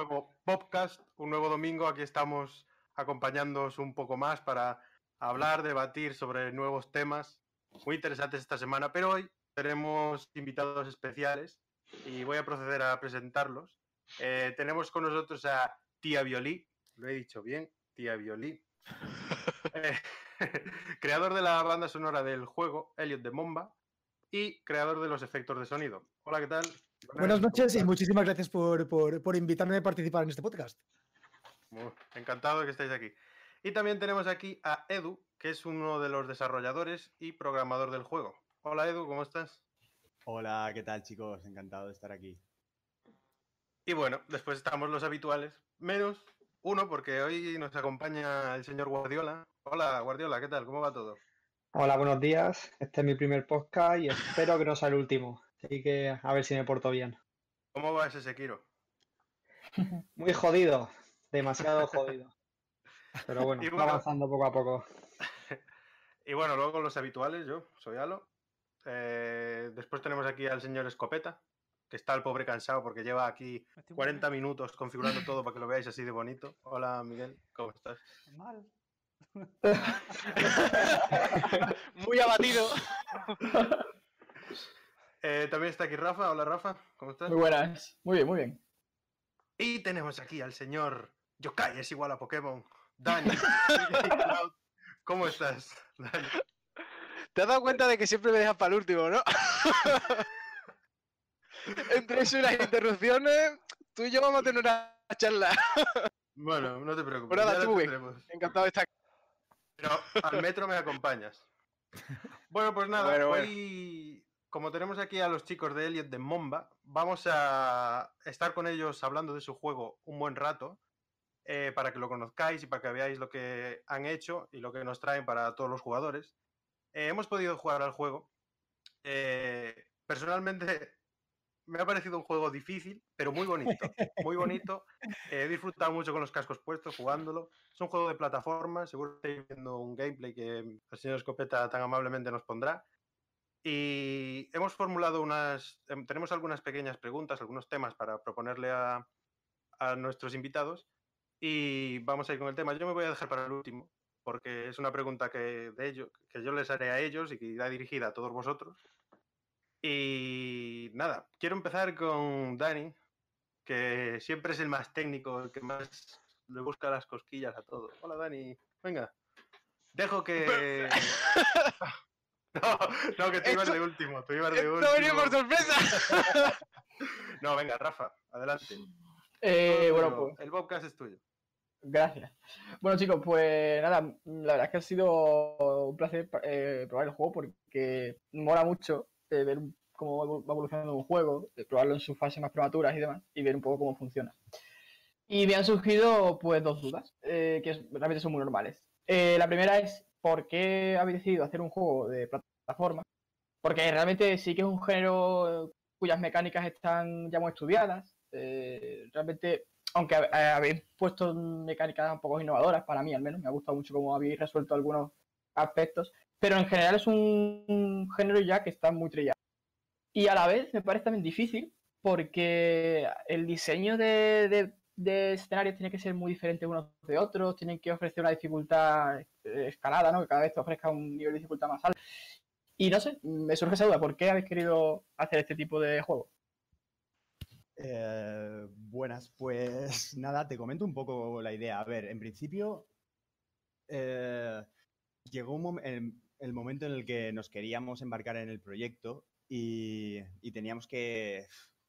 nuevo podcast, un nuevo domingo. Aquí estamos acompañándoos un poco más para hablar, debatir sobre nuevos temas muy interesantes esta semana. Pero hoy tenemos invitados especiales y voy a proceder a presentarlos. Eh, tenemos con nosotros a Tía Violí, lo he dicho bien, Tía Violí, eh, creador de la banda sonora del juego, Elliot de Momba, y creador de los efectos de sonido. Hola, ¿qué tal? Buenas noches y muchísimas gracias por, por, invitarme a participar en este podcast. encantado de que estéis aquí. Y también tenemos aquí a Edu, que es uno de los desarrolladores y programador del juego. Hola Edu, ¿cómo estás? Hola, ¿qué tal chicos? Encantado de estar aquí. Y bueno, después estamos los habituales, menos uno, porque hoy nos acompaña el señor Guardiola. Hola Guardiola, ¿qué tal? ¿Cómo va todo? Hola, buenos días. Este es mi primer podcast y espero que no sea el último. Así que a ver si me porto bien. ¿Cómo va ese Sekiro? Muy jodido, demasiado jodido. Pero bueno, va avanzando poco a poco. y bueno, luego los habituales, yo soy Alo. Eh, después tenemos aquí al señor Escopeta, que está el pobre cansado porque lleva aquí 40 minutos configurando todo para que lo veáis así de bonito. Hola Miguel, ¿cómo estás? Mal. Muy abatido. Eh, también está aquí Rafa. Hola Rafa, ¿cómo estás? Muy buenas, muy bien, muy bien. Y tenemos aquí al señor Yokai, es igual a Pokémon. Dani. ¿Cómo estás, Dani? ¿Te has dado cuenta de que siempre me dejas para el último, no? Entre eso y las interrupciones, tú y yo vamos a tener una charla. Bueno, no te preocupes. Encantado de estar aquí. Pero al metro me acompañas. Bueno, pues nada, hoy, como tenemos aquí a los chicos de Elliot de Momba, vamos a estar con ellos hablando de su juego un buen rato, eh, para que lo conozcáis y para que veáis lo que han hecho y lo que nos traen para todos los jugadores. Eh, hemos podido jugar al juego. Eh, personalmente me ha parecido un juego difícil, pero muy bonito. Muy bonito. he disfrutado mucho con los cascos puestos, jugándolo. Es un juego de plataforma. Seguro que estáis viendo un gameplay que el señor Escopeta tan amablemente nos pondrá. Y hemos formulado unas. Em, tenemos algunas pequeñas preguntas, algunos temas para proponerle a, a nuestros invitados. Y vamos a ir con el tema. Yo me voy a dejar para el último, porque es una pregunta que, de ellos, que yo les haré a ellos y que irá dirigida a todos vosotros. Y nada, quiero empezar con Dani, que siempre es el más técnico, el que más le busca las cosquillas a todo. Hola Dani, venga. Dejo que... no, no, que tú ibas de último, tú ibas de último. No venía por sorpresa. no, venga, Rafa, adelante. Eh, bueno, pues... El podcast es tuyo. Gracias. Bueno, chicos, pues nada, la verdad es que ha sido un placer eh, probar el juego porque mola mucho ver cómo va evolucionando un juego, probarlo en sus fases más prematuras y demás, y ver un poco cómo funciona. Y me han surgido pues dos dudas, eh, que realmente son muy normales. Eh, la primera es, ¿por qué habéis decidido hacer un juego de plataforma? Porque realmente sí que es un género cuyas mecánicas están ya muy estudiadas. Eh, realmente, aunque habéis puesto mecánicas un poco innovadoras, para mí al menos, me ha gustado mucho cómo habéis resuelto algunos aspectos, pero en general es un, género ya que está muy trillado. Y a la vez me parece también difícil porque el diseño de, escenarios tiene que ser muy diferente unos de otros, tienen que ofrecer una dificultad eh, escalada, ¿no? que cada vez te ofrezca un nivel de dificultad más alto. Y no sé, me surge esa duda, ¿por qué habéis querido hacer este tipo de juego? Eh, buenas, pues nada, te comento un poco la idea. A ver, en principio eh, llegó el momento en el que nos queríamos embarcar en el proyecto y, teníamos que,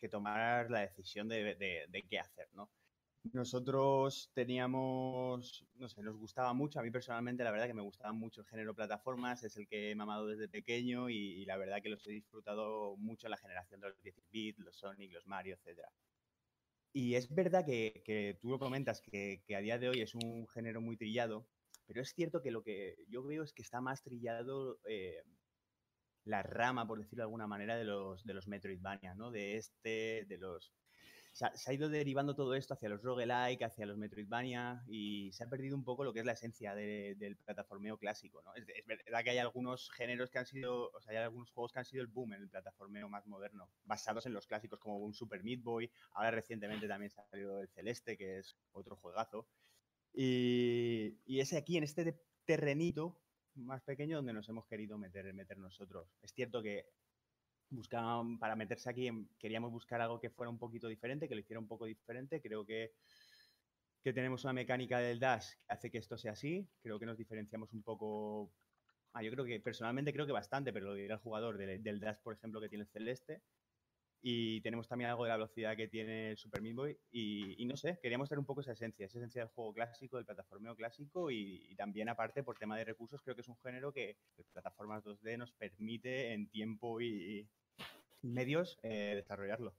tomar la decisión de, qué hacer, ¿no? Nosotros teníamos, no sé, nos gustaba mucho, a mí personalmente la verdad que me gustaba mucho el género plataformas, es el que he mamado desde pequeño y, la verdad que los he disfrutado mucho en la generación de los 10 bit, los Sonic, los Mario, etc. Y es verdad que, tú lo comentas, que, que, a día de hoy es un género muy trillado, pero es cierto que lo que yo veo es que está más trillado eh, la rama, por decirlo de alguna manera, de los, de los Metroidvania, ¿no? De este, de los se ha, ido derivando todo esto hacia los roguelike, hacia los Metroidvania y se ha perdido un poco lo que es la esencia del plataformeo clásico, ¿no? Es, verdad que hay algunos géneros que han sido, o sea, hay algunos juegos que han sido el boom en el plataformeo más moderno, basados en los clásicos como un Super Meat Boy, ahora recientemente también se ha salido el Celeste, que es otro juegazo. Y, y es aquí, en este terrenito más pequeño, donde nos hemos querido meter, meter nosotros. Es cierto que buscaban, para meterse aquí, queríamos buscar algo que fuera un poquito diferente, que lo hiciera un poco diferente. Creo que, que tenemos una mecánica del dash que hace que esto sea así. Creo que nos diferenciamos un poco. Ah, yo creo que personalmente creo que bastante, pero lo dirá el jugador del, del dash, por ejemplo, que tiene el celeste. Y tenemos también algo de la velocidad que tiene el Super Meat Boy. Y, no sé, queríamos tener un poco esa esencia, esa esencia del juego clásico, del plataformeo clásico. Y, también, aparte, por tema de recursos, creo que es un género que plataformas 2D nos permite en tiempo y, medios eh, desarrollarlo.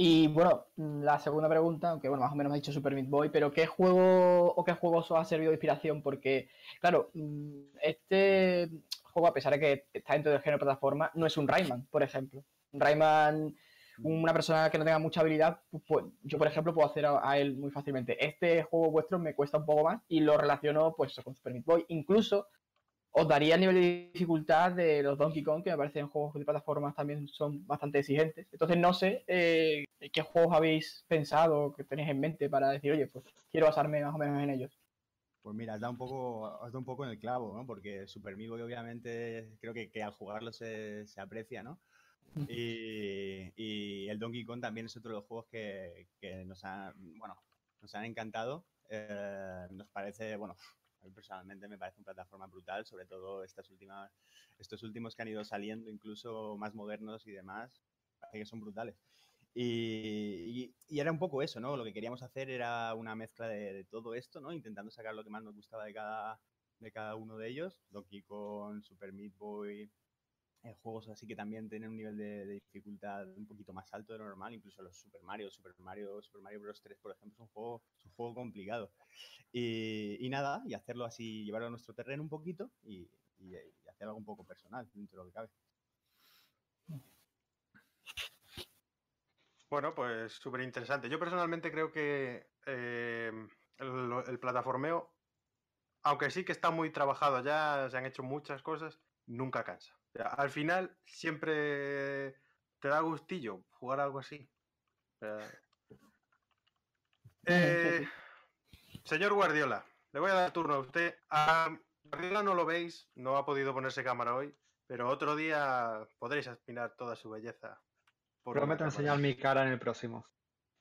Y bueno, la segunda pregunta, aunque bueno, más o menos me ha dicho Super Meat Boy, pero ¿qué juego o qué juegos os ha servido de inspiración? Porque, claro, mm, este juego, a pesar de que está dentro del género de plataforma, no es un Rayman, por ejemplo. Un Rayman, una persona que no tenga mucha habilidad, pues, pues yo, por ejemplo, puedo hacer a, él muy fácilmente. Este juego vuestro me cuesta un poco más y lo relaciono pues con Super Meat Boy. Incluso os daría el nivel de dificultad de los Donkey Kong, que me parecen juegos de plataformas también son bastante exigentes. Entonces no sé eh, qué juegos habéis pensado, que tenéis en mente para decir, oye, pues quiero basarme más o menos en ellos. Pues mira, has dado un poco, has un poco en el clavo, ¿no? Porque Super Meat obviamente creo que, que al jugarlo se, se, aprecia, ¿no? Y, y, el Donkey Kong también es otro de los juegos que, que nos, han, bueno, nos han encantado. Eh, nos parece, bueno, a mí personalmente me parece una plataforma brutal, sobre todo estas últimas, estos últimos que han ido saliendo, incluso más modernos y demás, parece que son brutales. Y, era un poco eso, ¿no? Lo que queríamos hacer era una mezcla de, todo esto, ¿no? Intentando sacar lo que más nos gustaba de cada, de cada uno de ellos. Donkey Kong, Super Meat Boy, juegos así que también tienen un nivel de, dificultad un poquito más alto de lo normal, incluso los Super Mario, Super Mario, Super Mario Bros. 3, por ejemplo, es un juego, es un juego complicado. Y, nada, y hacerlo así, llevarlo a nuestro terreno un poquito y, hacer algo un poco personal dentro de lo que cabe. Bueno, pues súper interesante. Yo personalmente creo que eh, el, plataformeo, aunque sí que está muy trabajado ya, se han hecho muchas cosas, nunca cansa. Al final siempre te da gustillo jugar algo así. Eh, señor Guardiola, le voy a dar turno a usted. A Guardiola no lo veis, no ha podido ponerse cámara hoy, pero otro día podréis aspirar toda su belleza. Prometo enseñar mi cara en el próximo.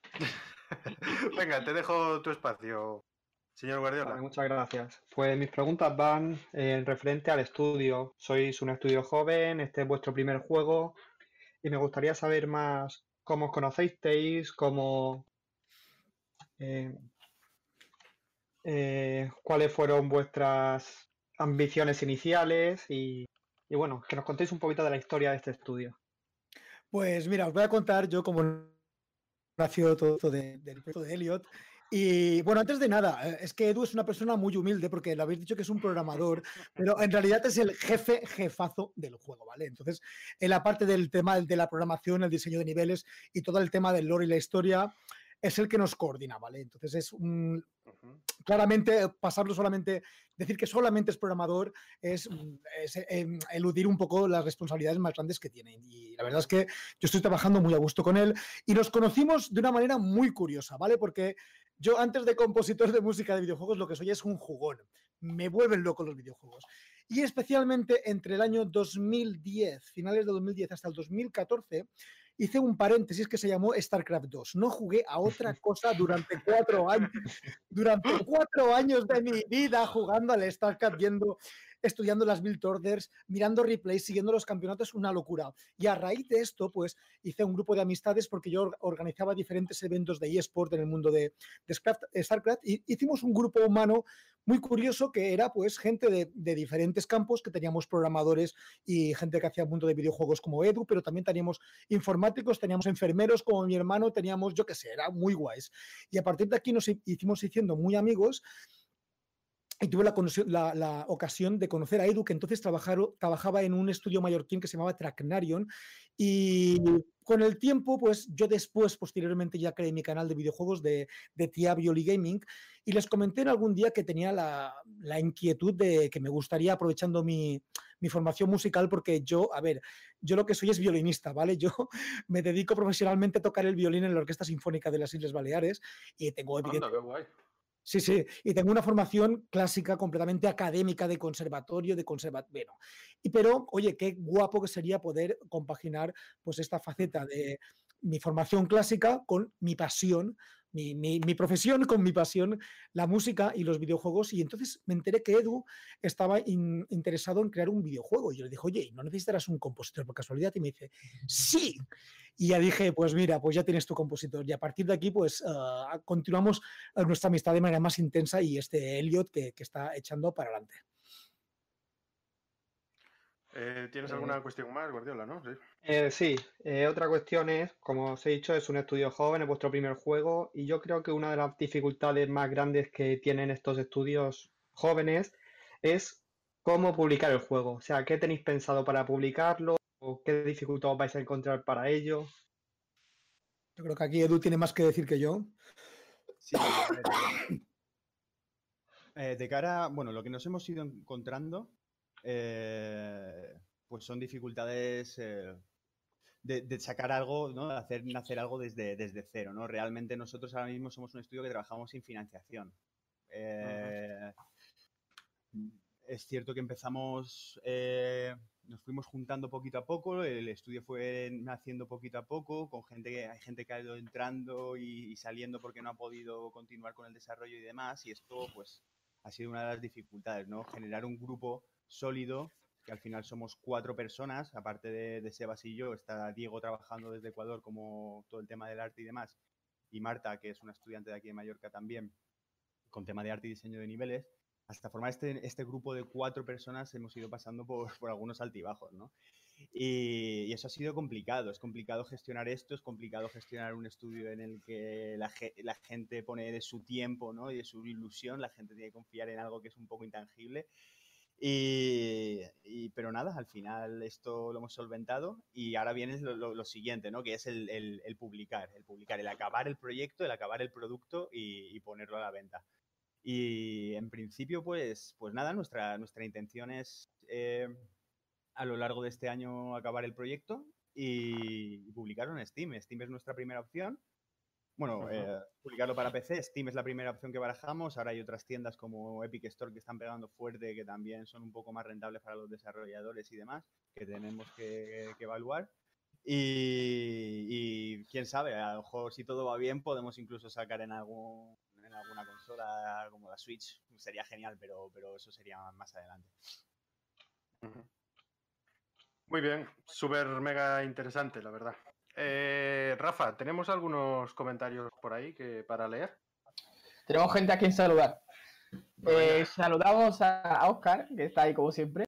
Venga, te dejo tu espacio. Señor Guardiola. muchas gracias. Pues mis preguntas van en referente al estudio. Sois un estudio joven, este es vuestro primer juego y me gustaría saber más cómo os conocéis, cómo, eh, eh, cuáles fueron vuestras ambiciones iniciales y, bueno, que nos contéis un poquito de la historia de este estudio. Pues mira, os voy a contar yo cómo nació todo del proyecto de Elliot y bueno, antes de nada, eh, es que Edu es una persona muy humilde porque le habéis dicho que es un programador, pero en realidad es el jefe, jefazo del juego, ¿vale? Entonces, en la parte del tema de la programación, el diseño de niveles y todo el tema del lore y la historia, es el que nos coordina, ¿vale? Entonces es un, claramente pasarlo solamente, decir que solamente es programador es, em, eludir un poco las responsabilidades más grandes que tiene. Y la verdad es que yo estoy trabajando muy a gusto con él y nos conocimos de una manera muy curiosa, ¿vale? Porque yo antes de compositor de música de videojuegos lo que soy es un jugón. Me vuelven loco los videojuegos. Y especialmente entre el año 2010, finales de 2010 hasta el 2014, hice un paréntesis que se llamó StarCraft 2. No jugué a otra cosa durante cuatro años. Durante cuatro años de mi vida jugando al StarCraft, viendo estudiando las build orders, mirando replays, siguiendo los campeonatos, una locura. Y a raíz de esto, pues hice un grupo de amistades porque yo organizaba diferentes eventos de eSport en el mundo de, StarCraft y hicimos un grupo humano muy curioso que era pues gente de, de, diferentes campos, que teníamos programadores y gente que hacía un mundo de videojuegos como Edu, pero también teníamos informáticos, teníamos enfermeros como mi hermano, teníamos, yo qué sé, era muy guays. Y a partir de aquí nos hicimos siendo muy amigos y tuve la, ocasión de conocer a Edu, que entonces trabajaba en un estudio mallorquín que se llamaba Tracknarion. Y con el tiempo, pues yo después, posteriormente, ya creé mi canal de videojuegos de, de Tia Violi Gaming y les comenté en algún día que tenía la, inquietud de que me gustaría, aprovechando mi, mi, formación musical, porque yo, a ver, yo lo que soy es violinista, ¿vale? Yo me dedico profesionalmente a tocar el violín en la Orquesta Sinfónica de las Islas Baleares y tengo, Sí, sí, y tengo una formación clásica completamente académica de conservatorio, de conservatorio. y pero, oye, qué guapo que sería poder compaginar pues esta faceta de mi formación clásica con mi pasión mi, profesión con mi pasión, la música y los videojuegos. Y entonces me enteré que Edu estaba interesado en crear un videojuego. Y yo le dije, oye, ¿no necesitarás un compositor por casualidad? Y me dice, sí. Y ya dije, pues mira, pues ya tienes tu compositor. Y a partir de aquí, pues ah, continuamos nuestra amistad de manera más intensa y este Elliot que, que está echando para adelante. Eh, ¿Tienes alguna eh, cuestión más, Guardiola, no? Sí, eh, otra cuestión es, como os he dicho, es un estudio joven, es vuestro primer juego y yo creo que una de las dificultades más grandes que tienen estos estudios jóvenes es cómo publicar el juego. O sea, ¿qué tenéis pensado para publicarlo? ¿O qué dificultades vais a encontrar para ello? Yo creo que aquí Edu tiene más que decir que yo. Sí, de cara, bueno, lo que nos hemos ido encontrando eh, pues son dificultades eh, de, sacar algo, ¿no? de hacer nacer algo desde, desde cero. ¿no? Realmente nosotros ahora mismo somos un estudio que trabajamos sin financiación. Eh, es cierto que empezamos, nos fuimos juntando poquito a poco, el estudio fue naciendo poquito a poco, con gente, hay gente que ha ido entrando y, y saliendo porque no ha podido continuar con el desarrollo y demás, y esto pues ha sido una de las dificultades, ¿no? Generar un grupo sólido, que al final somos cuatro personas, aparte de, Sebas y yo, está Diego trabajando desde Ecuador como todo el tema del arte y demás, y Marta, que es una estudiante de aquí de Mallorca también, con tema de arte y diseño de niveles. Hasta formar este, este grupo de cuatro personas hemos ido pasando por, algunos altibajos, ¿no? Y, eso ha sido complicado, es complicado gestionar esto, es complicado gestionar un estudio en el que la, la, gente pone de su tiempo ¿no? y de su ilusión, la gente tiene que confiar en algo que es un poco intangible y, pero nada, al final esto lo hemos solventado y ahora viene lo, siguiente, ¿no? Que es el, el, publicar, el publicar, el acabar el proyecto, el acabar el producto y, ponerlo a la venta. Y en principio, pues, pues nada, nuestra, nuestra intención es eh, a lo largo de este año acabar el proyecto y publicarlo en Steam. Steam es nuestra primera opción bueno, eh, publicarlo para PC, Steam es la primera opción que barajamos, ahora hay otras tiendas como Epic Store que están pegando fuerte, que también son un poco más rentables para los desarrolladores y demás, que tenemos que, evaluar. Y, quién sabe, a lo mejor si todo va bien podemos incluso sacar en, algún, en alguna consola como la Switch, sería genial, pero, pero eso sería más adelante. Muy bien, súper mega interesante, la verdad. Eh, Rafa, ¿tenemos algunos comentarios por ahí que para leer? Tenemos gente a quien saludar. Eh, saludamos a Oscar, que está ahí como siempre.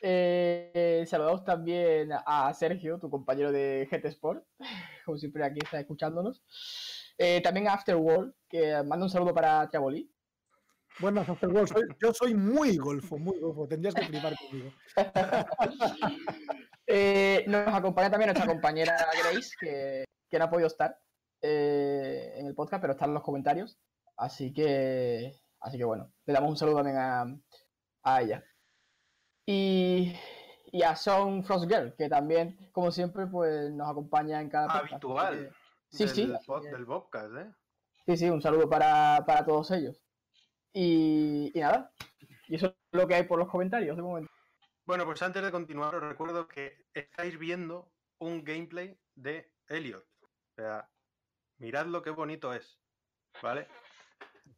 Eh, saludamos también a Sergio, tu compañero de GT Sport, como siempre aquí está escuchándonos. también a Afterworld, que manda un saludo para Triaboli. Bueno, Afterworld, yo soy muy golfo, muy golfo, tendrías que flipar conmigo. Eh, nos acompaña también nuestra compañera Grace, que, que no ha podido estar eh, en el podcast, pero está en los comentarios. Así que, así que bueno, le damos un saludo también a, ella. Y, y a Sean Frostgirl, que también, como siempre, pues nos acompaña en cada podcast. Habitual. Sí, del, sí. Del podcast, ¿eh? Sí, sí, un saludo para, para todos ellos. Y, y, nada, y eso es lo que hay por los comentarios de momento. Bueno, pues antes de continuar, os recuerdo que estáis viendo un gameplay de Elliot. O sea, mirad lo que bonito es. ¿Vale?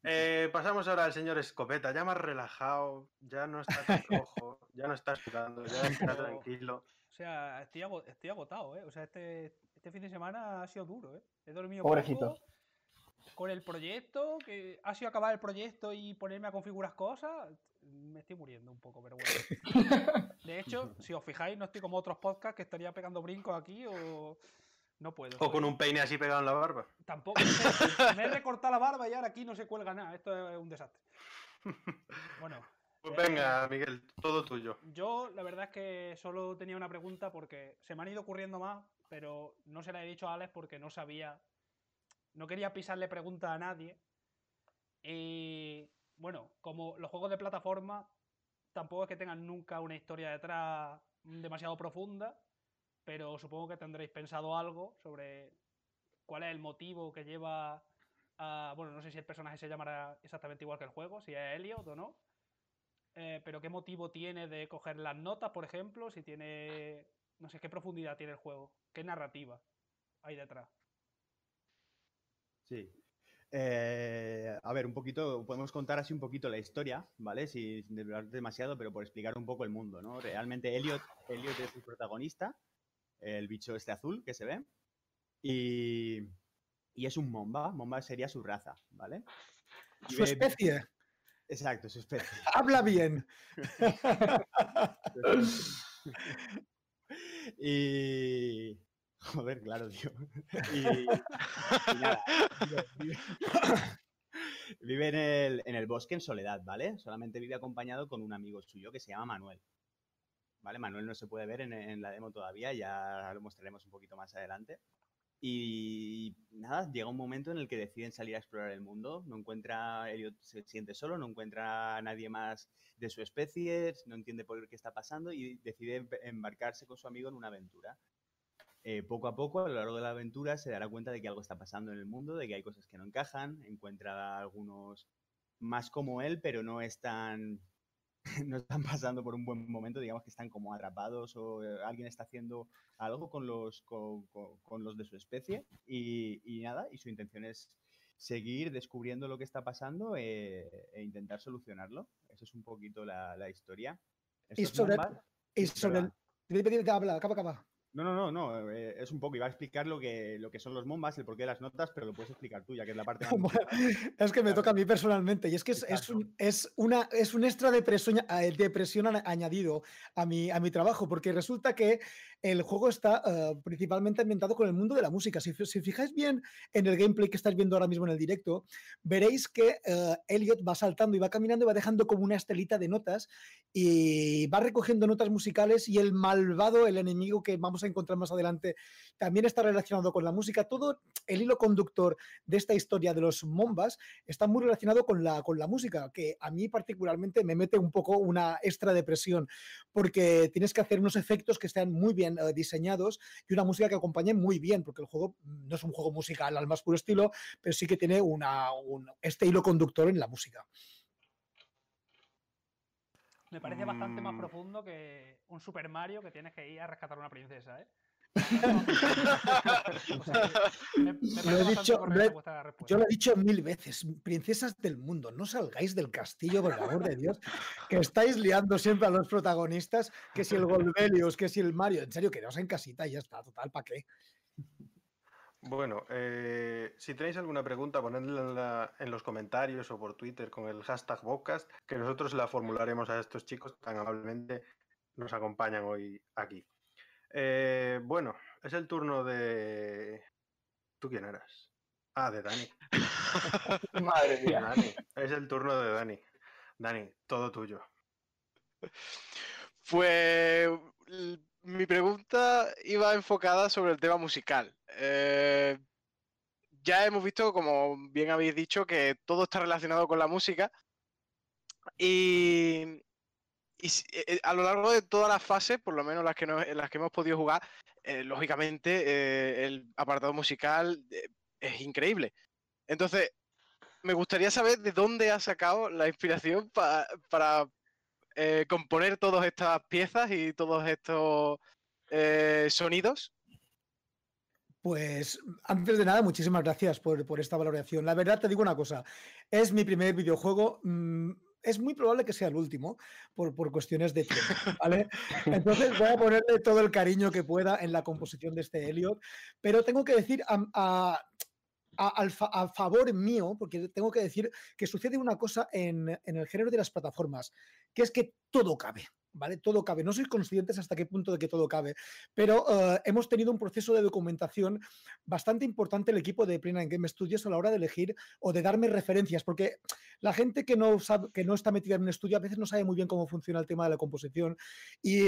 Eh, pasamos ahora al señor Escopeta, ya más relajado, ya no está tan rojo, ya no está sudando, ya está tranquilo. O sea, estoy, agotado, ¿eh? O sea, este, este, fin de semana ha sido duro, ¿eh? He dormido Pobrecito. Con el proyecto, que ha sido acabar el proyecto y ponerme a configurar cosas me estoy muriendo un poco, pero bueno. De hecho, si os fijáis, no estoy como otros podcasts que estaría pegando brincos aquí o. No puedo. O con un peine así pegado en la barba. Tampoco. me he recortado la barba y ahora aquí no se cuelga nada. Esto es un desastre. Bueno. Pues venga, Miguel, todo tuyo. Yo, la verdad es que solo tenía una pregunta porque se me han ido ocurriendo más, pero no se la he dicho a Alex porque no sabía. No quería pisarle pregunta a nadie. Y bueno, como los juegos de plataforma tampoco es que tengan nunca una historia detrás demasiado profunda, pero supongo que tendréis pensado algo sobre cuál es el motivo que lleva a... Bueno, no sé si el personaje se llamará exactamente igual que el juego, si es Elliot o no. Eh, pero qué motivo tiene de coger las notas, por ejemplo, si tiene... No sé, qué profundidad tiene el juego, qué narrativa hay detrás. Sí, eh, a ver, un poquito, podemos contar así un poquito la historia, ¿vale? Sin hablar demasiado, pero por explicar un poco el mundo, ¿no? Realmente Elliot, Elliot es el protagonista, el bicho este azul que se ve, y, y es un Momba. Momba sería su raza, ¿vale? Su especie. Exacto, su especie. Habla bien. y, Joder, claro, tío. Y, vive, en, el, en, el, bosque en soledad, ¿vale? Solamente vive acompañado con un amigo suyo que se llama Manuel. ¿Vale? Manuel no se puede ver en, en la demo todavía, ya lo mostraremos un poquito más adelante. Y nada, llega un momento en el que deciden salir a explorar el mundo. No encuentra, Elliot se siente solo, no encuentra a nadie más de su especie, no entiende por qué está pasando y decide embarcarse con su amigo en una aventura. Eh, poco a poco, a lo largo de la aventura, se dará cuenta de que algo está pasando en el mundo, de que hay cosas que no encajan, encuentra algunos más como él, pero no están, no están pasando por un buen momento, digamos que están como atrapados o eh, alguien está haciendo algo con los, con, los de su especie y, nada, y su intención es seguir descubriendo lo que está pasando eh, e, intentar solucionarlo. Esa es un poquito la, historia. y sobre, y sobre el... Acaba, acaba. No, no, no, no, eh, es un poco, iba a explicar lo que, lo que son los bombas, el porqué de las notas, pero lo puedes explicar tú, ya que es la parte Es que me toca a mí personalmente, y es que es, es, un, es, una, es un extra de presión, eh, de presión añadido a mi, a mi trabajo, porque resulta que el juego está eh, principalmente ambientado con el mundo de la música. Si, si, fijáis bien en el gameplay que estáis viendo ahora mismo en el directo, veréis que Elliot va saltando y va caminando y va dejando como una estelita de notas y va recogiendo notas musicales y el malvado, el enemigo que vamos a encontrar más adelante, también está relacionado con la música. Todo el hilo conductor de esta historia de los Mombas está muy relacionado con la, con la música, que a mí particularmente me mete un poco una extra depresión, porque tienes que hacer unos efectos que estén muy bien eh, diseñados y una música que acompañe muy bien, porque el juego no es un juego musical al más puro estilo, pero sí que tiene una, un, este hilo conductor en la música. Me parece bastante más mm. profundo que un Super Mario que tienes que ir a rescatar a una princesa, ¿eh? yo lo he dicho mil veces, princesas del mundo, no salgáis del castillo, por el amor de Dios, que estáis liando siempre a los protagonistas, que si el Golbelius, que si el Mario, en serio, quedaos en casita y ya está, total, ¿para qué? Bueno, eh, si tenéis alguna pregunta, ponedla en, los comentarios o por Twitter con el hashtag Bocast, que nosotros la formularemos a estos chicos tan amablemente nos acompañan hoy aquí. Eh, bueno, es el turno de... ¿Tú quién eras? Ah, de Dani. Madre mía. Dani. Es el turno de Dani. Dani, todo tuyo. Pues mi pregunta iba enfocada sobre el tema musical. Eh, ya hemos visto, como bien habéis dicho, que todo está relacionado con la música. Y, eh, a lo largo de todas las fases, por lo menos las que, en las que hemos podido jugar, eh, lógicamente el apartado musical es increíble. Entonces, me gustaría saber de dónde ha sacado la inspiración para componer todas estas piezas y todos estos sonidos pues antes de nada, muchísimas gracias por, esta valoración. La verdad te digo una cosa, es mi primer videojuego. Mm, es muy probable que sea el último por, cuestiones de tiempo, ¿vale? Entonces voy a ponerle todo el cariño que pueda en la composición de este Elliot, pero tengo que decir, a, favor mío, porque tengo que decir que sucede una cosa en, en el género de las plataformas, que es que todo cabe. ¿vale? Todo cabe. No sois conscientes hasta qué punto de que todo cabe, pero eh, hemos tenido un proceso de documentación bastante importante el equipo de Plena Game Studios a la hora de elegir o de darme referencias, porque la gente que no, sabe, que no está metida en un estudio a veces no sabe muy bien cómo funciona el tema de la composición y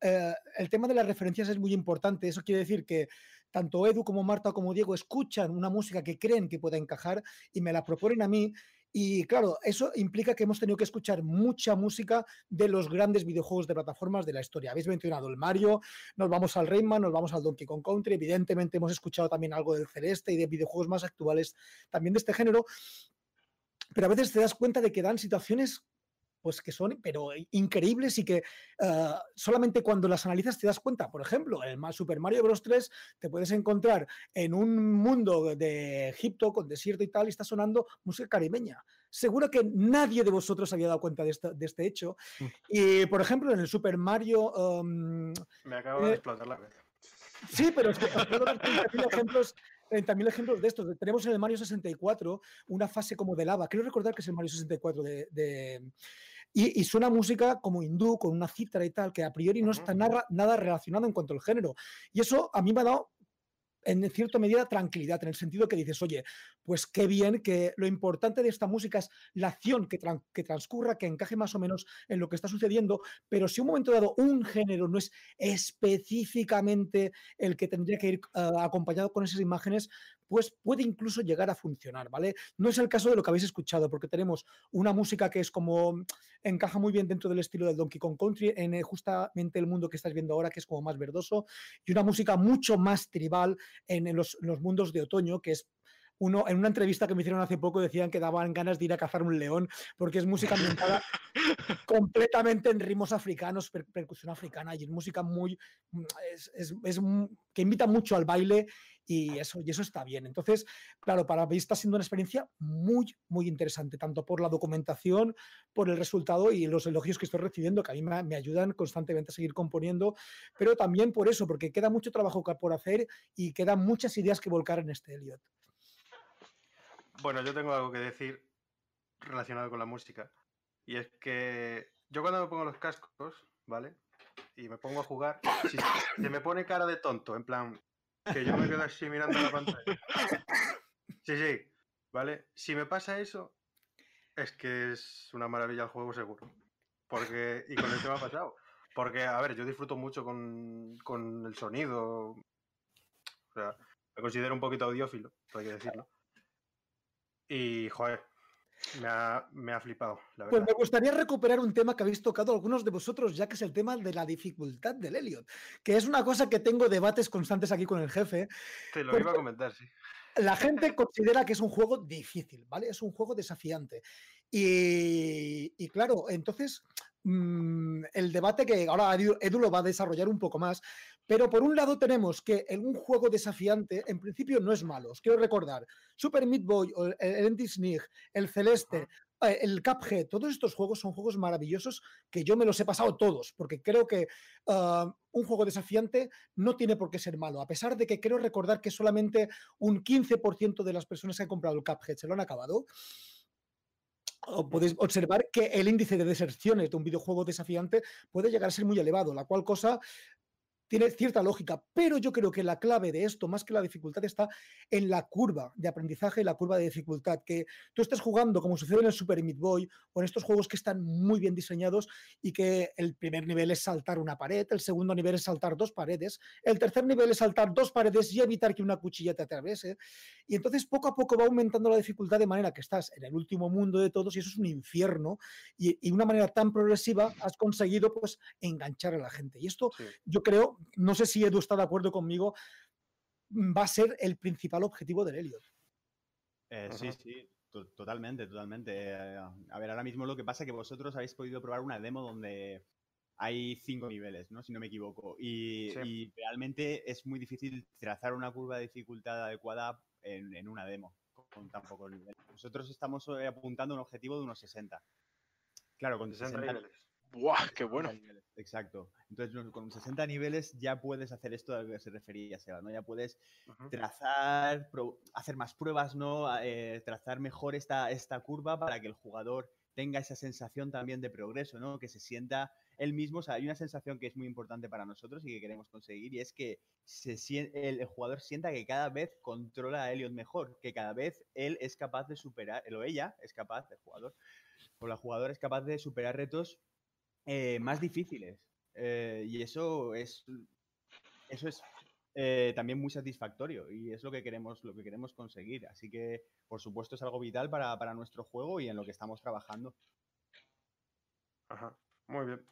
eh, el tema de las referencias es muy importante. Eso quiere decir que tanto Edu como Marta como Diego escuchan una música que creen que pueda encajar y me la proponen a mí y claro, eso implica que hemos tenido que escuchar mucha música de los grandes videojuegos de plataformas de la historia. Habéis mencionado el Mario, nos vamos al Rayman, nos vamos al Donkey Kong Country, evidentemente hemos escuchado también algo del Celeste y de videojuegos más actuales también de este género, pero a veces te das cuenta de que dan situaciones pues que son, pero increíbles y que ah, solamente cuando las analizas te das cuenta. Por ejemplo, en el Super Mario Bros. 3 te puedes encontrar en un mundo de Egipto con desierto y tal y está sonando música caribeña. Seguro que nadie de vosotros había dado cuenta de, este hecho. Mm. Y, por ejemplo, en el Super Mario... Me acabo de eh, explotar la cabeza. Sí, pero es que ejemplos 30.000 ejemplos de estos. Tenemos en el Mario 64 una fase como de lava. Quiero recordar que es el Mario 64 de, y, suena música como hindú, con una cítara y tal, que a priori no está nada, nada relacionado en cuanto al género. Y eso a mí me ha dado en cierta medida tranquilidad, en el sentido que dices, oye, pues qué bien que lo importante de esta música es la acción que, que, transcurra, que encaje más o menos en lo que está sucediendo, pero si un momento dado un género no es específicamente el que tendría que ir ah, acompañado con esas imágenes, pues puede incluso llegar a funcionar, ¿vale? No es el caso de lo que habéis escuchado, porque tenemos una música que es como encaja muy bien dentro del estilo del Donkey Kong Country, en eh, justamente el mundo que estás viendo ahora, que es como más verdoso, y una música mucho más tribal en, los, los mundos de otoño, que es uno, en una entrevista que me hicieron hace poco decían que daban ganas de ir a cazar un león porque es música ambientada completamente en ritmos africanos, percusión africana y es música muy, es, que invita mucho al baile y eso, y eso está bien. Entonces, claro, para mí está siendo una experiencia muy, muy interesante, tanto por la documentación, por el resultado y los elogios que estoy recibiendo, que a mí me, ayudan constantemente a seguir componiendo, pero también por eso, porque queda mucho trabajo por hacer y quedan muchas ideas que volcar en este Elliot. Bueno, yo tengo algo que decir relacionado con la música. Y es que yo cuando me pongo los cascos, ¿vale? Y me pongo a jugar, se me pone cara de tonto, en plan, que yo me quedo así mirando la pantalla. Sí, sí, ¿vale? Si me pasa eso, es que es una maravilla el juego seguro. Porque, y con esto me ha pasado. Porque, a ver, yo disfruto mucho con, con el sonido. O sea, me considero un poquito audiófilo, hay que decirlo. Y, joder, me ha, me ha, flipado. La pues me gustaría recuperar un tema que habéis tocado algunos de vosotros, ya que es el tema de la dificultad del Elliot, que es una cosa que tengo debates constantes aquí con el jefe. Te lo iba a comentar, sí. La gente considera que es un juego difícil, ¿vale? Es un juego desafiante. Y, y claro, entonces mm, el debate que ahora Edu lo va a desarrollar un poco más, pero por un lado tenemos que en un juego desafiante, en principio no es malo. Os quiero recordar, Super Meat Boy, el Andy el Celeste, eh, el Cuphead, todos estos juegos son juegos maravillosos que yo me los he pasado todos, porque creo que ah, un juego desafiante no tiene por qué ser malo, a pesar de que creo recordar que solamente un 15% de las personas que han comprado el Cuphead se lo han acabado. Podéis observar que el índice de deserciones de un videojuego desafiante puede llegar a ser muy elevado, la cual cosa tiene cierta lógica, pero yo creo que la clave de esto, más que la dificultad, está en la curva de aprendizaje y la curva de dificultad. Que tú estés jugando, como sucede en el Super Meat Boy, o en estos juegos que están muy bien diseñados y que el primer nivel es saltar una pared, el segundo nivel es saltar dos paredes, el tercer nivel es saltar dos paredes y evitar que una cuchilla te atraviese. Y entonces poco a poco va aumentando la dificultad de manera que estás en el último mundo de todos y eso es un infierno. Y, y una manera tan progresiva has conseguido pues enganchar a la gente. Y esto yo creo no sé si Edu está de acuerdo conmigo, va a ser el principal objetivo del Elliot. Eh, sí, sí, totalmente, totalmente. Eh, a ver, ahora mismo lo que pasa es que vosotros habéis podido probar una demo donde hay cinco niveles, ¿no? Si no me equivoco. Y, realmente es muy difícil trazar una curva de dificultad adecuada en, una demo con tan pocos niveles. Nosotros estamos eh, apuntando a un objetivo de unos 60. Claro, con 60, niveles. ¡Buah! ¡Qué bueno! Exacto. Entonces, con 60 niveles ya puedes hacer esto a lo que se refería Seba, ¿no? Ya puedes trazar, hacer más pruebas, ¿no? Eh, trazar mejor esta, esta curva para que el jugador tenga esa sensación también de progreso, ¿no? Que se sienta él mismo. O sea, hay una sensación que es muy importante para nosotros y que queremos conseguir y es que se el, jugador sienta que cada vez controla a Elliot mejor, que cada vez él es capaz de superar, él o ella es capaz, el jugador, o la jugadora es capaz de superar retos eh, más difíciles. Eh, y eso es, eso es eh, también muy satisfactorio y es lo que queremos, lo que queremos conseguir. Así que, por supuesto, es algo vital para, para nuestro juego y en lo que estamos trabajando. Ajá, muy bien.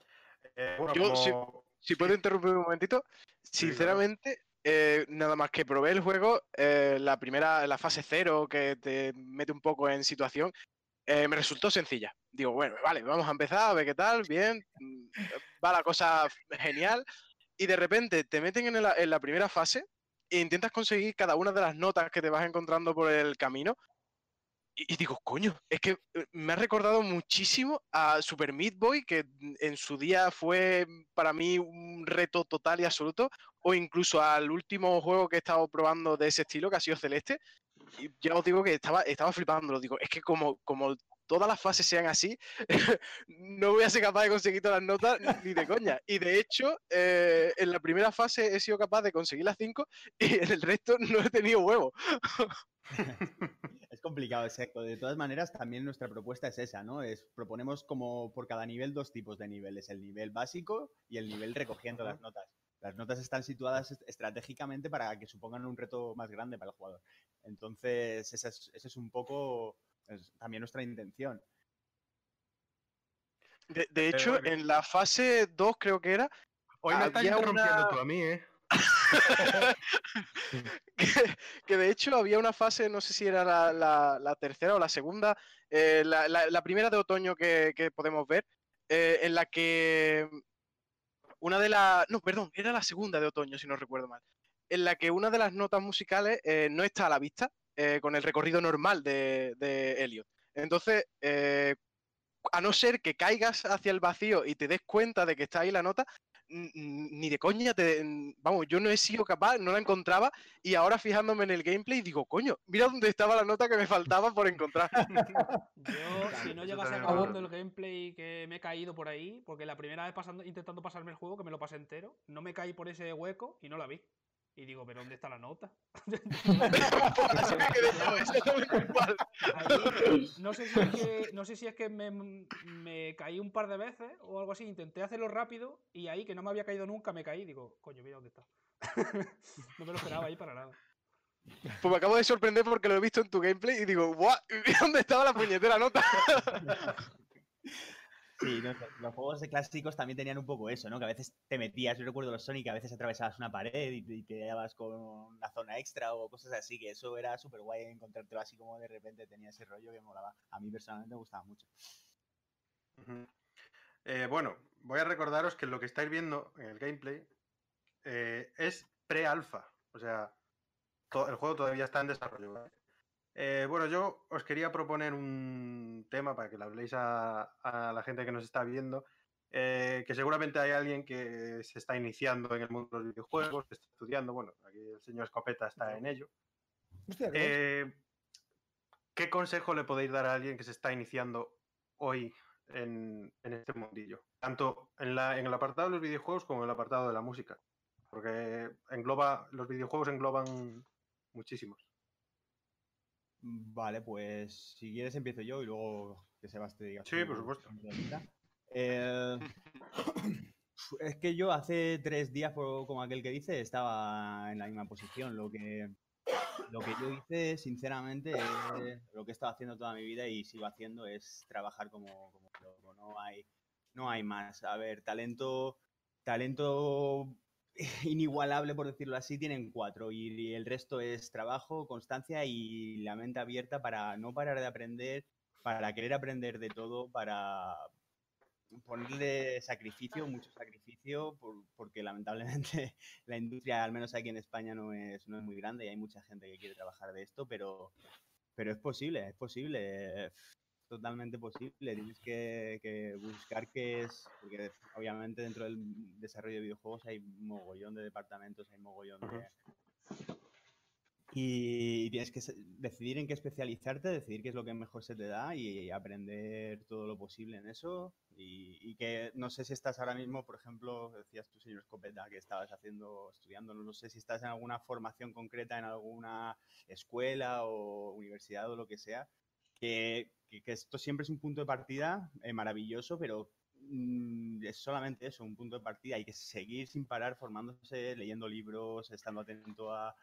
Yo, si, puedo interrumpir un momentito, sinceramente, nada más que probé el juego, la primera, la fase cero, que te mete un poco en situación, me resultó sencilla. Digo, bueno, vale, vamos a empezar, a ver qué tal, bien, mm, va la cosa genial. Y de repente te meten en la, primera fase e intentas conseguir cada una de las notas que te vas encontrando por el camino y, digo, coño, es que eh, me ha recordado muchísimo a Super Meat Boy, que en su día fue para mí un reto total y absoluto, o incluso al último juego que he estado probando de ese estilo, que ha sido Celeste. Y ya os digo que estaba, estaba flipando, lo digo, es que como, como todas las fases sean así, no voy a ser capaz de conseguir todas las notas ni de coña. Y de hecho, eh, en la primera fase he sido capaz de conseguir las 5 y en el resto no he tenido huevo. es complicado, exacto. De todas maneras, también nuestra propuesta es esa, ¿no? Es proponemos como por cada nivel dos tipos de niveles, el nivel básico y el nivel recogiendo las notas. Las notas están situadas estratégicamente para que supongan un reto más grande para el jugador. Entonces, esa es, un poco también nuestra intención. De, hecho, en la fase 2 creo que era... Hoy me estás interrumpiendo tú a mí, ¿eh? que, de hecho había una fase, no sé si era la, tercera o la segunda, eh, la, primera de otoño que, podemos ver, eh, en la que una de las... No, perdón, era la segunda de otoño, si no recuerdo mal, en la que una de las notas musicales eh, no está a la vista con el recorrido normal de, de Elliot. Entonces, a no ser que caigas hacia el vacío y te des cuenta de que está ahí la nota, ni de coña, te, vamos, yo no he sido capaz, no la encontraba y ahora fijándome en el gameplay digo, coño, mira dónde estaba la nota que me faltaba por encontrar. yo, si no llegase acabando el gameplay que me he caído por ahí, porque la primera vez pasando, intentando pasarme el juego, que me lo pasé entero, no me caí por ese hueco y no la vi. Y digo, ¿pero dónde está la nota? no, sé si es que, no sé si es que me, me, caí un par de veces o algo así. Intenté hacerlo rápido y ahí, que no me había caído nunca, me caí. Digo, coño, mira dónde está. no me lo esperaba ahí para nada. Pues me acabo de sorprender porque lo he visto en tu gameplay y digo, ¡guau! ¿Dónde estaba la puñetera nota? Sí, los juegos de clásicos también tenían un poco eso, ¿no? Que a veces te metías, yo recuerdo los Sonic, a veces atravesabas una pared y, te llevabas con una zona extra o cosas así, que eso era súper guay encontrártelo así como de repente tenía ese rollo que molaba. A mí personalmente me gustaba mucho. Eh, bueno, voy a recordaros que lo que estáis viendo en el gameplay eh, es pre-alfa, o sea, el juego todavía está en desarrollo. Eh, bueno, yo os quería proponer un tema para que le habléis a, la gente que nos está viendo, eh, que seguramente hay alguien que se está iniciando en el mundo de los videojuegos, que está estudiando, bueno, aquí el señor Escopeta está en ello. Eh, ¿Qué consejo le podéis dar a alguien que se está iniciando hoy en, este mundillo? Tanto en, en el apartado de los videojuegos como en el apartado de la música. Porque engloba, los videojuegos engloban muchísimos. Vale, pues si quieres empiezo yo y luego que Sebastián diga. Sí, por supuesto. Eh, es que yo hace tres días, como aquel que dice, estaba en la misma posición. Lo que, lo que yo hice, sinceramente, lo que he estado haciendo toda mi vida y sigo haciendo es trabajar como, como loco. No hay, no hay más. A ver, talento, talento inigualable, por decirlo así, tienen cuatro y el resto es trabajo, constancia y la mente abierta para no parar de aprender, para querer aprender de todo, para ponerle sacrificio, mucho sacrificio, porque lamentablemente la industria, al menos aquí en España, no es, no es muy grande y hay mucha gente que quiere trabajar de esto, pero, pero es posible, es posible. Totalmente posible. Tienes que, buscar qué es, porque obviamente dentro del desarrollo de videojuegos hay mogollón de departamentos, hay mogollón de, y tienes que decidir en qué especializarte, decidir qué es lo que mejor se te da y aprender todo lo posible en eso. Y, que no sé si estás ahora mismo, por ejemplo, decías tú, señor Escopeta, que estabas haciendo, estudiando, no sé si estás en alguna formación concreta en alguna escuela o universidad o lo que sea, que, esto siempre es un punto de partida eh, maravilloso, pero Mm, es solamente eso, un punto de partida. Hay que seguir sin parar formándose, leyendo libros, estando atento a,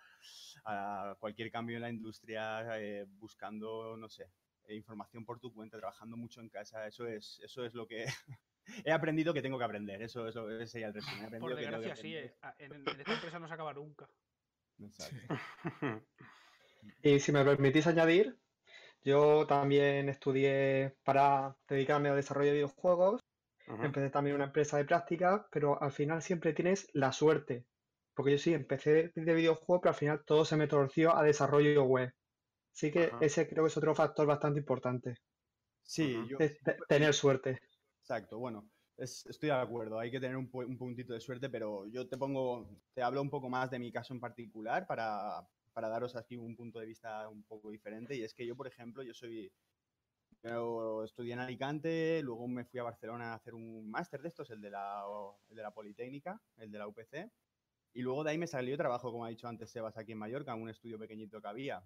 cualquier cambio en la industria, eh, buscando, no sé, eh, información por tu cuenta, trabajando mucho en casa. Eso es, eso es lo que he aprendido que tengo que aprender. Eso, eso ese sería el resumen. Por desgracia, sí. Eh, en, esta empresa no se acaba nunca. y si me permitís añadir, yo también estudié para dedicarme al desarrollo de videojuegos Empecé también una empresa de práctica, pero al final siempre tienes la suerte. Porque yo sí, empecé de videojuego, pero al final todo se me torció a desarrollo web. Así que ese creo que es otro factor bastante importante. Sí, yo... tener suerte. Exacto, bueno, estoy de acuerdo, hay que tener un, un, puntito de suerte, pero yo te pongo, te hablo un poco más de mi caso en particular para, para daros aquí un punto de vista un poco diferente. Y es que yo, por ejemplo, yo soy yo estudié en Alicante, luego me fui a Barcelona a hacer un máster de estos, el de, la, de la Politécnica, el de la UPC. Y luego de ahí me salió trabajo, como ha dicho antes Sebas, aquí en Mallorca, en un estudio pequeñito que había.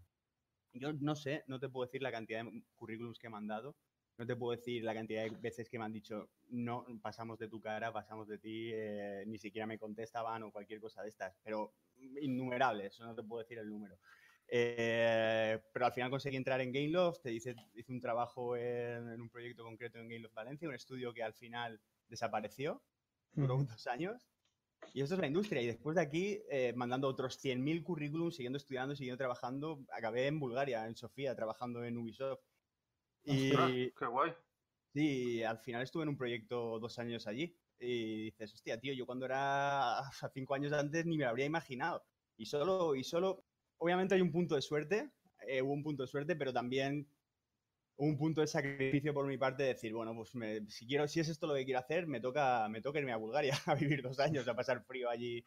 Yo no sé, no te puedo decir la cantidad de currículums que me han dado, no te puedo decir la cantidad de veces que me han dicho, no, pasamos de tu cara, pasamos de ti, eh, ni siquiera me contestaban o cualquier cosa de estas, pero innumerables, no te puedo decir el número. Eh, pero al final conseguí entrar en Gameloft, te hice, hice un trabajo en, un proyecto concreto en Gameloft Valencia, un estudio que al final desapareció, duró unos años. Y esto es la industria. Y después de aquí, eh, mandando otros 100.000 currículums, siguiendo estudiando, siguiendo trabajando, acabé en Bulgaria, en Sofía, trabajando en Ubisoft. Y, ¡Qué guay! Sí, al final estuve en un proyecto dos años allí. Y dices, hostia, tío, yo cuando era cinco años antes ni me lo habría imaginado. Y solo, y solo obviamente hay un punto de suerte, eh, hubo un punto de suerte, pero también un punto de sacrificio por mi parte de decir, bueno, pues si quiero, si es esto lo que quiero hacer, me toca, me toca irme a Bulgaria a vivir dos años, a pasar frío allí.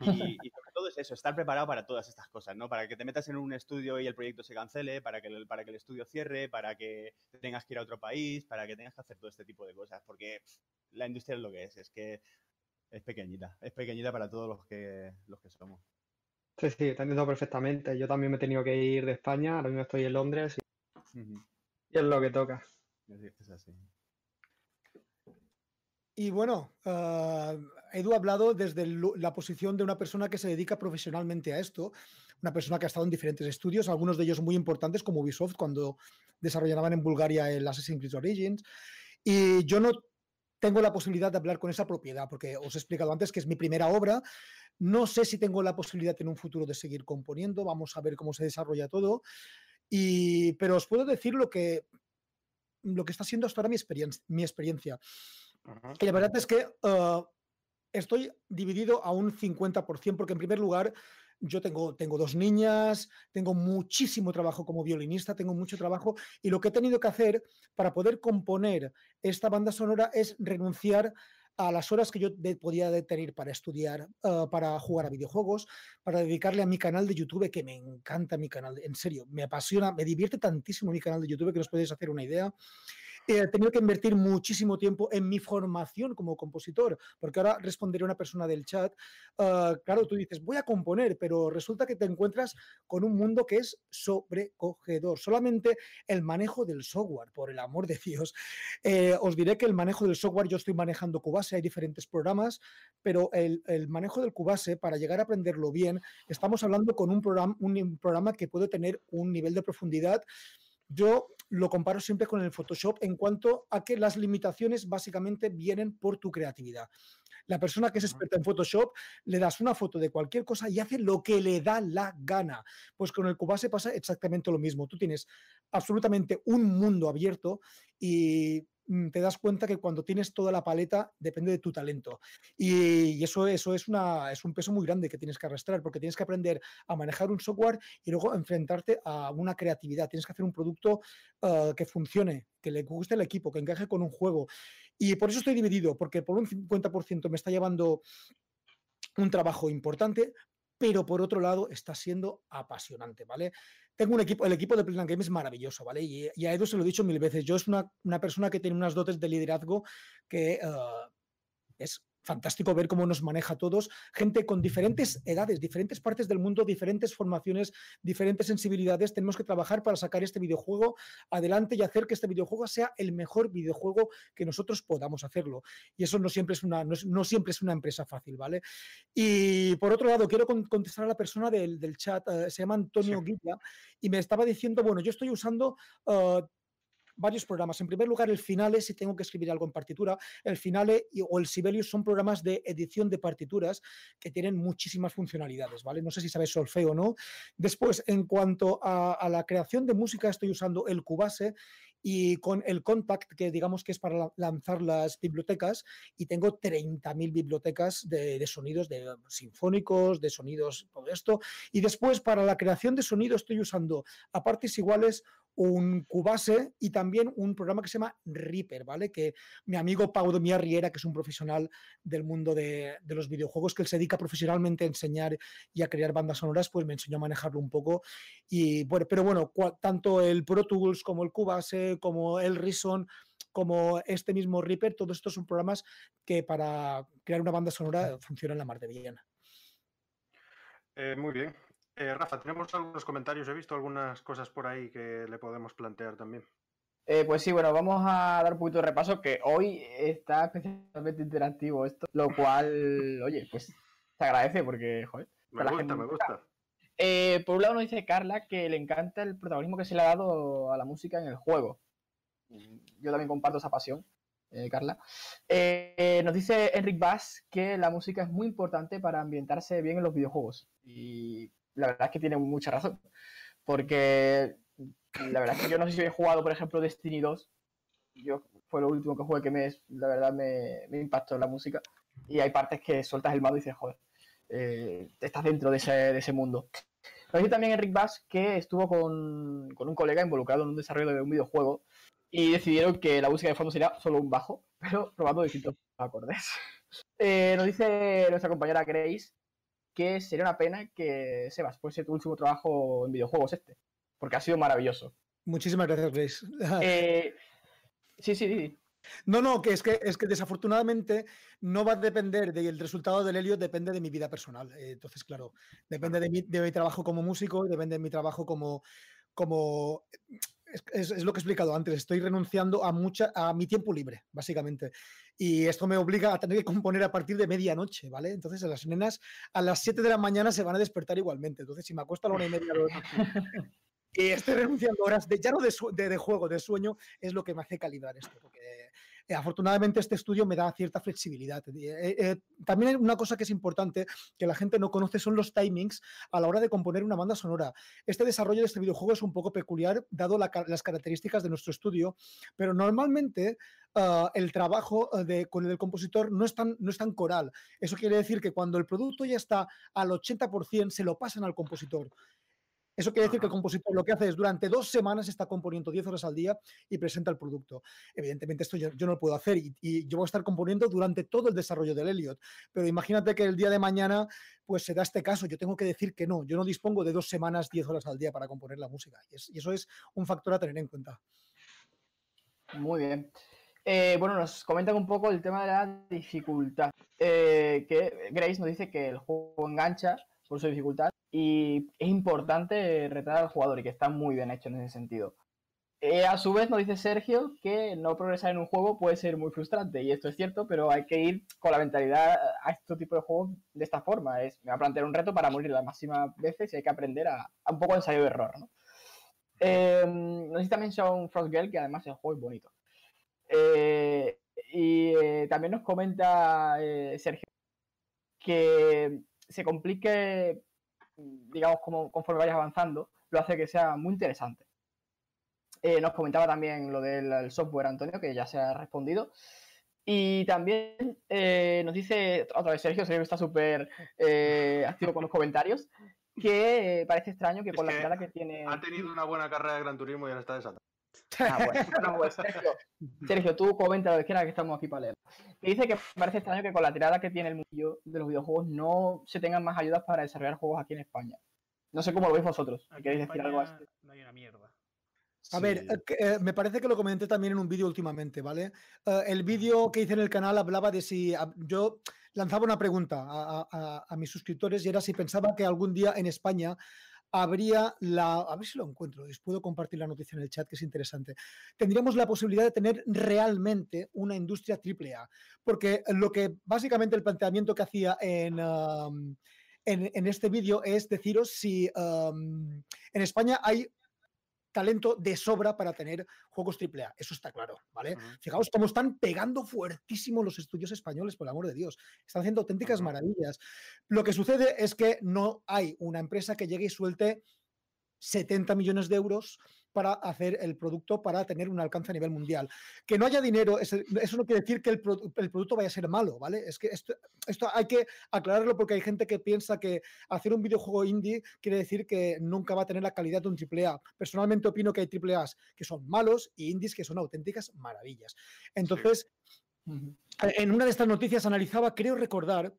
Y, sobre todo es eso, estar preparado para todas estas cosas, ¿no? Para que te metas en un estudio y el proyecto se cancele, para que, el, para que el estudio cierre, para que tengas que ir a otro país, para que tengas que hacer todo este tipo de cosas, porque la industria es lo que es, es que es pequeñita, es pequeñita para todos los que, los que somos. Sí, sí, te entiendo perfectamente. Yo también me he tenido que ir de España, ahora mismo estoy en Londres y, es lo que toca. Y bueno, uh, Edu ha hablado desde la posición de una persona que se dedica profesionalmente a esto, una persona que ha estado en diferentes estudios, algunos de ellos muy importantes como Ubisoft cuando desarrollaban en Bulgaria el Assassin's Creed Origins. Y yo no tengo la posibilidad de hablar con esa propiedad, porque os he explicado antes que es mi primera obra, no sé si tengo la posibilidad en un futuro de seguir componiendo, vamos a ver cómo se desarrolla todo. Y, pero os puedo decir lo que, lo que está siendo hasta ahora mi, experiencia. Mi experiencia. Y la verdad es que uh, estoy dividido a un 50%, porque en primer lugar yo tengo, tengo dos niñas, tengo muchísimo trabajo como violinista, tengo mucho trabajo y lo que he tenido que hacer para poder componer esta banda sonora es renunciar a las horas que yo podía tener para estudiar, ah, para jugar a videojuegos, para dedicarle a mi canal de YouTube, que me encanta mi canal, en serio, me apasiona, me divierte tantísimo mi canal de YouTube que os podéis hacer una idea he tenido que invertir muchísimo tiempo en mi formación como compositor, porque ahora responderé a una persona del chat, ah, claro, tú dices, voy a componer, pero resulta que te encuentras con un mundo que es sobrecogedor. Solamente el manejo del software, por el amor de Dios. Eh, os diré que el manejo del software, yo estoy manejando Cubase, hay diferentes programas, pero el, el manejo del Cubase, para llegar a aprenderlo bien, estamos hablando con un programa, un programa que puede tener un nivel de profundidad yo lo comparo siempre con el Photoshop en cuanto a que las limitaciones básicamente vienen por tu creatividad. La persona que es experta en Photoshop le das una foto de cualquier cosa y hace lo que le da la gana. Pues con el Cubase pasa exactamente lo mismo. Tú tienes absolutamente un mundo abierto y te das cuenta que cuando tienes toda la paleta depende de tu talento. Y, eso, eso es, una, es un peso muy grande que tienes que arrastrar, porque tienes que aprender a manejar un software y luego enfrentarte a una creatividad. Tienes que hacer un producto ah, que funcione, que le guste el equipo, que encaje con un juego. Y por eso estoy dividido, porque por un 50% me está llevando un trabajo importante, pero por otro lado está siendo apasionante, ¿vale? Tengo un equipo, el equipo de Playland Game es maravilloso, ¿vale? Y, a Edu se lo he dicho mil veces, yo es una, persona que tiene unas dotes de liderazgo que ah, es fantástico ver cómo nos maneja a todos, gente con diferentes edades, diferentes partes del mundo, diferentes formaciones, diferentes sensibilidades. Tenemos que trabajar para sacar este videojuego adelante y hacer que este videojuego sea el mejor videojuego que nosotros podamos hacerlo. Y eso no siempre es una, no, siempre es una empresa fácil, ¿vale? Y por otro lado, quiero contestar a la persona del, chat, eh, se llama Antonio Guilla, y me estaba diciendo, bueno, yo estoy usando... Uh, varios programas. En primer lugar, el Finale, si tengo que escribir algo en partitura, el Finale o el Sibelius son programas de edición de partituras que tienen muchísimas funcionalidades, ¿vale? No sé si sabes solfeo o no. Después, en cuanto a, la creación de música, estoy usando el Cubase y con el Contact, que digamos que es para lanzar las bibliotecas, y tengo 30.000 bibliotecas de, de, sonidos de sinfónicos, de sonidos, todo esto. Y después, para la creación de sonido, estoy usando a partes iguales un Cubase y también un programa que se llama Reaper, ¿vale? Que mi amigo Pau de Riera, que es un profesional del mundo de, los videojuegos, que él se dedica profesionalmente a enseñar y a crear bandas sonoras, pues me enseñó a manejarlo un poco. Y bueno, pero bueno, tanto el Pro Tools como el Cubase, como el Reason, como este mismo Reaper, todos estos son programas que para crear una banda sonora funcionan la mar de bien. Eh, muy bien. Eh, Rafa, tenemos algunos comentarios, he visto algunas cosas por ahí que le podemos plantear también. Eh, pues sí, bueno, vamos a dar un poquito de repaso que hoy está especialmente interactivo esto, lo cual, oye, pues se agradece porque, joder. Me gusta, me gusta. Eh, por un lado nos dice Carla que le encanta el protagonismo que se le ha dado a la música en el juego. Yo también comparto esa pasión, Carla. nos dice Enric Bass que la música es muy importante para ambientarse bien en los videojuegos. Y la verdad es que tiene mucha razón. Porque la verdad es que yo no sé si he jugado, por ejemplo, Destiny 2. Yo fue lo último que jugué que me, la verdad me, impactó la música. Y hay partes que sueltas el mando y dices, joder, eh, estás dentro de ese, de ese mundo. Pero también Enric Bass que estuvo con, con, un colega involucrado en un desarrollo de un videojuego y decidieron que la música de fondo sería solo un bajo, pero probando distintos acordes. Eh, nos dice nuestra compañera Grace que sería una pena que Sebas fuese tu último trabajo en videojuegos este, porque ha sido maravilloso. Muchísimas gracias, Grace. Eh, sí, sí, sí. No, no, que es que, es que desafortunadamente no va a depender del resultado del helio, depende de mi vida personal. Eh, entonces, claro, depende de mi, de mi trabajo como músico, depende de mi trabajo como, como es, lo que he explicado antes, estoy renunciando a, mucha, a mi tiempo libre, básicamente. Y esto me obliga a tener que componer a partir de medianoche, ¿vale? Entonces las nenas a las 7 de la mañana se van a despertar igualmente. Entonces, si me acuesto a la una y media y estoy renunciando horas de, ya no de, de, juego, de sueño, es lo que me hace calibrar esto. Porque eh, afortunadamente este estudio me da cierta flexibilidad. Eh, eh, también una cosa que es importante que la gente no conoce son los timings a la hora de componer una banda sonora. Este desarrollo de este videojuego es un poco peculiar dado las características de nuestro estudio, pero normalmente ah, el trabajo de, con el compositor no es, tan, no es tan coral. Eso quiere decir que cuando el producto ya está al 80% se lo pasan al compositor. Eso quiere decir que el compositor lo que hace es durante dos semanas está componiendo 10 horas al día y presenta el producto. Evidentemente esto yo, no lo puedo hacer y, yo voy a estar componiendo durante todo el desarrollo del Elliot. Pero imagínate que el día de mañana pues se da este caso. Yo tengo que decir que no. Yo no dispongo de dos semanas, 10 horas al día para componer la música. Y, eso es un factor a tener en cuenta. Muy bien. Eh, bueno, nos comentan un poco el tema de la dificultad. Eh, que Grace nos dice que el juego engancha por su dificultad y es importante retar al jugador y que está muy bien hecho en ese sentido. Eh, a su vez nos dice Sergio que no progresar en un juego puede ser muy frustrante y esto es cierto, pero hay que ir con la mentalidad a este tipo de juegos de esta forma. Es, me va a plantear un reto para morir las máximas veces y hay que aprender a, un poco ensayo de error. ¿no? Eh, nos dice también Sean Frostgirl que además el juego es bonito. Eh, y también nos comenta Sergio que se complique digamos, como, conforme vayas avanzando, lo hace que sea muy interesante. Eh, nos comentaba también lo del software, Antonio, que ya se ha respondido. Y también eh, nos dice otra vez Sergio, Sergio está súper eh, activo con los comentarios, que parece extraño que con la tirada que tiene. Ha tenido una buena carrera de Gran Turismo y ahora está desatado. Ah, bueno. Pues, Sergio, Sergio, tú comenta lo que que estamos aquí para leer. Que dice que parece extraño que con la tirada que tiene el mundo de los videojuegos no se tengan más ayudas para desarrollar juegos aquí en España. No sé cómo lo veis vosotros. ¿Queréis decir algo así? No hay una mierda. A ver, eh, eh, me parece que lo comenté también en un vídeo últimamente, ¿vale? Eh, el vídeo que hice en el canal hablaba de si yo lanzaba una pregunta a, mis suscriptores y era si pensaba que algún día en España habría la, a ver si lo encuentro, les puedo compartir la noticia en el chat que es interesante, tendríamos la posibilidad de tener realmente una industria triple A, porque lo que básicamente el planteamiento que hacía en... en, este vídeo es deciros si en España hay talento de sobra para tener juegos AAA. Eso está claro, ¿vale? Fijaos cómo están pegando fuertísimo los estudios españoles, por el amor de Dios. Están haciendo auténticas maravillas. Lo que sucede es que no hay una empresa que llegue y suelte 70 millones de euros para hacer el producto para tener un alcance a nivel mundial. Que no haya dinero, eso no quiere decir que el, producto vaya a ser malo, ¿vale? Es que esto, esto, hay que aclararlo porque hay gente que piensa que hacer un videojuego indie quiere decir que nunca va a tener la calidad de un AAA. Personalmente opino que hay AAAs que son malos y indies que son auténticas maravillas. Entonces, en una de estas noticias analizaba, creo recordar,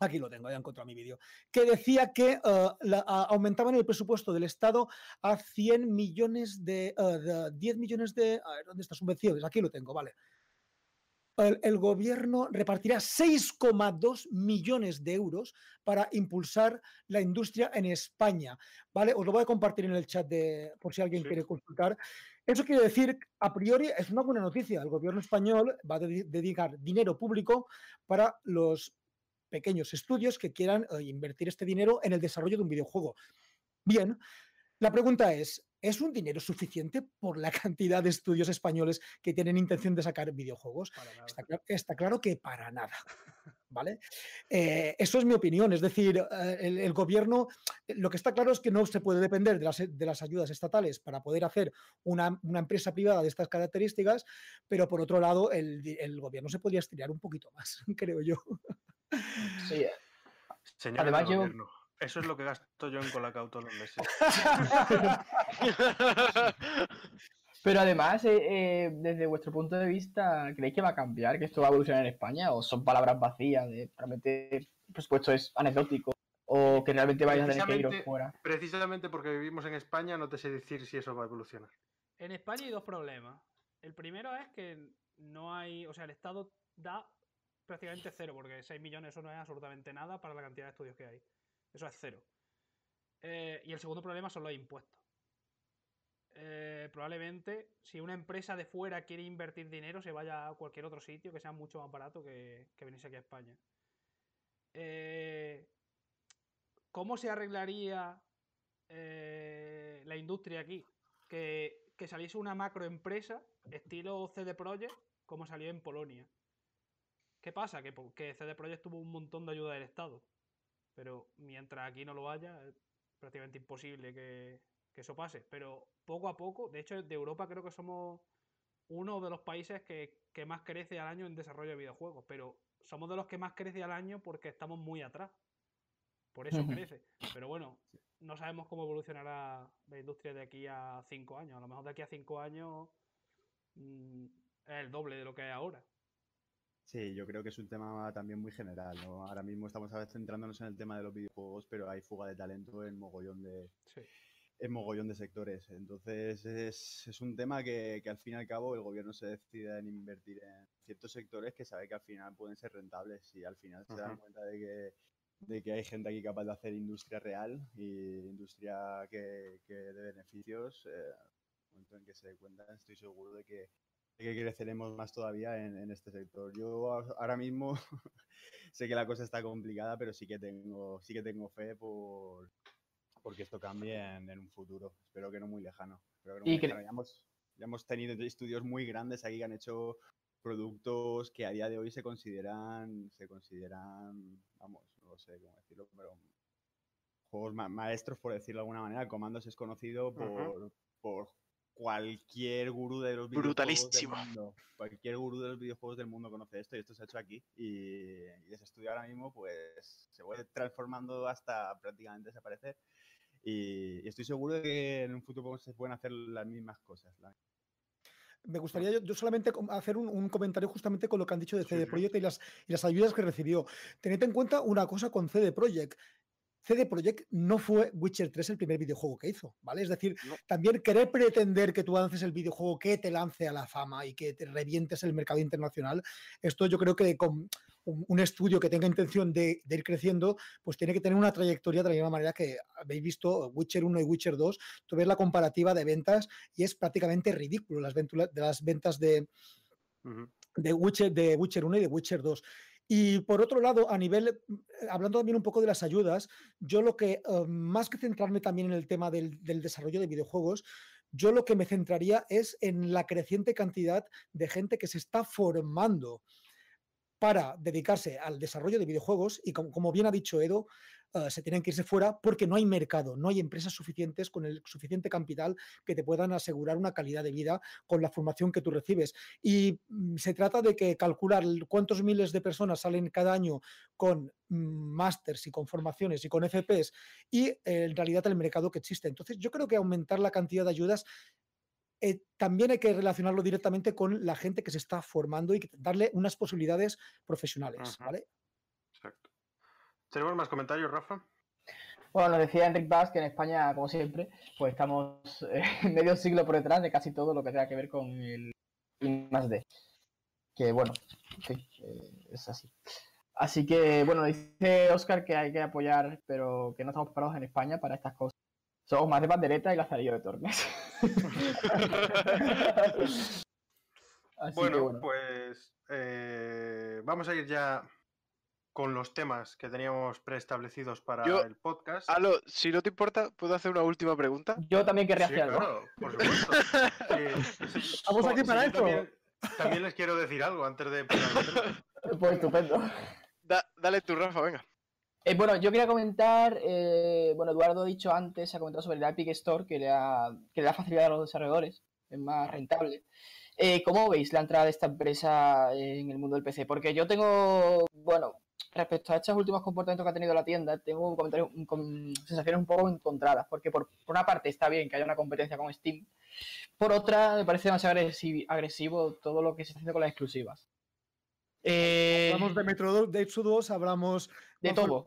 Aquí lo tengo, ya encontrado mi vídeo. Que decía que uh, aumentaban el presupuesto del Estado a 100 millones de, 10 millones de. A ver, ¿dónde está subvenciones? Aquí lo tengo, vale. El, gobierno repartirá 6,2 millones de euros para impulsar la industria en España. ¿Vale? Os lo voy a compartir en el chat de, por si alguien quiere consultar. Eso quiere decir, a priori, es una buena noticia. El gobierno español va a dedicar dinero público para los pequeños estudios que quieran eh, invertir este dinero en el desarrollo de un videojuego. Bien, la pregunta es, ¿es un dinero suficiente por la cantidad de estudios españoles que tienen intención de sacar videojuegos? Está, claro que para nada. ¿Vale? Eh, eso es mi opinión. Es decir, eh, el, gobierno, lo que está claro es que no se puede depender de las, ayudas estatales para poder hacer una, empresa privada de estas características, pero por otro lado, el, el gobierno se podría estirar un poquito más, creo yo. Sí. Señor Además, yo... Eso es lo que gasto yo en Colacao todos los meses. Pero además, eh, eh, desde vuestro punto de vista, ¿creéis que va a cambiar? ¿Que esto va a evolucionar en España? ¿O son palabras vacías de realmente presupuesto es anecdótico? ¿O que realmente vayas a tener que ir fuera? Precisamente porque vivimos en España, no te sé decir si eso va a evolucionar. En España hay dos problemas. El primero es que no hay, o sea, el Estado da prácticamente cero, porque 6 millones eso no es absolutamente nada para la cantidad de estudios que hay. Eso es cero. Eh, y el segundo problema son los impuestos. Eh, probablemente si una empresa de fuera quiere invertir dinero se vaya a cualquier otro sitio que sea mucho más barato que, que venirse aquí a España. Eh, ¿Cómo se arreglaría la industria aquí? Que, que saliese una macroempresa estilo CD Projekt como salió en Polonia. ¿Qué pasa? Que, que CD Projekt tuvo un montón de ayuda del Estado. Pero mientras aquí no lo haya, es prácticamente imposible que, eso pase. Pero poco a poco, de hecho, de Europa creo que somos uno de los países que, más crece al año en desarrollo de videojuegos. Pero somos de los que más crece al año porque estamos muy atrás. Por eso crece. Pero bueno, no sabemos cómo evolucionará la industria de aquí a cinco años. A lo mejor de aquí a cinco años mm, es el doble de lo que hay ahora. Sí, yo creo que es un tema también muy general, ¿no? Ahora mismo estamos a veces centrándonos en el tema de los videojuegos, pero hay fuga de talento en mogollón de, en mogollón de sectores. Entonces es, es un tema que, que, al fin y al cabo el gobierno se decide en invertir en ciertos sectores que sabe que al final pueden ser rentables y al final se dan cuenta de que, de que hay gente aquí capaz de hacer industria real y industria que, que de beneficios. Eh, el momento en que se dé cuenta, estoy seguro de que que creceremos más todavía en, este sector. Yo ahora mismo sé que la cosa está complicada, pero sí que tengo, sí que tengo fe por porque esto cambie en, un futuro. Espero que no muy lejano. Ya, hemos, ya hemos tenido estudios muy grandes aquí que han hecho productos que a día de hoy se consideran, se consideran, vamos, no sé cómo decirlo, pero juegos maestros, por decirlo de alguna manera. Comandos es conocido por, por cualquier gurú de los videojuegos del mundo, cualquier gurú de los videojuegos del mundo conoce esto y esto se ha hecho aquí y, ese estudio ahora mismo pues se vuelve transformando hasta prácticamente desaparecer y, estoy seguro de que en un futuro se pueden hacer las mismas cosas. Me gustaría yo, solamente hacer un, comentario justamente con lo que han dicho de CD Projekt y las, y las ayudas que recibió. Tened en cuenta una cosa con CD Projekt. CD Projekt no fue Witcher 3 el primer videojuego que hizo, ¿vale? Es decir, también querer pretender que tú lances el videojuego que te lance a la fama y que te revientes el mercado internacional, esto yo creo que con un, estudio que tenga intención de, ir creciendo, pues tiene que tener una trayectoria de la misma manera que habéis visto Witcher 1 y Witcher 2, tú ves la comparativa de ventas y es prácticamente ridículo las, de las ventas de, de, Witcher, de Witcher 1 y de Witcher 2. Y por otro lado, a nivel, hablando también un poco de las ayudas, yo lo que, eh, más que centrarme también en el tema del, desarrollo de videojuegos, yo lo que me centraría es en la creciente cantidad de gente que se está formando para dedicarse al desarrollo de videojuegos y como, bien ha dicho Edo, eh, se tienen que irse fuera porque no hay mercado, no hay empresas suficientes con el suficiente capital que te puedan asegurar una calidad de vida con la formación que tú recibes. Y mm, se trata de que calcular cuántos miles de personas salen cada año con mm, másters y con formaciones y con FPs y eh, en realidad el mercado que existe. Entonces yo creo que aumentar la cantidad de ayudas eh, también hay que relacionarlo directamente con la gente que se está formando y darle unas posibilidades profesionales, ¿vale? Exacto. ¿Tenemos más comentarios, Rafa? Bueno, nos decía Enric Vaz que en España, como siempre, pues estamos eh, medio siglo por detrás de casi todo lo que tenga que ver con el más D. Que bueno, sí, eh, es así. Así que, bueno, dice Oscar que hay que apoyar, pero que no estamos preparados en España para estas cosas. Somos más de bandereta y lazarillo de Tormes. bueno, pues eh, vamos a ir ya con los temas que teníamos preestablecidos para el podcast. Alo, si no te importa, ¿puedo hacer una última pregunta? Yo también querría hacer algo. por supuesto. Vamos aquí para esto. También, les quiero decir algo antes de... pues estupendo. dale tu Rafa, venga. Eh, bueno, yo quería comentar, eh, bueno, Eduardo ha dicho antes, ha comentado sobre el Epic Store que le, da facilidad a los desarrolladores, es más rentable. Eh, ¿Cómo veis la entrada de esta empresa en el mundo del PC? Porque yo tengo, bueno, respecto a estos últimos comportamientos que ha tenido la tienda, tengo comentarios, con sensaciones un poco encontradas, porque por, una parte está bien que haya una competencia con Steam, por otra me parece demasiado agresivo, todo lo que se está haciendo con las exclusivas. Hablamos de Metro de Exodus, hablamos de todo.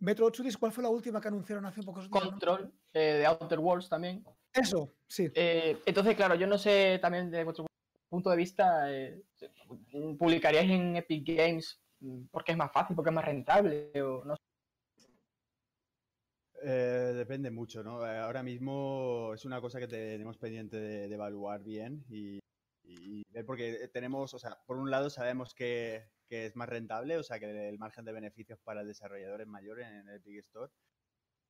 Metro Exodus, ¿cuál fue la última que anunciaron hace pocos días? Control, eh, de Outer Worlds también. Eso, sí. Eh, entonces, claro, yo no sé también de vuestro punto de vista, eh, ¿publicaríais en Epic Games porque es más fácil, porque es más rentable? O no depende mucho, ¿no? Ahora mismo es una cosa que tenemos pendiente de, evaluar bien y, y, ver porque tenemos, o sea, por un lado sabemos que, que es más rentable, o sea que el margen de beneficios para el desarrollador es mayor en el Epic Store.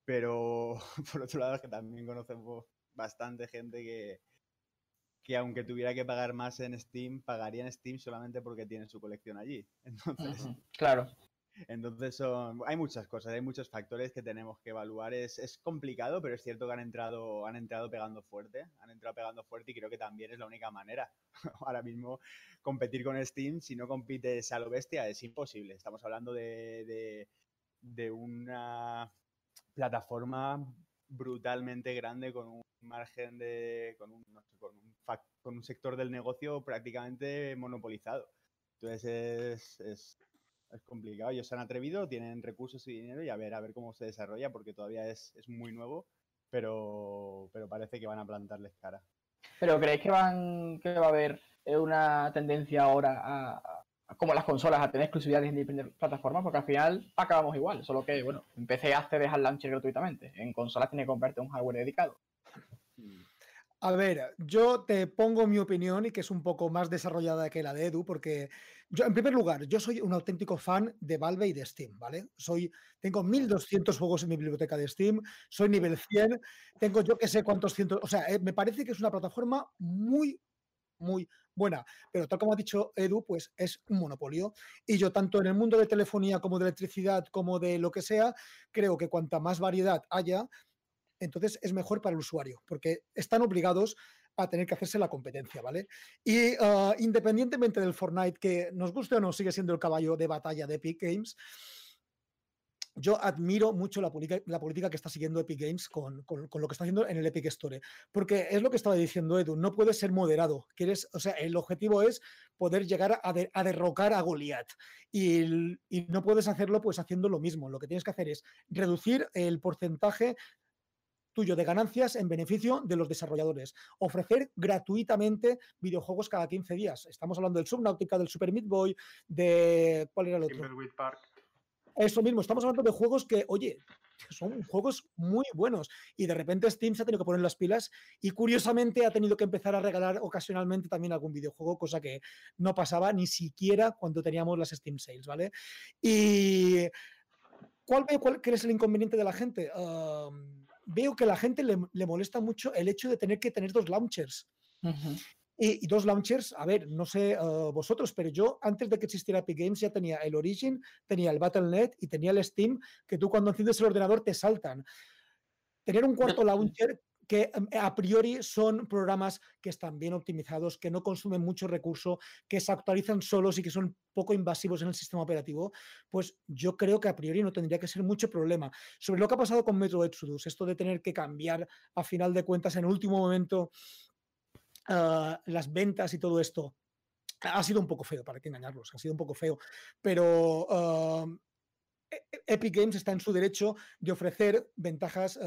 Pero por otro lado es que también conocemos bastante gente que, que aunque tuviera que pagar más en Steam, pagaría en Steam solamente porque tiene su colección allí. Entonces, claro. Entonces son, hay muchas cosas, hay muchos factores que tenemos que evaluar. Es, es, complicado, pero es cierto que han entrado, han entrado pegando fuerte, han entrado pegando fuerte y creo que también es la única manera. Ahora mismo competir con Steam, si no compites a lo bestia, es imposible. Estamos hablando de, de, una plataforma brutalmente grande con un margen de, con un, un, con un sector del negocio prácticamente monopolizado. Entonces es es complicado. Ellos se han atrevido, tienen recursos y dinero y a ver, a ver cómo se desarrolla porque todavía es, muy nuevo, pero, pero parece que van a plantarles cara. ¿Pero creéis que van que va a haber una tendencia ahora a, como las consolas a tener exclusividad en diferentes plataformas? Porque al final acabamos igual, solo que, bueno, en PC accedes al launcher gratuitamente, en consolas tienes que comprarte un hardware dedicado. A ver, yo te pongo mi opinión y que es un poco más desarrollada que la de Edu, porque yo, en primer lugar, yo soy un auténtico fan de Valve y de Steam, ¿vale? Soy, tengo 1200 juegos en mi biblioteca de Steam, soy nivel 100, tengo yo que sé cuántos cientos, o sea, eh, me parece que es una plataforma muy, muy buena, pero tal como ha dicho Edu, pues es un monopolio. Y yo tanto en el mundo de telefonía como de electricidad, como de lo que sea, creo que cuanta más variedad haya, entonces es mejor para el usuario, porque están obligados a tener que hacerse la competencia, ¿vale? Y ah, independientemente del Fortnite, que nos guste o no, sigue siendo el caballo de batalla de Epic Games, yo admiro mucho la la política que está siguiendo Epic Games con, lo que está haciendo en el Epic Store. Porque es lo que estaba diciendo Edu, no puedes ser moderado. Quieres, o sea, el objetivo es poder llegar a, derrocar a Goliath. Y, no puedes hacerlo pues haciendo lo mismo. Lo que tienes que hacer es reducir el porcentaje tuyo de ganancias en beneficio de los desarrolladores. Ofrecer gratuitamente videojuegos cada 15 días. Estamos hablando del Subnautica, del Super Meat Boy, de... ¿Cuál era el otro? Park. Eso mismo, estamos hablando de juegos que, oye, son juegos muy buenos y de repente Steam se ha tenido que poner las pilas y curiosamente ha tenido que empezar a regalar ocasionalmente también algún videojuego, cosa que no pasaba ni siquiera cuando teníamos las Steam Sales, ¿vale? Y ¿cuál, cuál es el inconveniente de la gente? Veo que a la gente le, molesta mucho el hecho de tener que tener dos launchers. Y, dos launchers, a ver, no sé uh, vosotros, pero yo antes de que existiera Epic Games ya tenía el Origin, tenía el Battle.net y tenía el Steam, que tú cuando enciendes el ordenador te saltan. Tener un cuarto launcher que em, a priori son programas que están bien optimizados, que no consumen mucho recurso, que se actualizan solos y que son poco invasivos en el sistema operativo, pues yo creo que a priori no tendría que ser mucho problema. Sobre lo que ha pasado con Metro Exodus, esto de tener que cambiar a final de cuentas en último momento Ah, las ventas y todo esto ha sido un poco feo, para que engañarlos, ha sido un poco feo, pero ah, e-, e-, Epic Games está en su derecho de ofrecer ventajas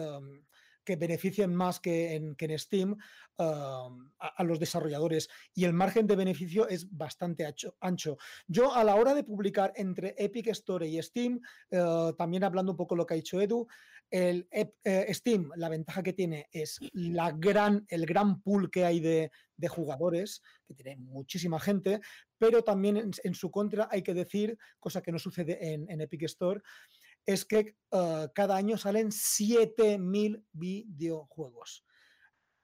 que beneficien más que en, que en Steam a, los desarrolladores y el margen de beneficio es bastante ancho. Yo a la hora de publicar entre Epic Store y Steam, eh, también hablando un poco lo que ha dicho Edu, el eh, Steam, la ventaja que tiene es la gran, el gran pool que hay de, jugadores, que tiene muchísima gente, pero también en, su contra hay que decir, cosa que no sucede en, Epic Store, es que eh, cada año salen 7.000 videojuegos.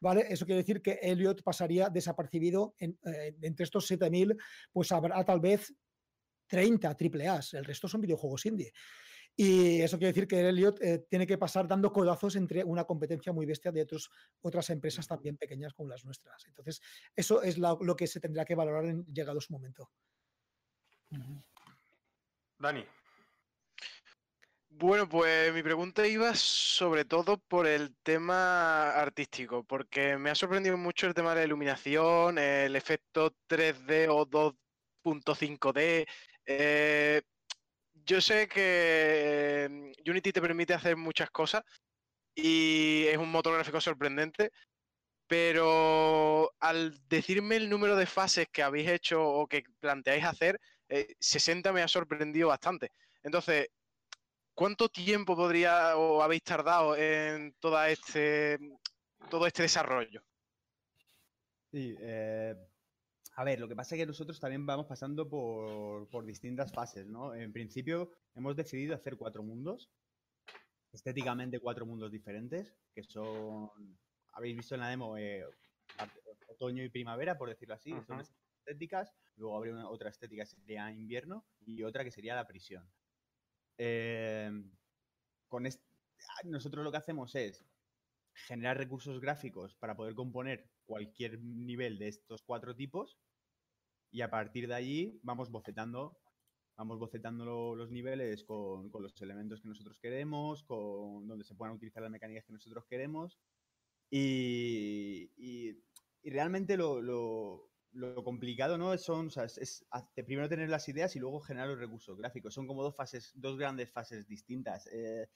¿Vale? Eso quiere decir que Elliot pasaría desapercibido en, eh, entre estos 7.000, pues habrá tal vez 30 triple el resto son videojuegos indie. Y eso quiere decir que Elliot eh, tiene que pasar dando codazos entre una competencia muy bestia de otros, otras empresas también pequeñas como las nuestras. Entonces, eso es lo, que se tendrá que valorar en llegado su momento. Dani. Bueno, pues mi pregunta iba sobre todo por el tema artístico, porque me ha sorprendido mucho el tema de la iluminación, el efecto 3D o 2.5D. Eh, yo sé que mm, Unity te permite hacer muchas cosas y es un motor gráfico sorprendente, pero al decirme el número de fases que habéis hecho o que planteáis hacer, 60 eh, me ha sorprendido bastante. Entonces, ¿cuánto tiempo podría o habéis tardado en toda este, todo este desarrollo? Sí, eh, a ver, lo que pasa es que nosotros también vamos pasando por, distintas fases, ¿no? En principio hemos decidido hacer cuatro mundos, estéticamente cuatro mundos diferentes, que son, habéis visto en la demo, eh, otoño y primavera, por decirlo así, son estéticas, luego habría una, otra estética que sería invierno y otra que sería la prisión. Em, con nosotros lo que hacemos es generar recursos gráficos para poder componer cualquier nivel de estos cuatro tipos y a partir de allí vamos bocetando, vamos bocetando los niveles con, los elementos que nosotros queremos, con donde se puedan utilizar las mecánicas que nosotros queremos. Y, realmente lo, complicado no son, o sea, es, primero tener las ideas y luego generar los recursos gráficos. Son como dos fases, dos grandes fases distintas. Eh,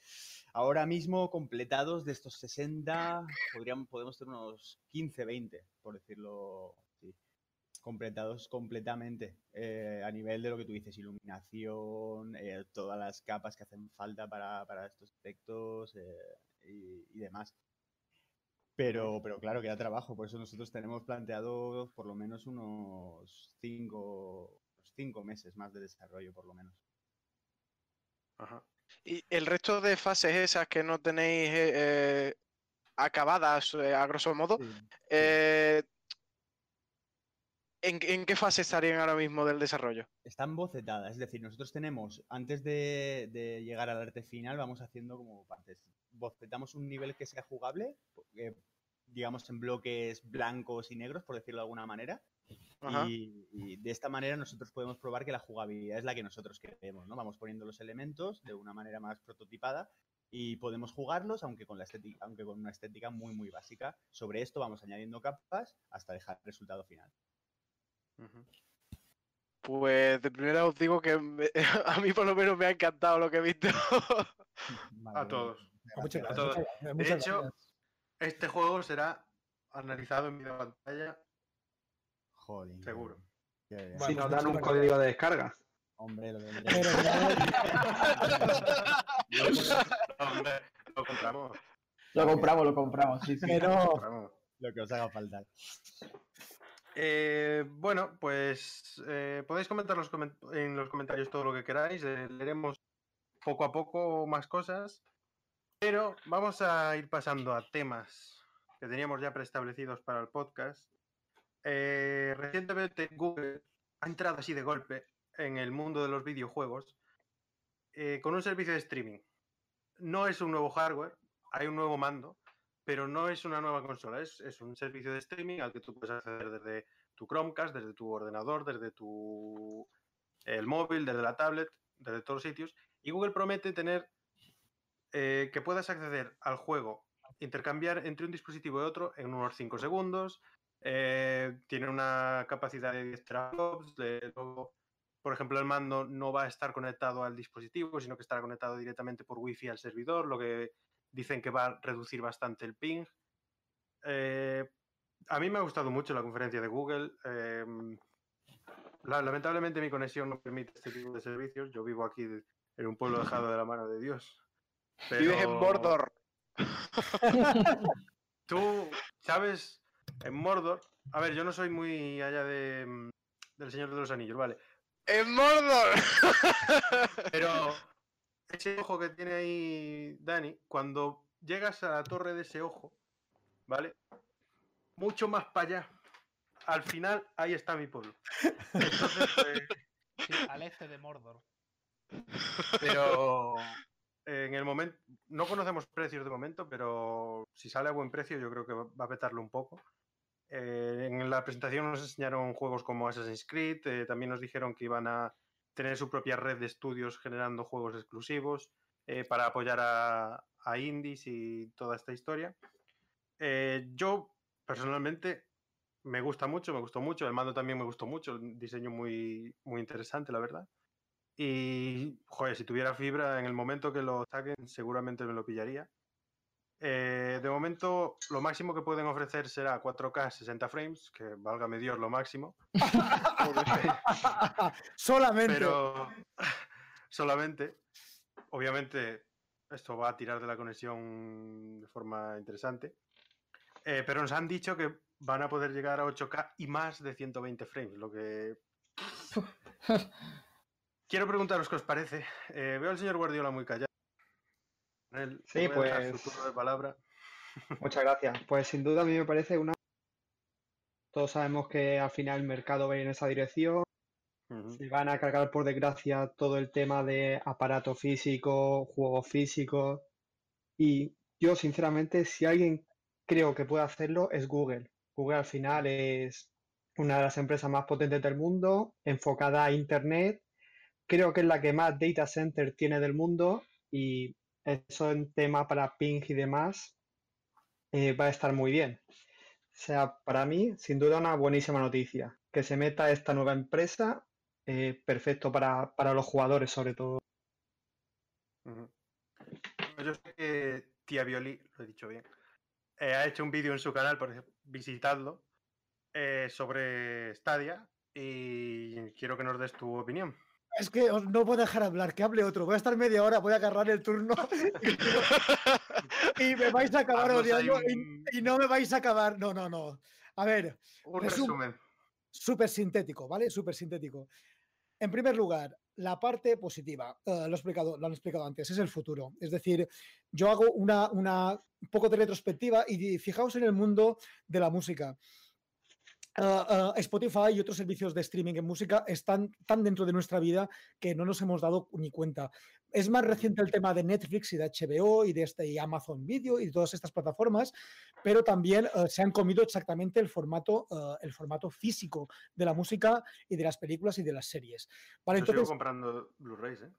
ahora mismo completados de estos 60, podríamos, podemos tener unos 15, 20, por decirlo completados completamente eh, a nivel de lo que tú dices, iluminación, eh, todas las capas que hacen falta para, estos efectos y, demás. Pero, pero claro, queda trabajo, por eso nosotros tenemos planteado por lo menos unos cinco, cinco meses más de desarrollo, por lo menos. Y el resto de fases esas que no tenéis acabadas, a grosso modo, ¿En, qué fase estarían ahora mismo del desarrollo? Están bocetadas, es decir, nosotros tenemos, antes de, llegar al arte final, vamos haciendo como partes. Bocetamos un nivel que sea jugable, digamos, en bloques blancos y negros, por decirlo de alguna manera. Y, de esta manera nosotros podemos probar que la jugabilidad es la que nosotros queremos, ¿no? Vamos poniendo los elementos de una manera más prototipada y podemos jugarlos, aunque con, la estética, aunque con una estética muy, muy básica. Sobre esto vamos añadiendo capas hasta dejar el resultado final. Pues de primera os digo que a mí por lo menos me ha encantado lo que he visto. a todos. a todos. De hecho, este juego será analizado en mi pantalla. Joder. Seguro. Si nos dan un código de descarga. Hombre, lo lo compramos. Lo compramos, lo compramos, sí, sí. Pero lo que os haga falta. Eh, bueno, pues eh, podéis comentar en los comentarios todo lo que queráis. Eh, leeremos poco a poco más cosas. Pero vamos a ir pasando a temas que teníamos ya preestablecidos para el podcast. recientemente Google ha entrado así de golpe en el mundo de los videojuegos con un servicio de streaming. No es un nuevo hardware, hay un nuevo mando, pero no es una nueva consola, es, un servicio de streaming al que tú puedes acceder desde tu Chromecast, desde tu ordenador, desde tu el móvil, desde la tablet, desde todos los sitios. Y Google promete tener eh, que puedas acceder al juego, intercambiar entre un dispositivo y otro en unos 5 segundos. Eh, tiene una capacidad de 10 teraflops. por ejemplo, el mando no va a estar conectado al dispositivo, sino que estará conectado directamente por Wi-Fi al servidor, lo que dicen que va a reducir bastante el ping. Eh, a mí me ha gustado mucho la conferencia de Google. Em, lamentablemente mi conexión no permite este tipo de servicios. Yo vivo aquí en un pueblo dejado de la mano de Dios. Vives en Mordor. Tú, ¿sabes? En Mordor. A ver, yo no soy muy allá de, mm, del Señor de los Anillos, ¿vale? ¡En Mordor! Pero ese ojo que tiene ahí Dani, cuando llegas a la torre de ese ojo, ¿vale? Mucho más para allá. Al final, ahí está mi pueblo. Pues, al este de Mordor. Pero en el momento, no conocemos precios de momento, pero si sale a buen precio, yo creo que va a petarlo un poco. Eh, en la presentación nos enseñaron juegos como Assassin's Creed, eh, también nos dijeron que iban a tener su propia red de estudios generando juegos exclusivos eh, para apoyar a, indies y toda esta historia. Eh, yo personalmente me gusta mucho, me gustó mucho, el mando también me gustó mucho, el diseño muy, muy interesante, la verdad. Y, joder, si tuviera fibra en el momento que lo saquen, seguramente me lo pillaría. Eh, de momento, lo máximo que pueden ofrecer será 4K 60 frames, que válgame Dios lo máximo. solamente. Pero solamente. Obviamente, esto va a tirar de la conexión de forma interesante. Eh, pero nos han dicho que van a poder llegar a 8K y más de 120 frames, lo que. Quiero preguntaros qué os parece. Eh, veo al señor Guardiola muy callado sí, pues. palabra. Muchas gracias. Pues sin duda a mí me parece una. Todos sabemos que al final el mercado va en esa dirección. Se van a cargar, por desgracia, todo el tema de aparato físico, juegos físicos. Y yo, sinceramente, si alguien creo que puede hacerlo, es Google. Google al final es una de las empresas más potentes del mundo, enfocada a Internet. Creo que es la que más data center tiene del mundo y eso en tema para ping y demás eh, va a estar muy bien. O sea, para mí, sin duda, una buenísima noticia. Que se meta esta nueva empresa, eh, perfecto para, los jugadores, sobre todo. Yo sé que Tía Violi, lo he dicho bien, eh, ha hecho un vídeo en su canal, por visitadlo, sobre Stadia y quiero que nos des tu opinión. Es que no puedo dejar hablar, que hable otro. Voy a estar media hora, voy a agarrar el turno y, me vais a acabar odiando y, no me vais a acabar. No, no, no. A ver. Un resumen. Súper sintético, ¿vale? Súper sintético. En primer lugar, la parte positiva, eh, lo, he explicado, lo han explicado antes, es el futuro. Es decir, yo hago una, una un poco de retrospectiva y fijaos en el mundo de la música. Ah, ah, Spotify y otros servicios de streaming en música están tan dentro de nuestra vida que no nos hemos dado ni cuenta. Es más reciente el tema de Netflix y de HBO y de este, Amazon Video y de todas estas plataformas, pero también ah, se han comido exactamente el formato, el formato físico de la música y de las películas y de las series. Vale, Yo entonces, sigo comprando Blu-rays, ¿eh?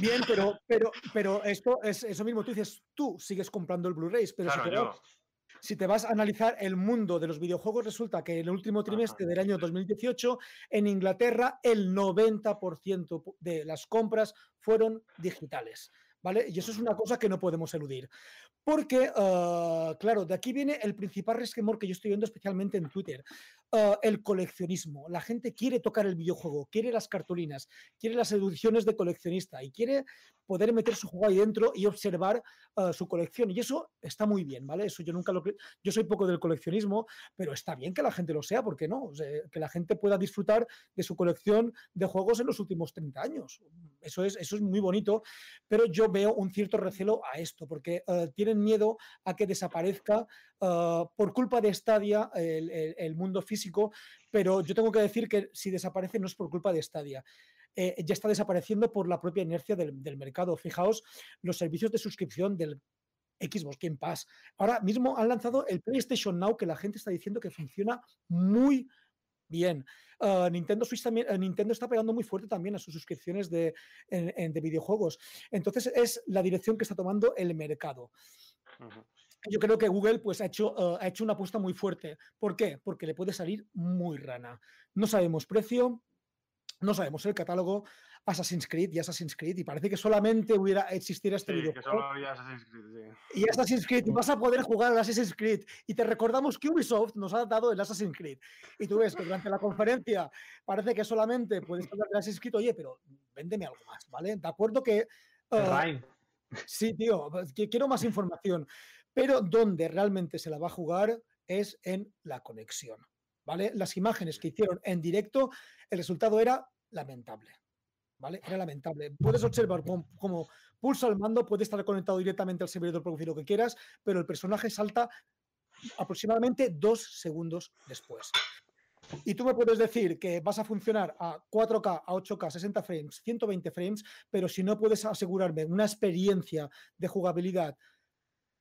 Bien, pero, pero, pero esto es eso mismo. Tú dices, tú sigues comprando el Blu-rays, pero si te vas a analizar el mundo de los videojuegos, resulta que en el último trimestre del año 2018, en Inglaterra, el 90% de las compras fueron digitales. ¿Vale? Y eso es una cosa que no podemos eludir. Porque, ah, claro, de aquí viene el principal resquemor que yo estoy viendo especialmente en Twitter. Ah, el coleccionismo. La gente quiere tocar el videojuego, quiere las cartulinas, quiere las ediciones de coleccionista y quiere poder meter su juego ahí dentro y observar ah, su colección. Y eso está muy bien, ¿vale? Eso yo nunca lo Yo soy poco del coleccionismo, pero está bien que la gente lo sea, ¿por qué no? que la gente pueda disfrutar de su colección de juegos en los últimos 30 años. Eso es, eso es muy bonito, pero yo veo un cierto recelo a esto, porque ah, tienen miedo a que desaparezca ah, por culpa de Stadia el, mundo físico, pero yo tengo que decir que si desaparece no es por culpa de Stadia. Eh, ya está desapareciendo por la propia inercia del, mercado. Fijaos los servicios de suscripción del Xbox Game Pass. Ahora mismo han lanzado el PlayStation Now que la gente está diciendo que funciona muy bien. Ah, eh, Nintendo está pegando muy fuerte también a sus suscripciones de videojuegos. Entonces es la dirección que está tomando el mercado. Yo creo que Google pues, ha, hecho, ah, ha hecho una apuesta muy fuerte. ¿Por qué? Porque le puede salir muy rana. No sabemos precio, no sabemos el catálogo Assassin's Creed y Assassin's Creed y parece que solamente hubiera existiera este sí, Que solo había Assassin's Creed, sí. Y Assassin's Creed, y vas a poder jugar al Assassin's Creed. Y te recordamos que Ubisoft nos ha dado el Assassin's Creed. Y tú ves que durante la conferencia parece que solamente puedes hablar del Assassin's Creed, oye, pero véndeme algo más, ¿vale? De acuerdo que. Uh, sí, tío, quiero más información. Pero donde realmente se la va a jugar es en la conexión. ¿Vale? Las imágenes que hicieron en directo el resultado era lamentable. ¿Vale? Era lamentable. Puedes observar cómo, pulsa el mando, puede estar conectado directamente al servidor por lo que quieras, pero el personaje salta aproximadamente dos segundos después. Y tú me puedes decir que vas a funcionar a 4K, a 8K, 60 frames, 120 frames, pero si no puedes asegurarme una experiencia de jugabilidad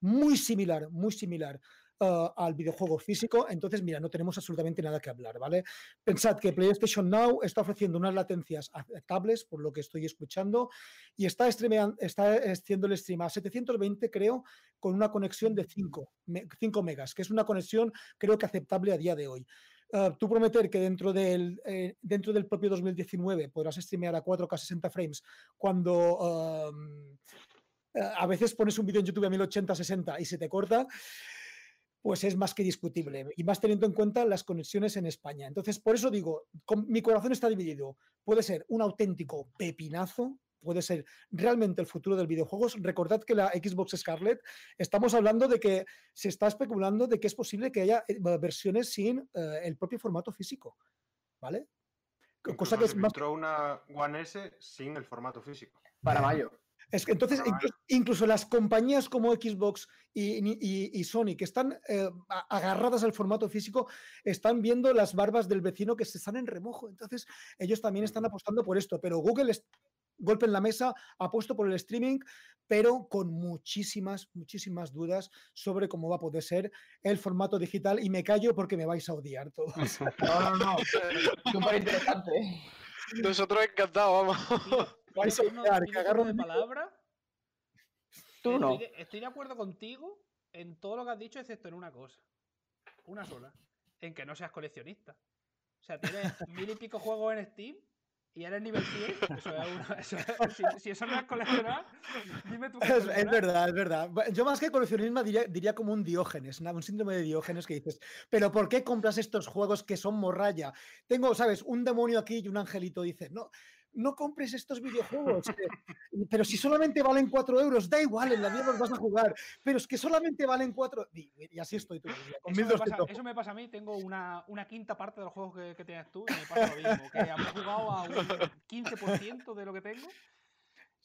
muy similar, muy similar eh, al videojuego físico, entonces mira, no tenemos absolutamente nada que hablar, ¿vale? Pensad que PlayStation Now está ofreciendo unas latencias aceptables, por lo que estoy escuchando, y está, está haciendo el stream a 720, creo, con una conexión de 5, 5 megas, que es una conexión creo que aceptable a día de hoy. Uh, tú prometer que dentro del, eh, dentro del propio 2019 podrás streamear a 4K 60 frames cuando a veces pones un vídeo en YouTube a 1080-60 y se te corta, pues es más que discutible, y más teniendo en cuenta las conexiones en España. Entonces, por eso digo, mi corazón está dividido. Puede ser un auténtico pepinazo, puede ser realmente el futuro del videojuegos. Recordad que la Xbox Scarlett, estamos hablando de que se está especulando de que es posible que haya eh, versiones sin eh, el propio formato físico, ¿vale? Cosa que es más... una One S sin el formato físico. Para mayo. Es que entonces, incluso, las compañías como Xbox y, Sony, que están eh, agarradas al formato físico, están viendo las barbas del vecino que se están en remojo. Entonces, ellos también están apostando por esto. Pero Google, es, golpe en la mesa, ha puesto por el streaming, pero con muchísimas, muchísimas dudas sobre cómo va a poder ser el formato digital. Y me callo porque me vais a odiar todos. No, no, no. Súper interesante. Nosotros encantados, vamos. ¿Vais a de palabra? Tú no. Estoy de, acuerdo contigo en todo lo que has dicho, excepto en una cosa. Una sola. En que no seas coleccionista. O sea, tienes mil y pico juegos en Steam y eres nivel 100. Eso es una, si, eso no es coleccionar, dime tú. Es, es, verdad, es verdad. Yo más que coleccionismo diría, diría como un diógenes, un síndrome de diógenes que dices, pero ¿por qué compras estos juegos que son morralla? Tengo, ¿sabes? Un demonio aquí y un angelito. Dice, no, no compres estos videojuegos. pero si solamente valen 4 euros, da igual, en la vida los vas a jugar. Pero es que solamente valen 4. Y, y así estoy todo el día. Con eso, me pasa, eso, me pasa, a mí. Tengo una, una quinta parte de los juegos que, que tienes tú y me pasa lo mismo. Que habré jugado a un 15% de lo que tengo.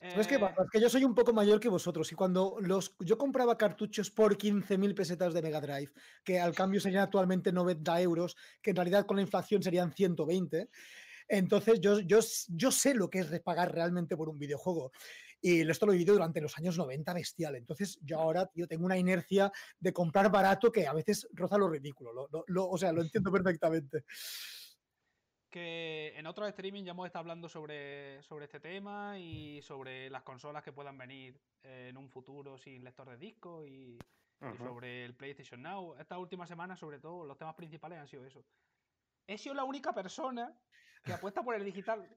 Es que, es que yo soy un poco mayor que vosotros y cuando los, yo compraba cartuchos por 15.000 pesetas de Mega Drive, que al cambio serían actualmente 90 euros, que en realidad con la inflación serían 120, entonces yo, yo, yo sé lo que es pagar realmente por un videojuego. Y esto lo he vivido durante los años 90 bestial. Entonces yo ahora, tío, tengo una inercia de comprar barato que a veces roza lo ridículo. o sea, lo entiendo perfectamente que en otros streaming ya hemos estado hablando sobre, sobre este tema y sobre las consolas que puedan venir en un futuro sin lector de disco y, sobre el PlayStation Now. Esta última semana, sobre todo, los temas principales han sido eso. He sido la única persona que apuesta por el digital.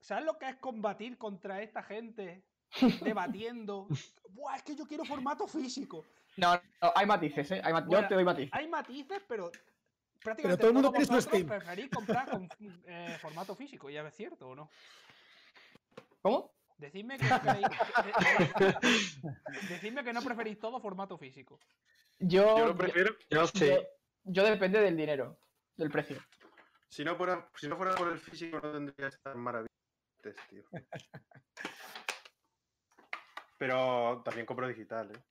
¿Sabes lo que es combatir contra esta gente debatiendo? Buah, es que yo quiero formato físico. No, hay matices, ¿eh? Hay yo te doy matices. Hay matices, pero pero todo el mundo su Steam. Preferís comprar con eh, formato físico, ya es cierto o no. ¿Cómo? Decidme que, Decidme que no preferís todo formato físico. Yo, yo lo prefiero. Yo, yo, depende del dinero, del precio. Si no, fuera, si no fuera por el físico, no tendría que estar maravilloso, tío. Pero también compro digital, ¿eh?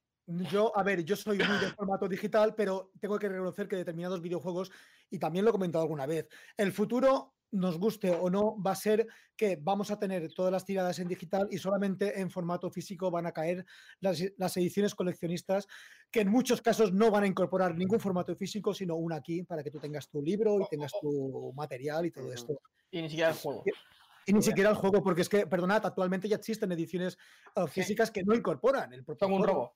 Yo, a ver, yo soy muy de formato digital, pero tengo que reconocer que determinados videojuegos, y también lo he comentado alguna vez, el futuro, nos guste o no, va a ser que vamos a tener todas las tiradas en digital y solamente en formato físico van a caer las, ediciones coleccionistas, que en muchos casos no van a incorporar ningún formato físico, sino una aquí para que tú tengas tu libro y tengas tu material y todo esto. Y ni siquiera el juego. Y ni siquiera el juego, porque es que, perdonad, actualmente ya existen ediciones uh, físicas que no incorporan el propio Son un robo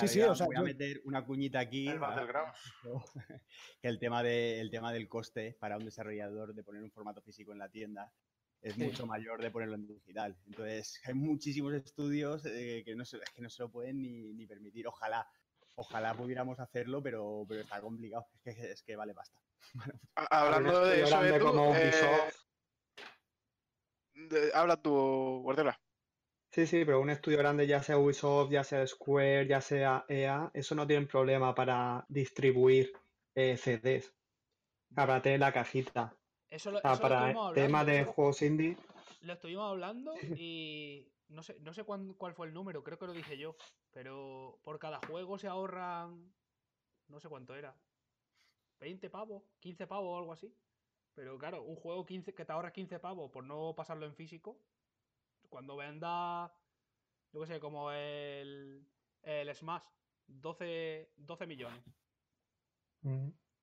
sí, sí, o sea, voy a meter una cuñita aquí. que el tema, de, tema del coste para un desarrollador de poner un formato físico en la tienda es mucho mayor de ponerlo en digital. Entonces, hay muchísimos estudios eh, que, no se, que no se lo pueden ni, permitir. Ojalá, ojalá pudiéramos hacerlo, pero, pero está complicado. Es que, es que vale basta. Hablando de eso, eh, habla tu Guardiola. Sí, sí, pero un estudio grande, ya sea Ubisoft, ya sea Square, ya sea EA, eso no tiene problema para distribuir eh, CDs. Para tener la cajita. Eso lo, para el tema de juegos indie. Lo estuvimos hablando y no sé, no sé cuál, cuál fue el número, creo que lo dije yo. Pero por cada juego se ahorran. No sé cuánto era. 20 pavos, 15 pavos o algo así. Pero claro, un juego 15, que te ahorra 15 pavos por no pasarlo en físico, cuando venda, yo qué sé, como el, el Smash, 12, 12 millones.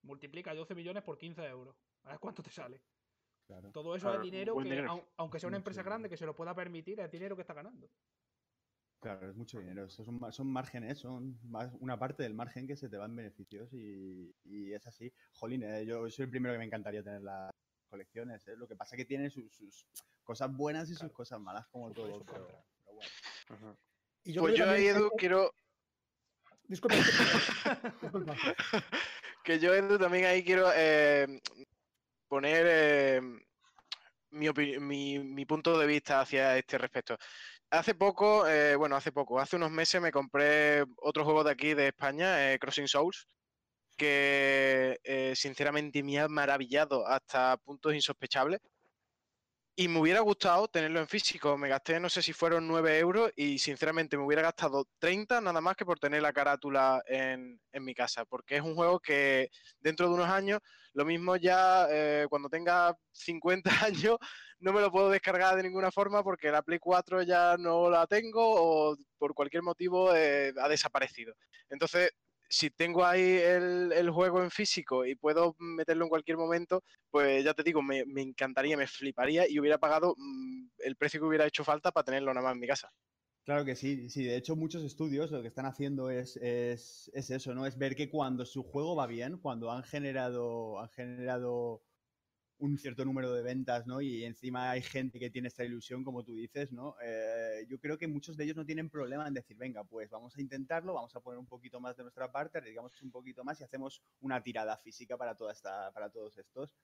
Multiplica 12 millones por 15 euros. A ver cuánto te sale. Todo eso es dinero que, aunque sea una empresa grande que se lo pueda permitir, es dinero que está ganando. Claro, es mucho dinero. son, son márgenes, son una parte del margen que se te va en beneficios y, es así. Jolín, eh, yo soy el primero que me encantaría tener las colecciones. ¿eh? Lo que pasa es que tiene sus, cosas buenas y sus cosas malas, como todo. y yo pues yo ahí, Edu, quiero. Disculpa. que yo, Edu, también ahí quiero eh, poner eh, mi, mi, punto de vista hacia este respecto. Hace poco, eh, bueno, hace poco, hace unos meses me compré otro juego de aquí de España, Crossing Souls, que sinceramente me ha maravillado hasta puntos insospechables. Y me hubiera gustado tenerlo en físico. Me gasté, no sé si fueron 9 euros y sinceramente me hubiera gastado 30 nada más que por tener la carátula en, mi casa. Porque es un juego que dentro de unos años, lo mismo ya eh, cuando tenga 50 años, no me lo puedo descargar de ninguna forma porque la Play 4 ya no la tengo o por cualquier motivo eh, ha desaparecido. Entonces, si tengo ahí el, juego en físico y puedo meterlo en cualquier momento, pues ya te digo, me, encantaría, me fliparía y hubiera pagado mm, el precio que hubiera hecho falta para tenerlo nada más en mi casa. Claro que sí, sí, de hecho muchos estudios lo que están haciendo es, es, es eso, ¿no? Es ver que cuando su juego va bien, cuando han generado, han generado un cierto número de ventas, ¿no? Y encima hay gente que tiene esta ilusión, como tú dices, ¿no? Eh, yo creo que muchos de ellos no tienen problema en decir, venga, pues vamos a intentarlo, vamos a poner un poquito más de nuestra parte, digamos un poquito más y hacemos una tirada física para toda esta, para todos estos.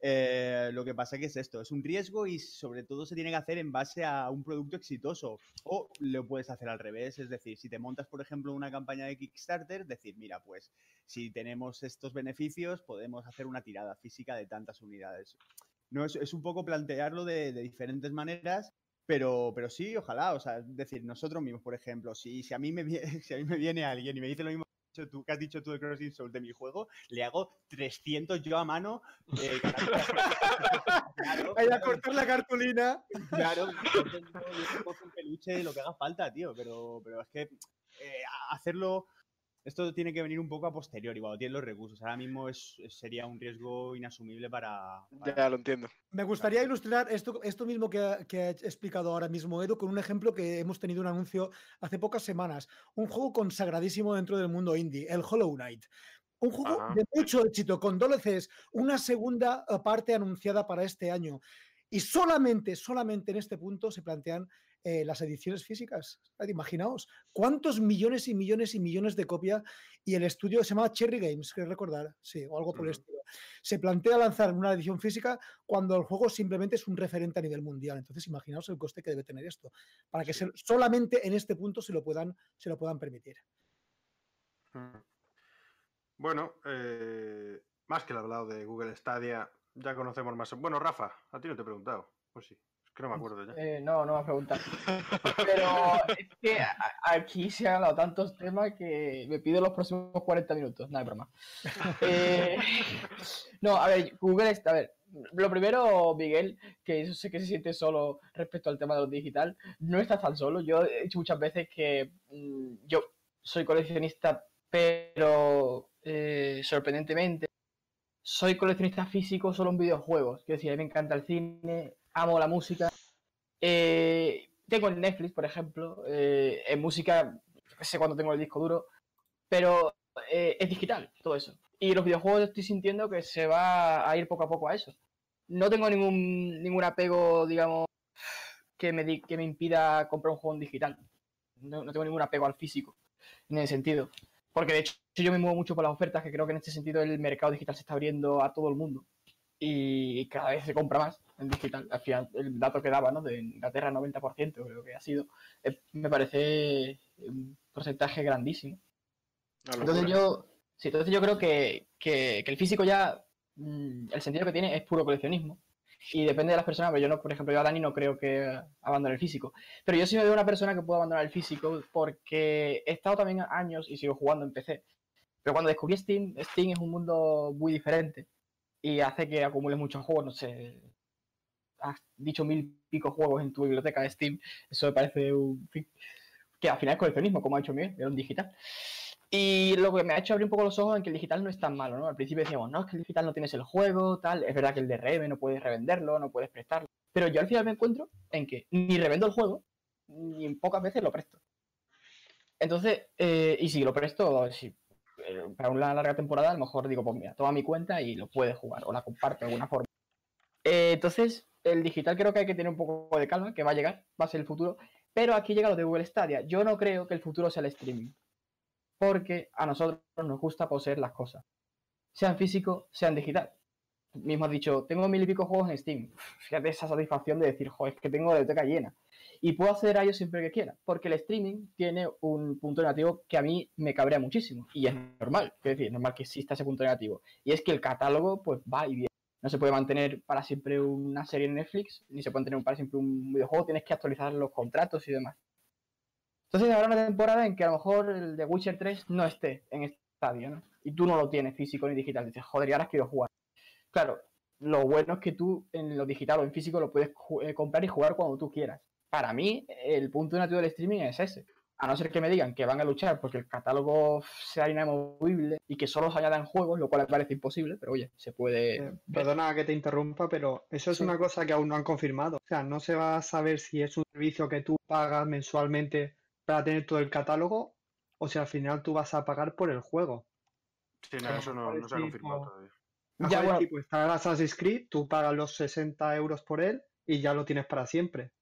Eh, lo que pasa que es esto, es un riesgo y sobre todo se tiene que hacer en base a un producto exitoso. O lo puedes hacer al revés, es decir, si te montas, por ejemplo, una campaña de Kickstarter, decir, mira, pues si tenemos estos beneficios, podemos hacer una tirada física de tantas unidades. No, es, un poco plantearlo de, diferentes maneras Pero, pero sí, ojalá, o sea, es decir, nosotros mismos, por ejemplo, si, si, a mí me, si a mí me viene alguien y me dice lo mismo que, tú, que has dicho tú de Crossing Souls de mi juego, le hago 300 yo a mano. Eh, claro, a cortar la cartulina. Claro, yo un peluche y lo que haga falta, tío, pero, pero es que eh, hacerlo esto tiene que venir un poco a posteriori, cuando tienes los recursos. Ahora mismo es, sería un riesgo inasumible para, Ya lo entiendo. Me gustaría ilustrar esto, esto mismo que ha, que ha, explicado ahora mismo Edu con un ejemplo que hemos tenido un anuncio hace pocas semanas. Un juego consagradísimo dentro del mundo indie, el Hollow Knight. Un juego de mucho éxito, con DLCs, una segunda eh, parte anunciada para este año. Y solamente, solamente en este punto se plantean eh, las ediciones físicas. Imaginaos cuántos millones y millones y millones de copias y el estudio se llama Cherry Games, que recordar, sí, o algo por el estilo. Se plantea lanzar una edición física cuando el juego simplemente es un referente a nivel mundial. Entonces, imaginaos el coste que debe tener esto, para que solamente en este punto se lo puedan, se lo puedan permitir. Bueno, eh, más que el hablado de Google Stadia, ya conocemos más. Bueno, Rafa, a ti no te he preguntado. Pues sí. No me acuerdo ya. Eh, no, no me has preguntado. Pero es que aquí se han hablado tantos temas que me pido los próximos 40 minutos. Hay broma. Eh, no, a ver, Google está. A ver, lo primero, Miguel, que sé que se siente solo respecto al tema de lo digital, no estás tan solo. Yo he dicho muchas veces que mm, yo soy coleccionista, pero eh, sorprendentemente soy coleccionista físico solo en videojuegos. Quiero decir, a mí me encanta el cine, amo la música. Eh, tengo el Netflix, por ejemplo, eh, en música, no sé cuándo tengo el disco duro, pero eh, es digital todo eso. Y los videojuegos estoy sintiendo que se va a ir poco a poco a eso. No tengo ningún, ningún apego, digamos, que me, que me impida comprar un juego en digital. No, no tengo ningún apego al físico, en ese sentido. Porque de hecho yo me muevo mucho por las ofertas, que creo que en este sentido el mercado digital se está abriendo a todo el mundo y cada vez se compra más en digital. Al final, el dato que daba, ¿no? De Inglaterra, 90% creo que ha sido, me parece un porcentaje grandísimo. Entonces yo, sí, entonces yo creo que, que, el físico ya, mm, el sentido que tiene es puro coleccionismo. Y depende de las personas, pero yo no, por ejemplo, yo a Dani no creo que abandone el físico. Pero yo sí me veo una persona que puede abandonar el físico porque he estado también años y sigo jugando en PC. Pero cuando descubrí Steam, Steam es un mundo muy diferente y hace que acumules muchos juegos, no sé, has dicho mil pico juegos en tu biblioteca de Steam, eso me parece un... que al final es coleccionismo, como ha hecho Miguel, era un digital. Y lo que me ha hecho abrir un poco los ojos en que el digital no es tan malo, ¿no? Al principio decíamos, no, es que el digital no tienes el juego, tal, es verdad que el de DRM no puedes revenderlo, no puedes prestarlo, pero yo al final me encuentro en que ni revendo el juego, ni en pocas veces lo presto. Entonces, eh, y si lo presto, si para una larga temporada, a lo mejor digo, pues mira, toma mi cuenta y lo puedes jugar o la comparto de alguna forma. Eh, entonces, el digital creo que hay que tener un poco de calma, que va a llegar, va a ser el futuro. Pero aquí llega lo de Google Stadia. Yo no creo que el futuro sea el streaming. Porque a nosotros nos gusta poseer las cosas. Sean físico, sean digital. Mismo has dicho, tengo mil y pico juegos en Steam. Fíjate esa satisfacción de decir, joder, es que tengo la biblioteca llena y puedo acceder a ellos siempre que quiera, porque el streaming tiene un punto negativo que a mí me cabrea muchísimo y es normal, es decir, es normal que exista ese punto negativo y es que el catálogo pues va y viene. No se puede mantener para siempre una serie en Netflix, ni se puede mantener para siempre un videojuego, tienes que actualizar los contratos y demás. Entonces habrá una temporada en que a lo mejor el de Witcher 3 no esté en este estadio, ¿no? Y tú no lo tienes físico ni digital. Dices, joder, y ahora quiero jugar. Claro, lo bueno es que tú en lo digital o en físico lo puedes eh, comprar y jugar cuando tú quieras para mí el punto nativo del streaming es ese. A no ser que me digan que van a luchar porque el catálogo sea inamovible y que solo se añadan juegos, lo cual me parece imposible, pero oye, se puede. Eh, perdona que te interrumpa, pero eso es una cosa que aún no han confirmado. O sea, no se va a saber si es un servicio que tú pagas mensualmente para tener todo el catálogo o si al final tú vas a pagar por el juego. Sí, no, eso no, se ha confirmado todavía. Ya, bueno. tipo, está el Assassin's Creed, tú pagas los 60 euros por él y ya lo tienes para siempre.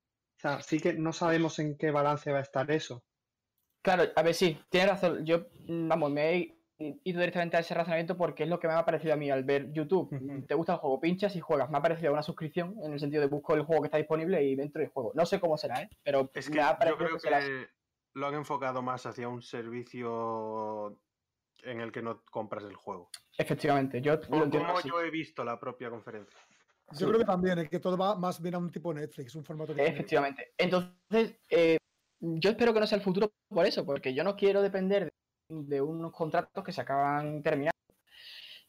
O sea, sí que no sabemos en qué balance va a estar eso. Claro, a ver, sí, tienes razón. Yo, mm, vamos, me he ido directamente a ese razonamiento porque es lo que me ha parecido a mí al ver YouTube. Te gusta el juego, pinchas y juegas. Me ha parecido una suscripción en el sentido de busco el juego que está disponible y dentro del juego. No sé cómo será, ¿eh? Pero es que yo creo que, lo han enfocado más hacia un servicio en el que no compras el juego. Efectivamente, yo como yo he visto la propia conferencia. Yo creo que también, es que todo va más bien a un tipo Netflix, un formato de Efectivamente. Entonces, eh, yo espero que no sea el futuro por eso, porque yo no quiero depender de, unos contratos que se acaban terminando.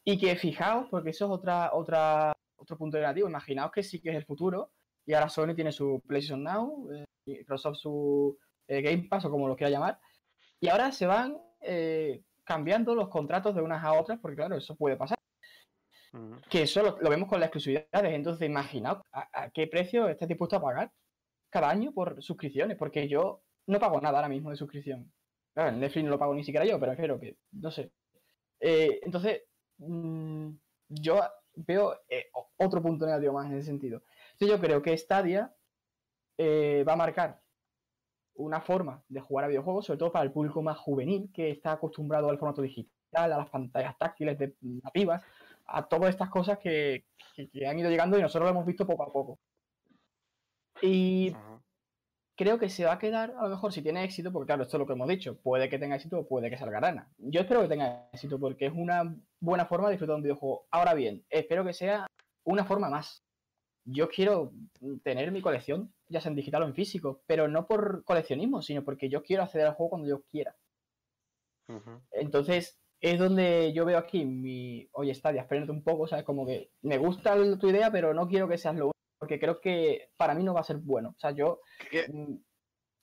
Y que fijaos, porque eso es otra, otra, otro punto negativo, imaginaos que sí que es el futuro, y ahora Sony tiene su PlayStation Now, eh, Microsoft su eh, Game Pass o como lo quiera llamar, y ahora se van cambiando los contratos de unas a otras, porque claro, eso puede pasar. Que eso lo, vemos con las exclusividades. Entonces, imaginaos a, qué precio estás dispuesto a pagar cada año por suscripciones, porque yo no pago nada ahora mismo de suscripción. Claro, en Netflix no lo pago ni siquiera yo, pero espero que, no sé. Eh, entonces, mm, yo veo eh, otro punto negativo más en ese sentido. Entonces, yo creo que Stadia eh, va a marcar una forma de jugar a videojuegos, sobre todo para el público más juvenil, que está acostumbrado al formato digital, a las pantallas táctiles de nativas, a todas estas cosas que, han ido llegando y nosotros lo hemos visto poco a poco. Y creo que se va a quedar, a lo mejor, si tiene éxito, porque claro, esto es lo que hemos dicho, puede que tenga éxito o puede que salga rana. Yo espero que tenga éxito porque es una buena forma de disfrutar un videojuego. Ahora bien, espero que sea una forma más. Yo quiero tener mi colección, ya sea en digital o en físico, pero no por coleccionismo, sino porque yo quiero acceder al juego cuando yo quiera. Entonces, es donde yo veo aquí mi, oye, Stadia, espérate un poco, ¿sabes? Como que me gusta tu idea, pero no quiero que seas lo porque creo que para mí no va a ser bueno. O sea, yo... Mm,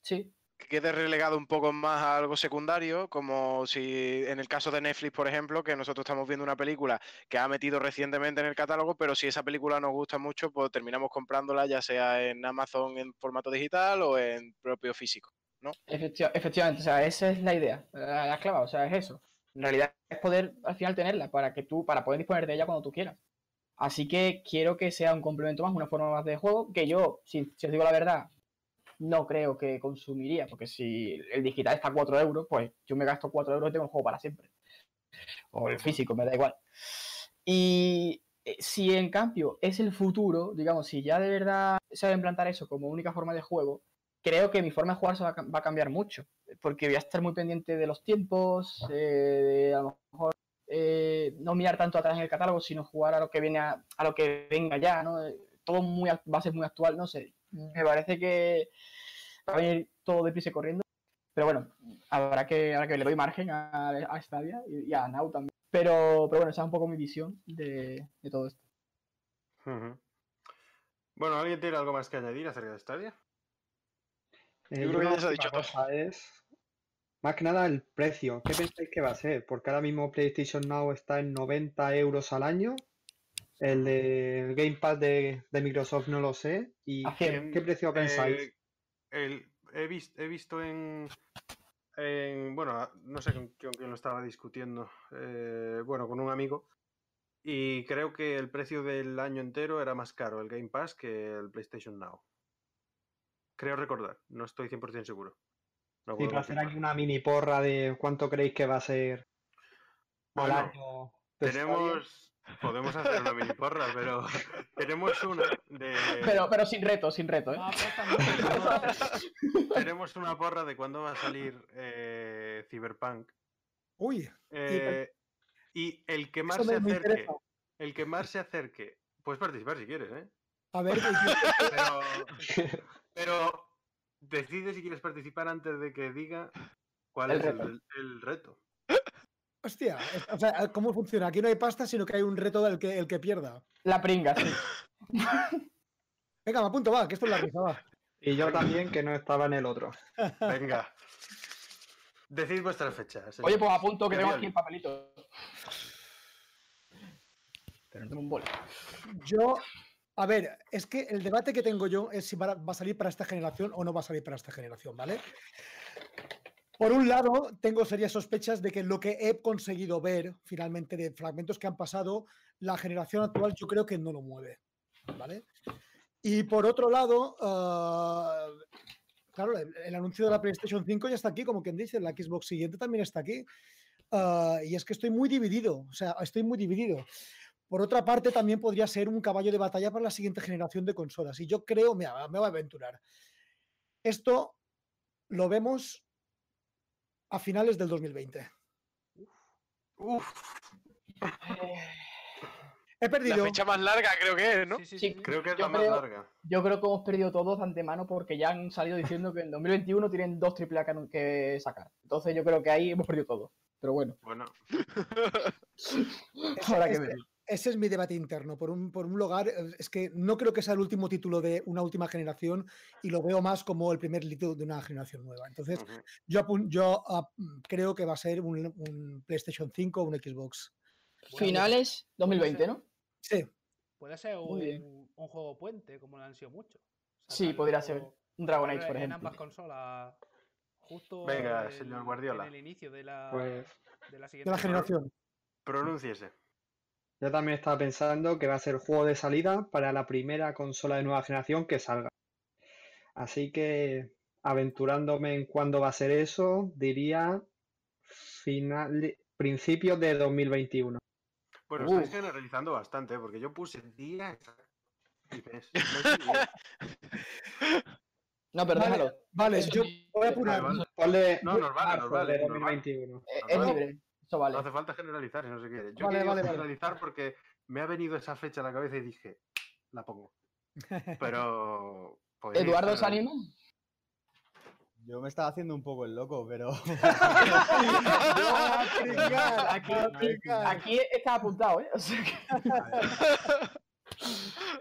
sí. Que quede relegado un poco más a algo secundario, como si en el caso de Netflix, por ejemplo, que nosotros estamos viendo una película que ha metido recientemente en el catálogo, pero si esa película nos gusta mucho, pues terminamos comprándola ya sea en Amazon en formato digital o en propio físico, ¿no? efectivamente, o sea, esa es la idea, la clava, o sea, es eso. En realidad es poder al final tenerla para que tú, para poder disponer de ella cuando tú quieras. Así que quiero que sea un complemento más, una forma más de juego, que yo, si, os digo la verdad, no creo que consumiría, porque si el digital está a 4 euros, pues yo me gasto 4 euros y tengo el juego para siempre. O el físico, me da igual. Y eh, si en cambio es el futuro, digamos, si ya de verdad se va a implantar eso como única forma de juego, creo que mi forma de jugar se va a, cambiar mucho, porque voy a estar muy pendiente de los tiempos, eh, de a lo mejor eh, no mirar tanto atrás en el catálogo, sino jugar a lo que viene a, lo que venga ya, ¿no? Todo muy, va a ser muy actual, no sé. Me parece que va a venir todo deprisa y corriendo. Pero bueno, habrá que, habrá que le doy margen a, a Stadia y, a Now también. Pero, pero bueno, esa es un poco mi visión de, todo esto. Bueno, ¿alguien tiene algo más que añadir acerca de Stadia? Eh, yo, creo que ya se ha dicho todo. Es, más que nada el precio. ¿Qué pensáis que va a ser? Porque ahora mismo PlayStation Now está en 90 euros al año. El de Game Pass de, Microsoft no lo sé. ¿Y qué, precio pensáis? Eh, he, visto en, Bueno, no sé con, quién lo estaba discutiendo. Eh, bueno, con un amigo. Y creo que el precio del año entero era más caro el Game Pass que el PlayStation Now. Creo recordar, no estoy 100% seguro. No sí, para hacer aquí una mini porra de cuánto creéis que va a ser año. Tenemos, podemos hacer una mini porra, pero tenemos una de. Pero, pero sin reto, sin reto, ¿eh? tenemos una porra de cuándo va a salir eh, Cyberpunk. Uy. Eh, y el que más se acerque, el que más se acerque, puedes participar si quieres, ¿eh? A ver, pero, pero decide si quieres participar antes de que diga cuál es El, reto. Hostia, o sea, ¿cómo funciona? Aquí no hay pasta, sino que hay un reto del que el que pierda. La pringa, sí. Venga, me apunto, va, que esto es la risa, va. Y yo también, que no estaba en el otro. Venga. Decid vuestras fechas. Oye, pues apunto que tengo aquí el papelito. Pero no tengo un bol. Yo a ver, es que el debate que tengo yo es si va a salir para esta generación o no va a salir para esta generación, ¿vale? Por un lado, tengo serias sospechas de que lo que he conseguido ver finalmente de fragmentos que han pasado, la generación actual yo creo que no lo mueve, ¿vale? Y por otro lado, ah, claro, el, anuncio de la PlayStation 5 ya está aquí, como quien dice, la Xbox siguiente también está aquí. Ah, y es que estoy muy dividido, o sea, estoy muy dividido. Por otra parte, también podría ser un caballo de batalla para la siguiente generación de consolas. Y yo creo, me voy a aventurar. Esto lo vemos a finales del 2020. He perdido. La fecha más larga creo que es, ¿no? Sí, sí, Sí. Creo que es Yo la más larga. Yo creo que hemos perdido todos de antemano porque ya han salido diciendo que en 2021 tienen dos AAA que, que sacar. Entonces yo creo que ahí hemos perdido todo. Pero bueno, Bueno, habrá que ese- ver. Ese es mi debate interno. Por un, por un lugar, eh, es que no creo que sea el último título de una última generación y lo veo más como el primer título de una generación nueva. Entonces, yo, apun- yo ah, mm, creo que va a ser un, un PlayStation 5 o un Xbox. Finales 2020, ¿no? Sí, Puede ser un, un juego puente, como lo han sido muchos. Sí, podría ser. Un Dragon Age, por en ejemplo. ambas consolas. Justo Venga, en- señor Guardiola. En el inicio de la, Pues de la siguiente de la generación. Pronúnciese. Yo también estaba pensando que va a ser juego de salida para la primera consola de nueva generación que salga. Así que, aventurándome en cuándo va a ser eso, diría final, principios de 2021. Bueno, Uf. estáis generalizando bastante, ¿eh? porque yo puse día exacto. No es el día. No, pero Vale. Vale, Eso yo voy a eh, apurar. vale. Ponle No, nos vale, nos marzo vale, de nos vale. 2021. Eh, es vale. libre. Eso vale. No hace falta generalizar si no se quiere. Yo Vale, quería vale, vale. generalizar porque me ha venido esa fecha a la cabeza y dije, la pongo. Pero. podría Eduardo estar- se anima. Yo me estaba haciendo un poco el loco, pero. Aquí-. Aquí está apuntado, ¿eh? O sea que-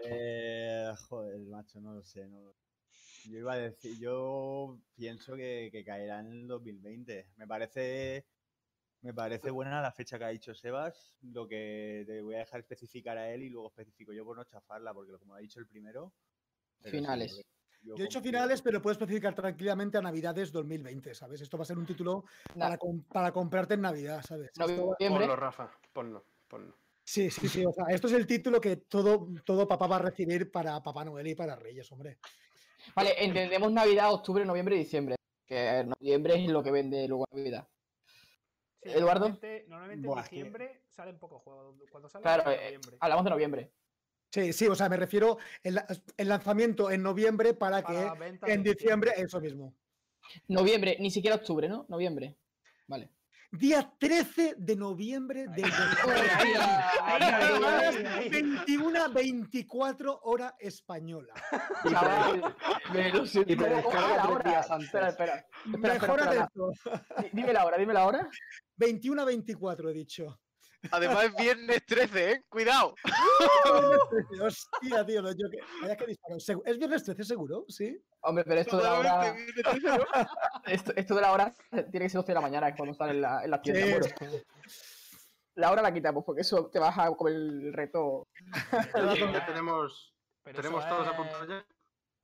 Eh, joder, macho, no lo sé. No... lo- Yo iba a decir, yo pienso que, que caerá en el 2020. Me parece, me parece buena la fecha que ha dicho Sebas. Lo que te voy a dejar especificar a él y luego especifico yo por no chafarla, porque como ha dicho el primero. sí, Finales. yo- Yo he hecho finales, pero puedo especificar tranquilamente a Navidades 2020, ¿sabes? Esto va a ser un título para, com- para comprarte en Navidad, ¿sabes? Esto va- Noviembre. Ponlo, Rafa, ponlo, ponlo. Sí, sí, sí. O sea, esto es el título que todo, todo papá va a recibir para Papá Noel y para Reyes, hombre. Vale, entendemos Navidad, octubre, noviembre y diciembre. Que noviembre es lo que vende luego Navidad. Sí, Eduardo. Normalmente, normalmente Buah, en es que- diciembre salen pocos juegos. Cuando salen Claro, en eh, noviembre. hablamos de noviembre. Sí, sí, o sea, me refiero el, el lanzamiento en noviembre para, Para que en de diciembre, eso mismo. Noviembre, ni siquiera octubre, ¿no? Noviembre. Vale. Día 13 de noviembre del Ahí, ahí, ahí, ahí. 21 24 hora española. Chaval, me lo siento. Y te ¿Cómo- descarga tres hora? días antes. Espera, espera. Espera, Mejora espera, de esto. Di- Dime la hora, dime la hora. 21 24 he dicho. Además es viernes 13, ¿eh? Cuidado. Hostia, tío, lo- yo que, vaya que disparo. ¿Es viernes 13 seguro? ¿Sí? Hombre, pero esto de la hora. Totalmente viernes 13, ¿no? Esto, esto de la hora tiene que ser 12 de la mañana, es cuando sale en la, en la tienda. Sí, Bueno, la hora la quitamos porque eso te vas a comer el reto. Ya tenemos, Pero tenemos todos es- apuntados ya.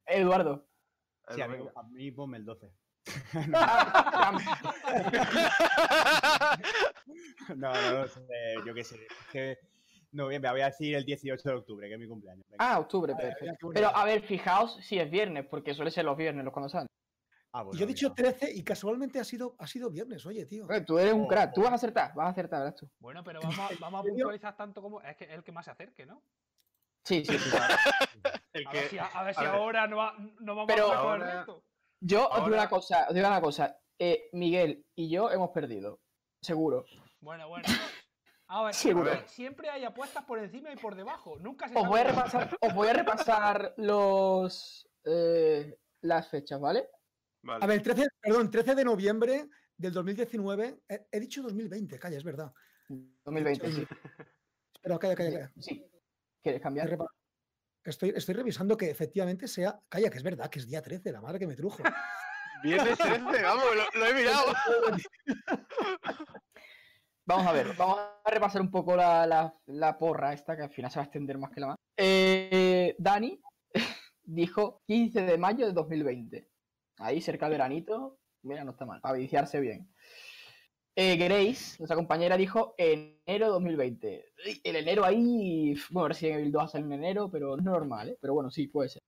Eduardo. Sí, a mí, a mí ponme el 12. No, no, no sé, yo qué sé. Es que noviembre, voy a decir el 18 de octubre, que es mi cumpleaños. venga. Ah, octubre, perfecto. Pero a ver, fijaos si es viernes, porque suele ser los viernes los cuando salen. Ah, Y yo he dicho venga. 13 y casualmente ha sido, ha sido viernes, oye, tío. Eh, Tú eres un Oh, crack, tú vas a acertar, vas a acertar, verás tú. Bueno, pero vamos, a- vamos a puntualizar tanto como. Es que es el que más se acerque, ¿no? Sí, sí, sí. El A ver si, a, a ver a si ver. ahora no, va- no vamos Pero- a con el Ahora- resto. Yo os digo Ahora- una cosa, os digo una cosa. Eh, Miguel y yo hemos perdido. Seguro. Bueno, bueno. A ver, Seguro. siempre, siempre hay apuestas por encima y por debajo. Nunca se Os voy a repasar, os voy a repasar los eh, las fechas, ¿vale? Vale. A ver, 13, perdón, 13 de noviembre del 2019. He, he dicho 2020, calla, es verdad. 2020, sí. Espera, calla, calla, calla. Sí. ¿Quieres cambiar? Estoy, estoy revisando que efectivamente sea. Calla, que es verdad, que es día 13, la madre que me trujo. Viernes 13, vamos, lo, lo he mirado. Vamos a ver, vamos a repasar un poco la, la- la porra esta, que al final se va a extender más que la más. Eh, Dani dijo 15 de mayo de 2020. Ahí cerca del veranito. Mira, no está mal, para viciarse bien. Eh, Grace, nuestra compañera, dijo enero de 2020. Uy, El enero ahí. Bueno, Resident Evil 2 va a salir en enero, pero no es normal, ¿eh? Pero bueno, sí, puede ser.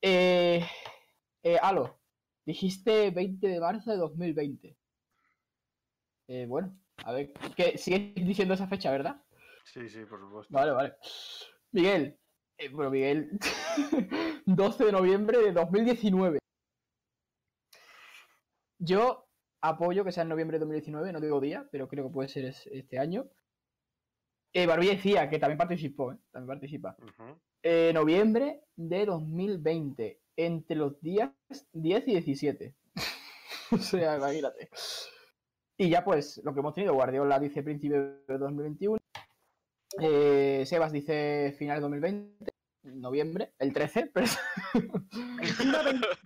Eh, eh, Alo, dijiste 20 de marzo de 2020. Eh, bueno, a ver, que sigues diciendo esa fecha, ¿verdad? Sí, sí, por supuesto. Vale, vale. Miguel, eh, bueno, Miguel, 12 de noviembre de 2019. Yo apoyo que sea en noviembre de 2019, no digo día, pero creo que puede ser es- este año. Eh, Barbie decía que también participó, ¿eh? también participa. Eh, noviembre de 2020, entre los días 10 y 17. o sea, imagínate. Y ya pues, lo que hemos tenido, Guardiola dice principio de 2021, eh, Sebas dice final de 2020, noviembre, el 13. Pero...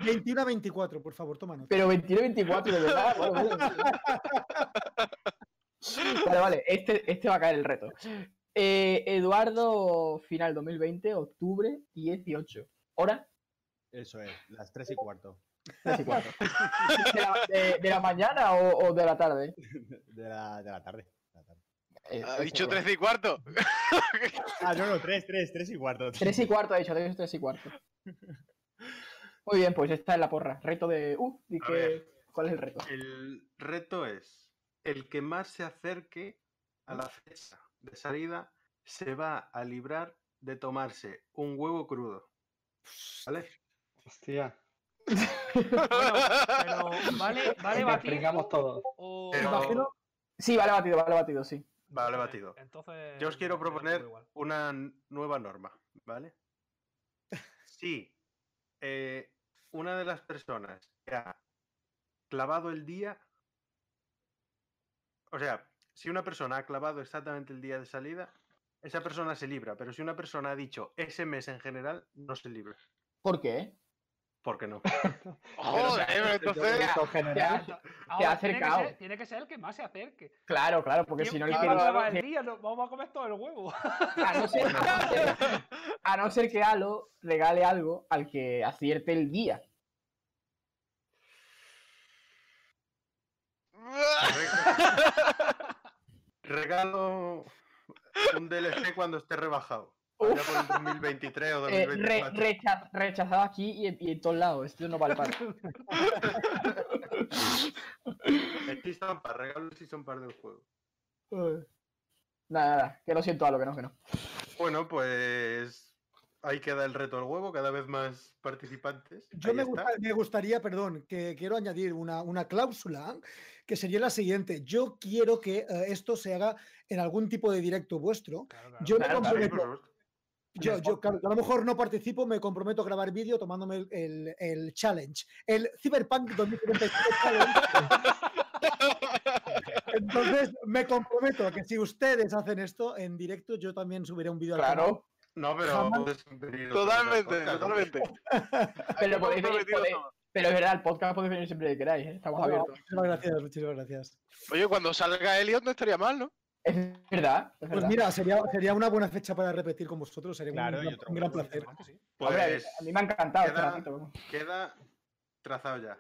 21 a 24, por favor, toma nota. Pero 21 a 24, de verdad. vale, vale, este, este va a caer el reto. Eh, Eduardo, final 2020, octubre 18. ¿Hora? Eso es, las 3 y cuarto. 3 y cuarto. ¿De, la, mañana o, de la tarde? De la, de la tarde. Eh, ¿Ha dicho 3 y cuarto? ah, no, no, 3, 3, 3 y cuarto. 3 y cuarto ha dicho, 3 y cuarto. Muy bien, pues esta es la porra. Reto de. Uh, y ¿Cuál es el reto? El reto es el que más se acerque a la fecha de salida se va a librar de tomarse un huevo crudo. ¿Vale? Hostia. pero vale, vale batido. todos. Imagino... Sí, vale batido, vale batido, sí. Vale batido. Entonces, Yo os quiero proponer una nueva norma, ¿vale? Si eh, una de las personas que ha clavado el día, o sea, si una persona ha clavado exactamente el día de salida, esa persona se libra, pero si una persona ha dicho ese mes en general, no se libra. ¿Por qué? ¿Por qué no? Joder, entonces te ha acercado. Tiene que, ser, el que más se acerque. Claro, claro, porque si no le claro, el día, vamos a comer todo el huevo. A no, ser, a no ser que Halo regale algo al que acierte el día. Regalo un DLC cuando esté rebajado. Ya por el 2023 o 2024. Eh, rechazado aquí y, en todos lados. Esto no vale para. Es son para regalos y son para del juego. Nada, nada, que lo siento a lo que no, que no. Bueno, pues ahí queda el reto del huevo, cada vez más participantes. Yo me, gustaría, perdón, que quiero añadir una, una, cláusula que sería la siguiente. Yo quiero que eh, esto se haga en algún tipo de directo vuestro. yo me comprometo. Yo, yo a lo mejor no participo, me comprometo a grabar vídeo tomándome el, el, challenge. El Cyberpunk 2077 Challenge. Entonces, me comprometo a que si ustedes hacen esto en directo, yo también subiré un vídeo claro. al No, pero Totalmente, totalmente. pero, podéis pero es verdad, el podcast podéis venir siempre que queráis, ¿eh? estamos abiertos. Muchísimas gracias, muchísimas gracias. Oye, cuando salga Elliot no estaría mal, ¿no? Es verdad. pues mira, sería, sería una buena fecha para repetir con vosotros. Sería un, gran placer. Pues a mí me ha encantado este queda, este Queda trazado ya.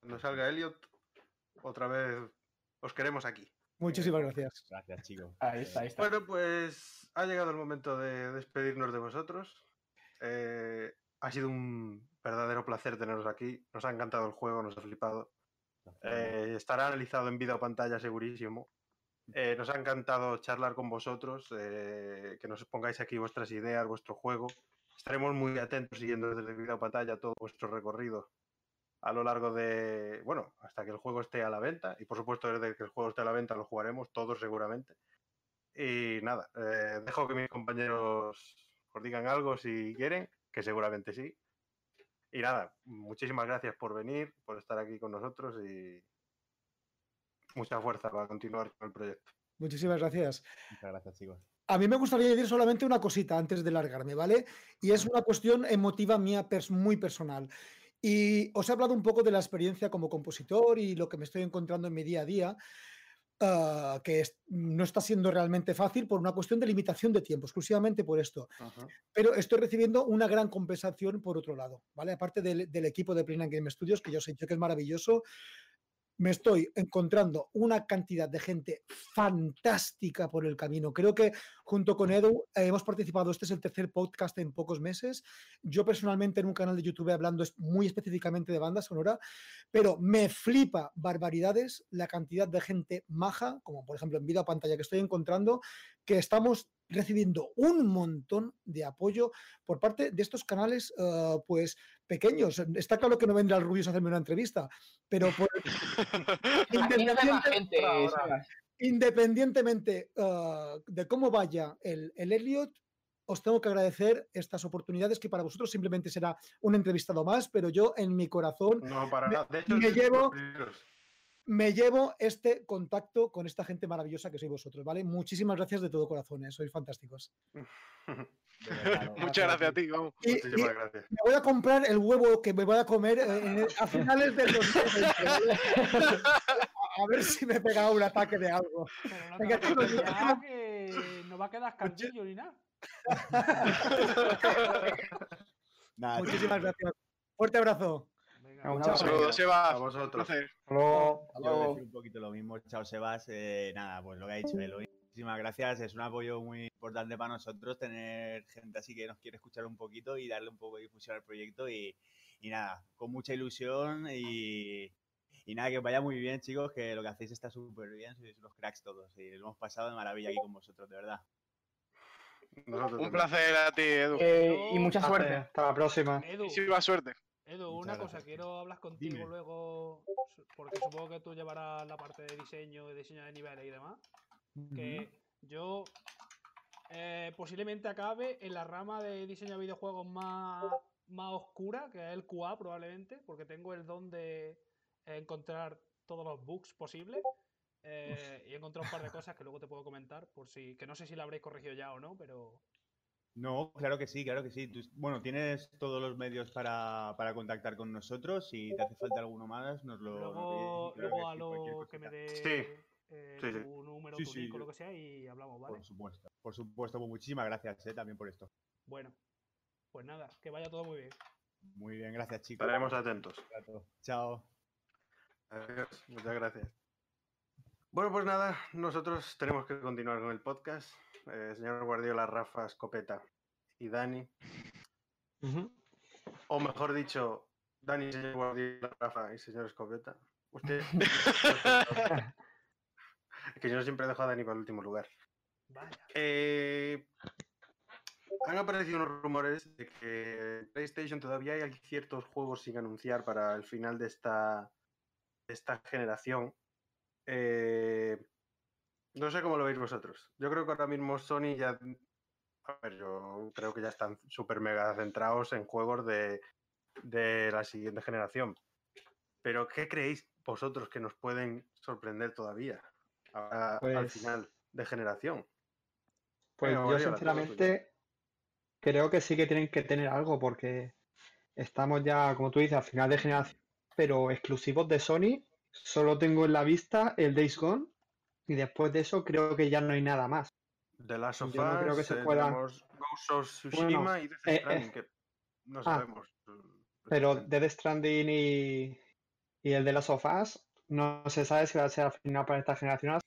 Cuando salga Elliot, otra vez os queremos aquí. Muchísimas gracias. Gracias, chicos. Ahí está, ahí está. Bueno, pues ha llegado el momento de despedirnos de vosotros. Eh, ha sido un verdadero placer teneros aquí. Nos ha encantado el juego, nos ha flipado. Eh, estará analizado en vida o pantalla segurísimo. Eh, nos ha encantado charlar con vosotros, eh, que nos pongáis aquí vuestras ideas, vuestro juego. Estaremos muy atentos siguiendo desde video pantalla todo vuestro recorrido a lo largo de, bueno, hasta que el juego esté a la venta. Y por supuesto, desde que el juego esté a la venta lo jugaremos todos seguramente. Y nada, eh, dejo que mis compañeros os digan algo si quieren, que seguramente sí. Y nada, muchísimas gracias por venir, por estar aquí con nosotros y, mucha fuerza para continuar con el proyecto. Muchísimas gracias. Muchas gracias, chicos. A mí me gustaría decir solamente una cosita antes de largarme, ¿vale? Y es una cuestión emotiva mía muy personal. Y os he hablado un poco de la experiencia como compositor y lo que me estoy encontrando en mi día a día, ah, que no está siendo realmente fácil por una cuestión de limitación de tiempo, exclusivamente por esto. Pero estoy recibiendo una gran compensación por otro lado, ¿vale? Aparte del, equipo de Plain Game Studios, que yo sé que es maravilloso, me estoy encontrando una cantidad de gente fantástica por el camino. Creo que junto con Edu eh, hemos participado, este es el tercer podcast en pocos meses. Yo personalmente en un canal de YouTube hablando muy específicamente de banda sonora, pero me flipa barbaridades la cantidad de gente maja, como por ejemplo en Vida Pantalla que estoy encontrando, que estamos recibiendo un montón de apoyo por parte de estos canales, eh, pues pequeños. Está claro que no vendrá el Rubius a hacerme una entrevista, pero por independientemente uh, de cómo vaya el, el Elliot, os tengo que agradecer estas oportunidades que para vosotros simplemente será un entrevistado más, pero yo en mi corazón no, para me, nada. De hecho, me llevo, me llevo este contacto con esta gente maravillosa que sois vosotros, ¿vale? Muchísimas gracias de todo corazón, ¿eh? sois fantásticos. Muchas gracias a ti, vamos. Y, Muchísimas gracias. Me voy a comprar el huevo que me voy a comer eh, a finales del 2020. ¿vale? A ver si me pega un ataque de algo. Pero no, Venga, te que no va a quedar caldillo ni nada. Nada, Muchísimas gracias. Fuerte abrazo. Venga, Un un chao. abrazo. Saludos, Seba. A vosotros. Un placer. Hasta luego. Hasta Yo luego. decir un poquito lo mismo. Chao, Sebas. Eh, nada, pues lo que ha dicho Eloy. Muchísimas gracias. Es un apoyo muy importante para nosotros tener gente así que nos quiere escuchar un poquito y darle un poco de difusión al proyecto. Y, y nada, con mucha ilusión y, y nada, que os vaya muy bien, chicos, que lo que hacéis está súper bien. Sois los cracks todos y lo hemos pasado de maravilla aquí con vosotros, de verdad. Nosotros Un también. placer a ti, Edu. Eh, y mucha suerte. Hasta la próxima. Edu, Muchísima suerte. Edu, Muchas una cosa, quiero hablar contigo Dime. luego, porque supongo que tú llevarás la parte de diseño, de diseño de niveles y demás. Que yo eh, posiblemente acabe en la rama de diseño de videojuegos más, más oscura, que es el QA probablemente, porque tengo el don de encontrar todos los bugs posibles. eh, y he encontrado un par de cosas que luego te puedo comentar, por si, que no sé si la habréis corregido ya o no, pero No, claro que sí, claro que sí. Tú- bueno, tienes todos los medios para, para contactar con nosotros. Si te hace falta alguno más, nos lo. luego, lo luego a lo que me dé Sí. eh, Sí, sí. tu número, Sí, tu sí, link lo que sea y hablamos, ¿vale? Por supuesto, por supuesto. Pues muchísimas gracias eh, también por esto. Bueno, pues nada, que vaya todo muy bien. Muy bien, gracias, chicos. Estaremos atentos. Chao. Adiós. Muchas gracias. Bueno, pues nada, nosotros tenemos que continuar con el podcast. Eh, señor Guardiola, Rafa, Escopeta y Dani. O mejor dicho, Dani, señor Guardiola, Rafa y señor Escopeta. Usted. es que yo siempre dejo a Dani para el último lugar. Vaya. Eh, han aparecido unos rumores de que en PlayStation todavía hay ciertos juegos sin anunciar para el final de esta, de esta generación. Eh, no sé cómo lo veis vosotros. Yo creo que ahora mismo Sony ya. A ver, yo creo que ya están súper mega centrados en juegos de, de la siguiente generación. Pero, ¿qué creéis vosotros que nos pueden sorprender todavía al Pues- final de generación? Pues yo sinceramente creo que sí que tienen que tener algo porque estamos ya, como tú dices, al final de generación, pero exclusivos de Sony, solo tengo en la vista el Days Gone y después de eso creo que ya no hay nada más. De Last of Yo no creo que se eh, pueda- Ghost of Tsushima Bueno, y Death eh, eh, Stranding, que no ah, sabemos. eh, Pero. Death Stranding y, y el de Last of Us no se sabe si va a ser al final para esta generación.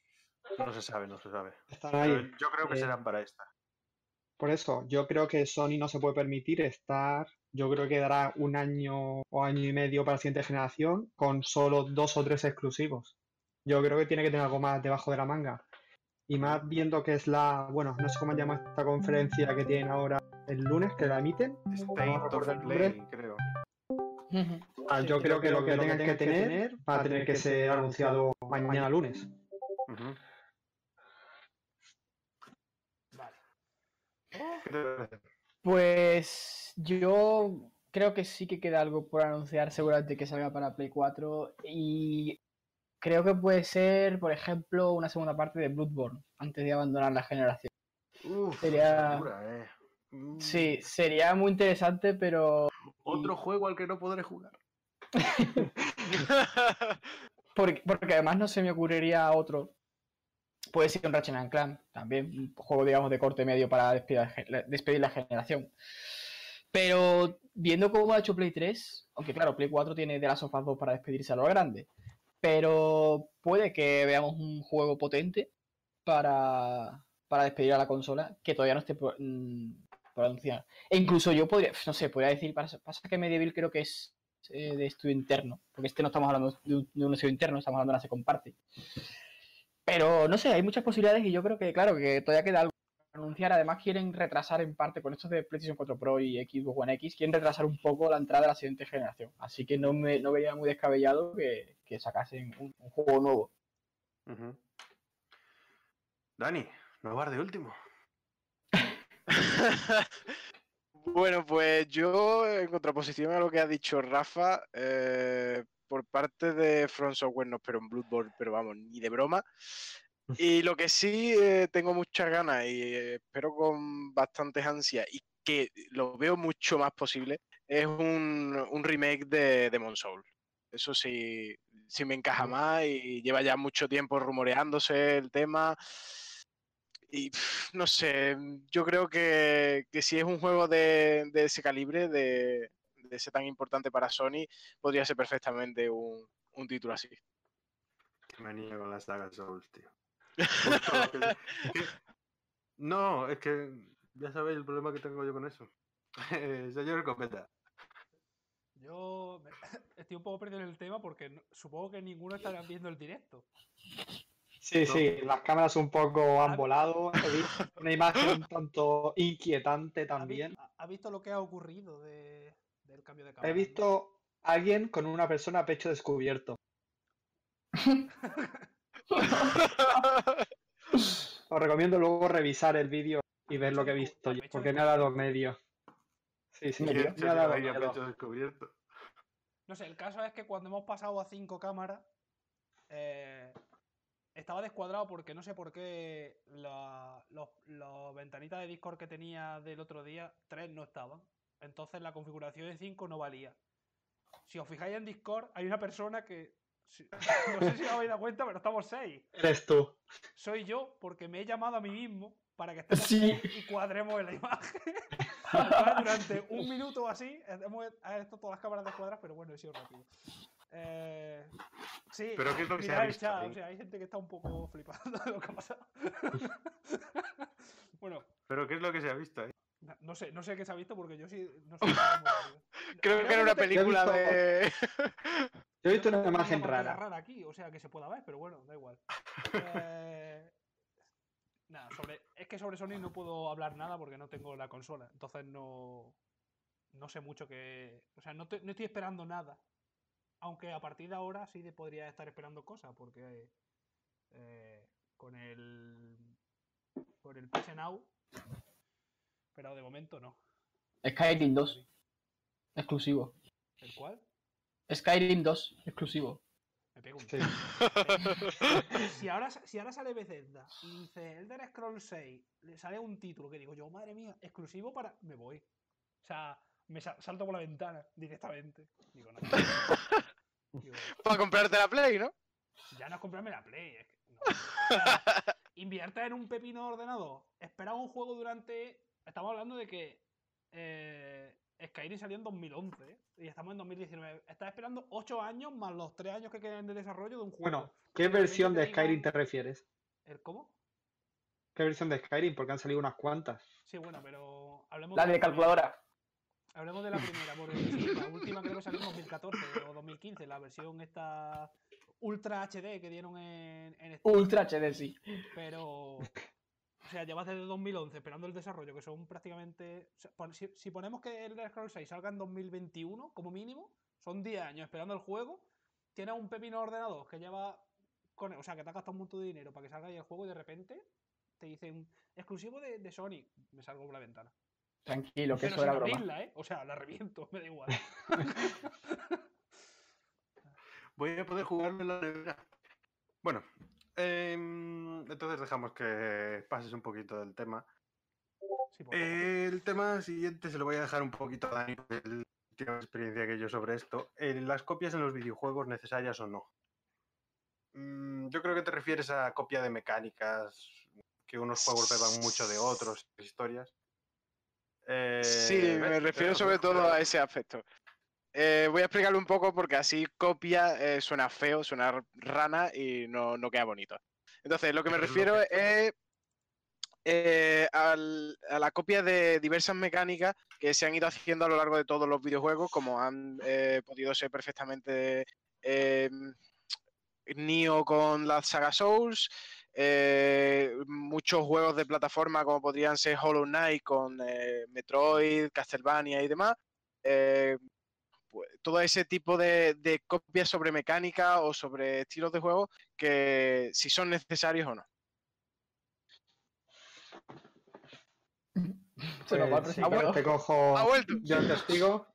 No se sabe, no se sabe. Están ahí. yo creo que Eh, serán para esta. Por eso, yo creo que Sony no se puede permitir estar, yo creo que dará un año o año y medio para la siguiente generación con solo dos o tres exclusivos. Yo creo que tiene que tener algo más debajo de la manga. Y más viendo que es la, bueno, no sé cómo se llama esta conferencia que tienen ahora el lunes, que la emiten. State of Play, creo. Ah, Sí, yo sí, creo que lo que tengan que tener va a tener que ser anunciado mañana lunes. Ujú. Vale. ¿Qué te parece? Pues yo creo que sí que queda algo por anunciar, seguramente que salga para Play 4 y creo que puede ser, por ejemplo, una segunda parte de Bloodborne antes de abandonar la generación. Uf, Sería- esa dura, eh. Mm, Sí, sería muy interesante, pero Otro juego al que no podré jugar. porque, porque además no se me ocurriría otro. Puede ser un Ratchet and Clank, también un juego, digamos, de corte medio para despedir, despedir la generación. Pero viendo cómo ha hecho Play 3, aunque claro, Play 4 tiene de las sofás 2 para despedirse a lo grande, pero puede que veamos un juego potente para, para despedir a la consola que todavía no esté mm, por anunciar. E incluso yo podría, no sé, podría decir, pasa, pasa que Medieval creo que es eh, de estudio interno, porque este no estamos hablando de un, de un estudio interno, estamos hablando de una second party. Pero no sé, hay muchas posibilidades y yo creo que, claro, que todavía queda algo anunciar. Además, quieren retrasar en parte con esto de PlayStation 4 Pro y Xbox One X, quieren retrasar un poco la entrada de la siguiente generación. Así que no me no vería muy descabellado que, que sacasen un, un juego nuevo. Ujú. Dani, no de último. bueno, pues yo, en contraposición a lo que ha dicho Rafa, eh, por parte de Front Software no espero en Bloodborne, pero vamos, ni de broma. Y lo que sí eh, tengo muchas ganas y espero con bastantes ansias y que lo veo mucho más posible es un, remake de Demon Soul. Eso sí, sí me encaja más y lleva ya mucho tiempo rumoreándose el tema. Y no sé, yo creo que, si es un juego de, ese calibre, de, de, ese tan importante para Sony, podría ser perfectamente un, título así. Qué manía con las sagas Souls, tío. No, es que ya sabéis el problema que tengo yo con eso. Señor Copeta. Yo estoy un poco perdido en el tema porque supongo que ninguno estará viendo el directo. Sí, sí, las cámaras un poco han volado. He visto una imagen un tanto inquietante también. ¿Ha visto lo que ha ocurrido del cambio de cámara? He visto a alguien con una persona a pecho descubierto. Os recomiendo luego revisar el vídeo y ver lo que he visto yo, porque me ha dado medio. Sí, sí, me, ha dado medio. descubierto. No sé, el caso es que cuando hemos pasado a cinco cámaras, eh, estaba descuadrado porque no sé por qué los ventanitas de Discord que tenía del otro día, tres no estaban. Entonces la configuración de 5 no valía. Si os fijáis en Discord, hay una persona que. No sé si os habéis dado cuenta, pero estamos seis. Eres tú. Soy yo, porque me he llamado a mí mismo para que estemos y cuadremos en la imagen. Durante un minuto o así, hemos hecho todas las cámaras descuadradas, pero bueno, he sido rápido. Eh, sí, pero ¿qué es lo que se ha visto? o sea, hay gente que está un poco flipando de lo que ha pasado. bueno. Pero ¿qué es lo que se ha visto ahí? No sé, no sé qué se ha visto porque yo sí. No sé Creo, que era una película de. Yo he visto una imagen rara. rara aquí, o sea que se pueda ver, pero bueno, da igual. Eh, nada, sobre, es que sobre Sony no puedo hablar nada porque no tengo la consola. Entonces no. No sé mucho que. O sea, no, no estoy esperando nada aunque a partir de ahora sí podría estar esperando cosas, porque eh, con el con el PS Now, pero de momento no. Skyrim 2, exclusivo. ¿El cuál? Skyrim 2, exclusivo. Me pego un si, ahora, si ahora sale Bethesda y dice Elder Scrolls 6, le sale un título que digo yo, madre mía, exclusivo para. Me voy. O sea, me salto por la ventana directamente. Digo, no. Para comprarte la Play, ¿no? Ya no es comprarme la Play. invierte en un pepino ordenador. Esperaba un juego durante. Estamos hablando de que eh, Skyrim salió en 2011 y estamos en 2019. Estás esperando 8 años más los 3 años que quedan de desarrollo de un juego. Bueno, ¿qué versión de Skyrim te refieres? ¿El cómo? ¿Qué versión de Skyrim? Porque han salido unas cuantas. Sí, bueno, pero hablemos la de calculadora. Hablemos de la primera, porque la última creo que salió en 2014 o 2015, la versión esta Ultra HD que dieron en, en Ultra HD, sí. Pero, sea, llevas desde 2011 esperando el desarrollo, que son prácticamente... si, ponemos que el Scrolls 6 salga en 2021, como mínimo, son 10 años esperando el juego, tienes un pepino ordenador que lleva... Con, o sea, que te ha gastado un montón de dinero para que salga ahí el juego y de repente te dicen exclusivo de, de Sony, me salgo por la ventana. Tranquilo, que eso era broma. ¿eh? O sea, la reviento, me da igual. Voy a poder jugarme en la nevera. Bueno, em, entonces dejamos que pases un poquito del tema. el tema siguiente se lo voy a dejar un poquito a Dani, él tiene experiencia que yo sobre esto. las copias en los videojuegos, necesarias o no. Mm, yo creo que te refieres a copia de mecánicas, que unos juegos beban mucho de otros, historias sí, eh, me refiero sobre todo a ese aspecto. Eh, voy a explicarlo un poco porque así copia eh, suena feo, suena rana y no, queda bonito. Entonces, lo que me refiero es a la copia de diversas mecánicas que se han ido haciendo a lo largo de todos los videojuegos, como han podido ser perfectamente Nio con la saga Souls, eh, muchos juegos de plataforma como podrían ser Hollow Knight con eh, Metroid, Castlevania y demás. Eh, pues, todo ese tipo de, copias sobre mecánica o sobre estilos de juego que si son necesarios o no. Pues, sí, te cojo yo el testigo.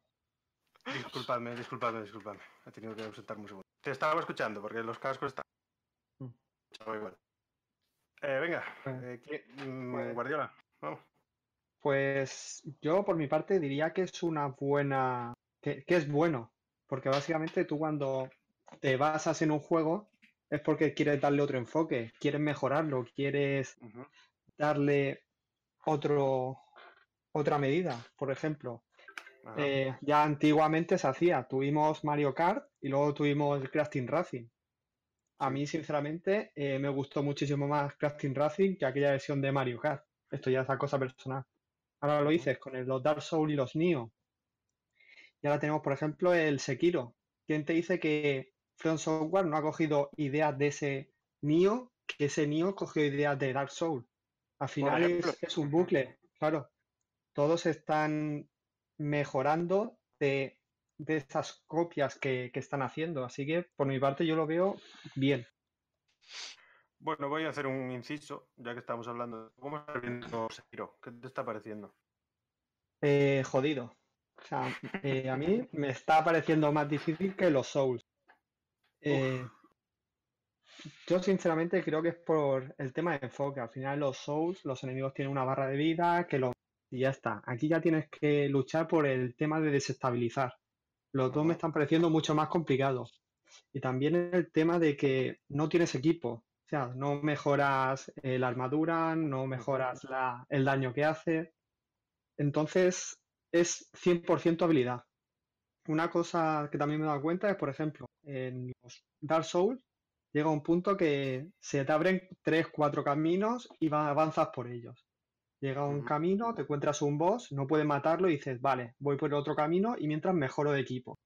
Disculpadme, disculpadme, disculpadme. He tenido que ausentarme un segundo. Te estaba escuchando porque los cascos están. Mm. Eh, venga, eh, mm, pues- Guardiola, vamos. Pues yo por mi parte diría que es una buena que, que es bueno, porque básicamente tú cuando te basas en un juego es porque quieres darle otro enfoque, quieres mejorarlo, quieres darle otro, otra medida. Por ejemplo, eh, ya antiguamente se hacía, tuvimos Mario Kart y luego tuvimos el Team Racing. A mí, sinceramente, eh, me gustó muchísimo más Team Racing que aquella versión de Mario Kart. Esto ya es cosa personal. Ahora lo dices con el- los Dark Souls y los Nioh. Y ahora tenemos, por ejemplo, el Sekiro. ¿Quién te dice que From Software no ha cogido ideas de ese Nioh, que ese Nioh cogió ideas de Dark Souls? Al final es, es un bucle, claro. Todos están mejorando de, de estas copias que, que están haciendo. Así que, por mi parte, yo lo veo bien. Bueno, voy a hacer un inciso, ya que estamos hablando. ¿Cómo estás viendo Sekiro? ¿Qué te está pareciendo? Eh, jodido. O sea, eh, a mí me está pareciendo más difícil que los Souls. Eh, yo sinceramente creo que es por el tema de enfoque. Al final los Souls, los enemigos tienen una barra de vida que lo... Y ya está. Aquí ya tienes que luchar por el tema de desestabilizar. Los dos me están pareciendo mucho más complicados. Y también el tema de que no tienes equipo. O sea, no mejoras eh, la armadura, no mejoras la- el daño que hace. Entonces, es 100% habilidad. Una cosa que también me he dado cuenta es, por ejemplo, en los Dark Souls llega un punto que se te abren 3, 4 caminos y va- avanzas por ellos. Llega un camino, te encuentras un boss, no puedes matarlo y dices, vale, voy por el otro camino y mientras mejoro de equipo.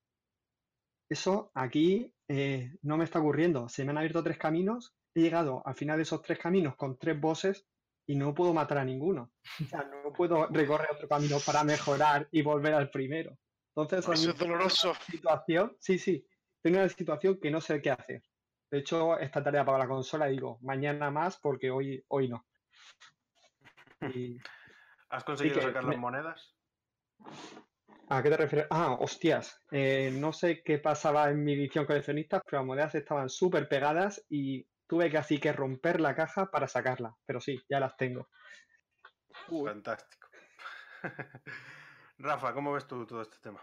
Eso aquí eh, no me está ocurriendo. Se me han abierto tres caminos, he llegado al final de esos tres caminos con tres bosses y no puedo matar a ninguno. O sea, no puedo recorrer otro camino para mejorar y volver al primero. Entonces, a Eso es doloroso. situación, sí, sí, tengo una situación que no sé qué hacer. De hecho, esta tarea para la consola digo, mañana más porque hoy, hoy no. Y, ¿Has conseguido que sacar me- las monedas? ¿A qué te refieres? Ah, hostias. eh, no sé qué pasaba en mi edición coleccionista, pero las monedas estaban súper pegadas y tuve que así que romper la caja para sacarla. Pero sí, ya las tengo. Fantástico. Rafa, ¿cómo ves tú todo este tema?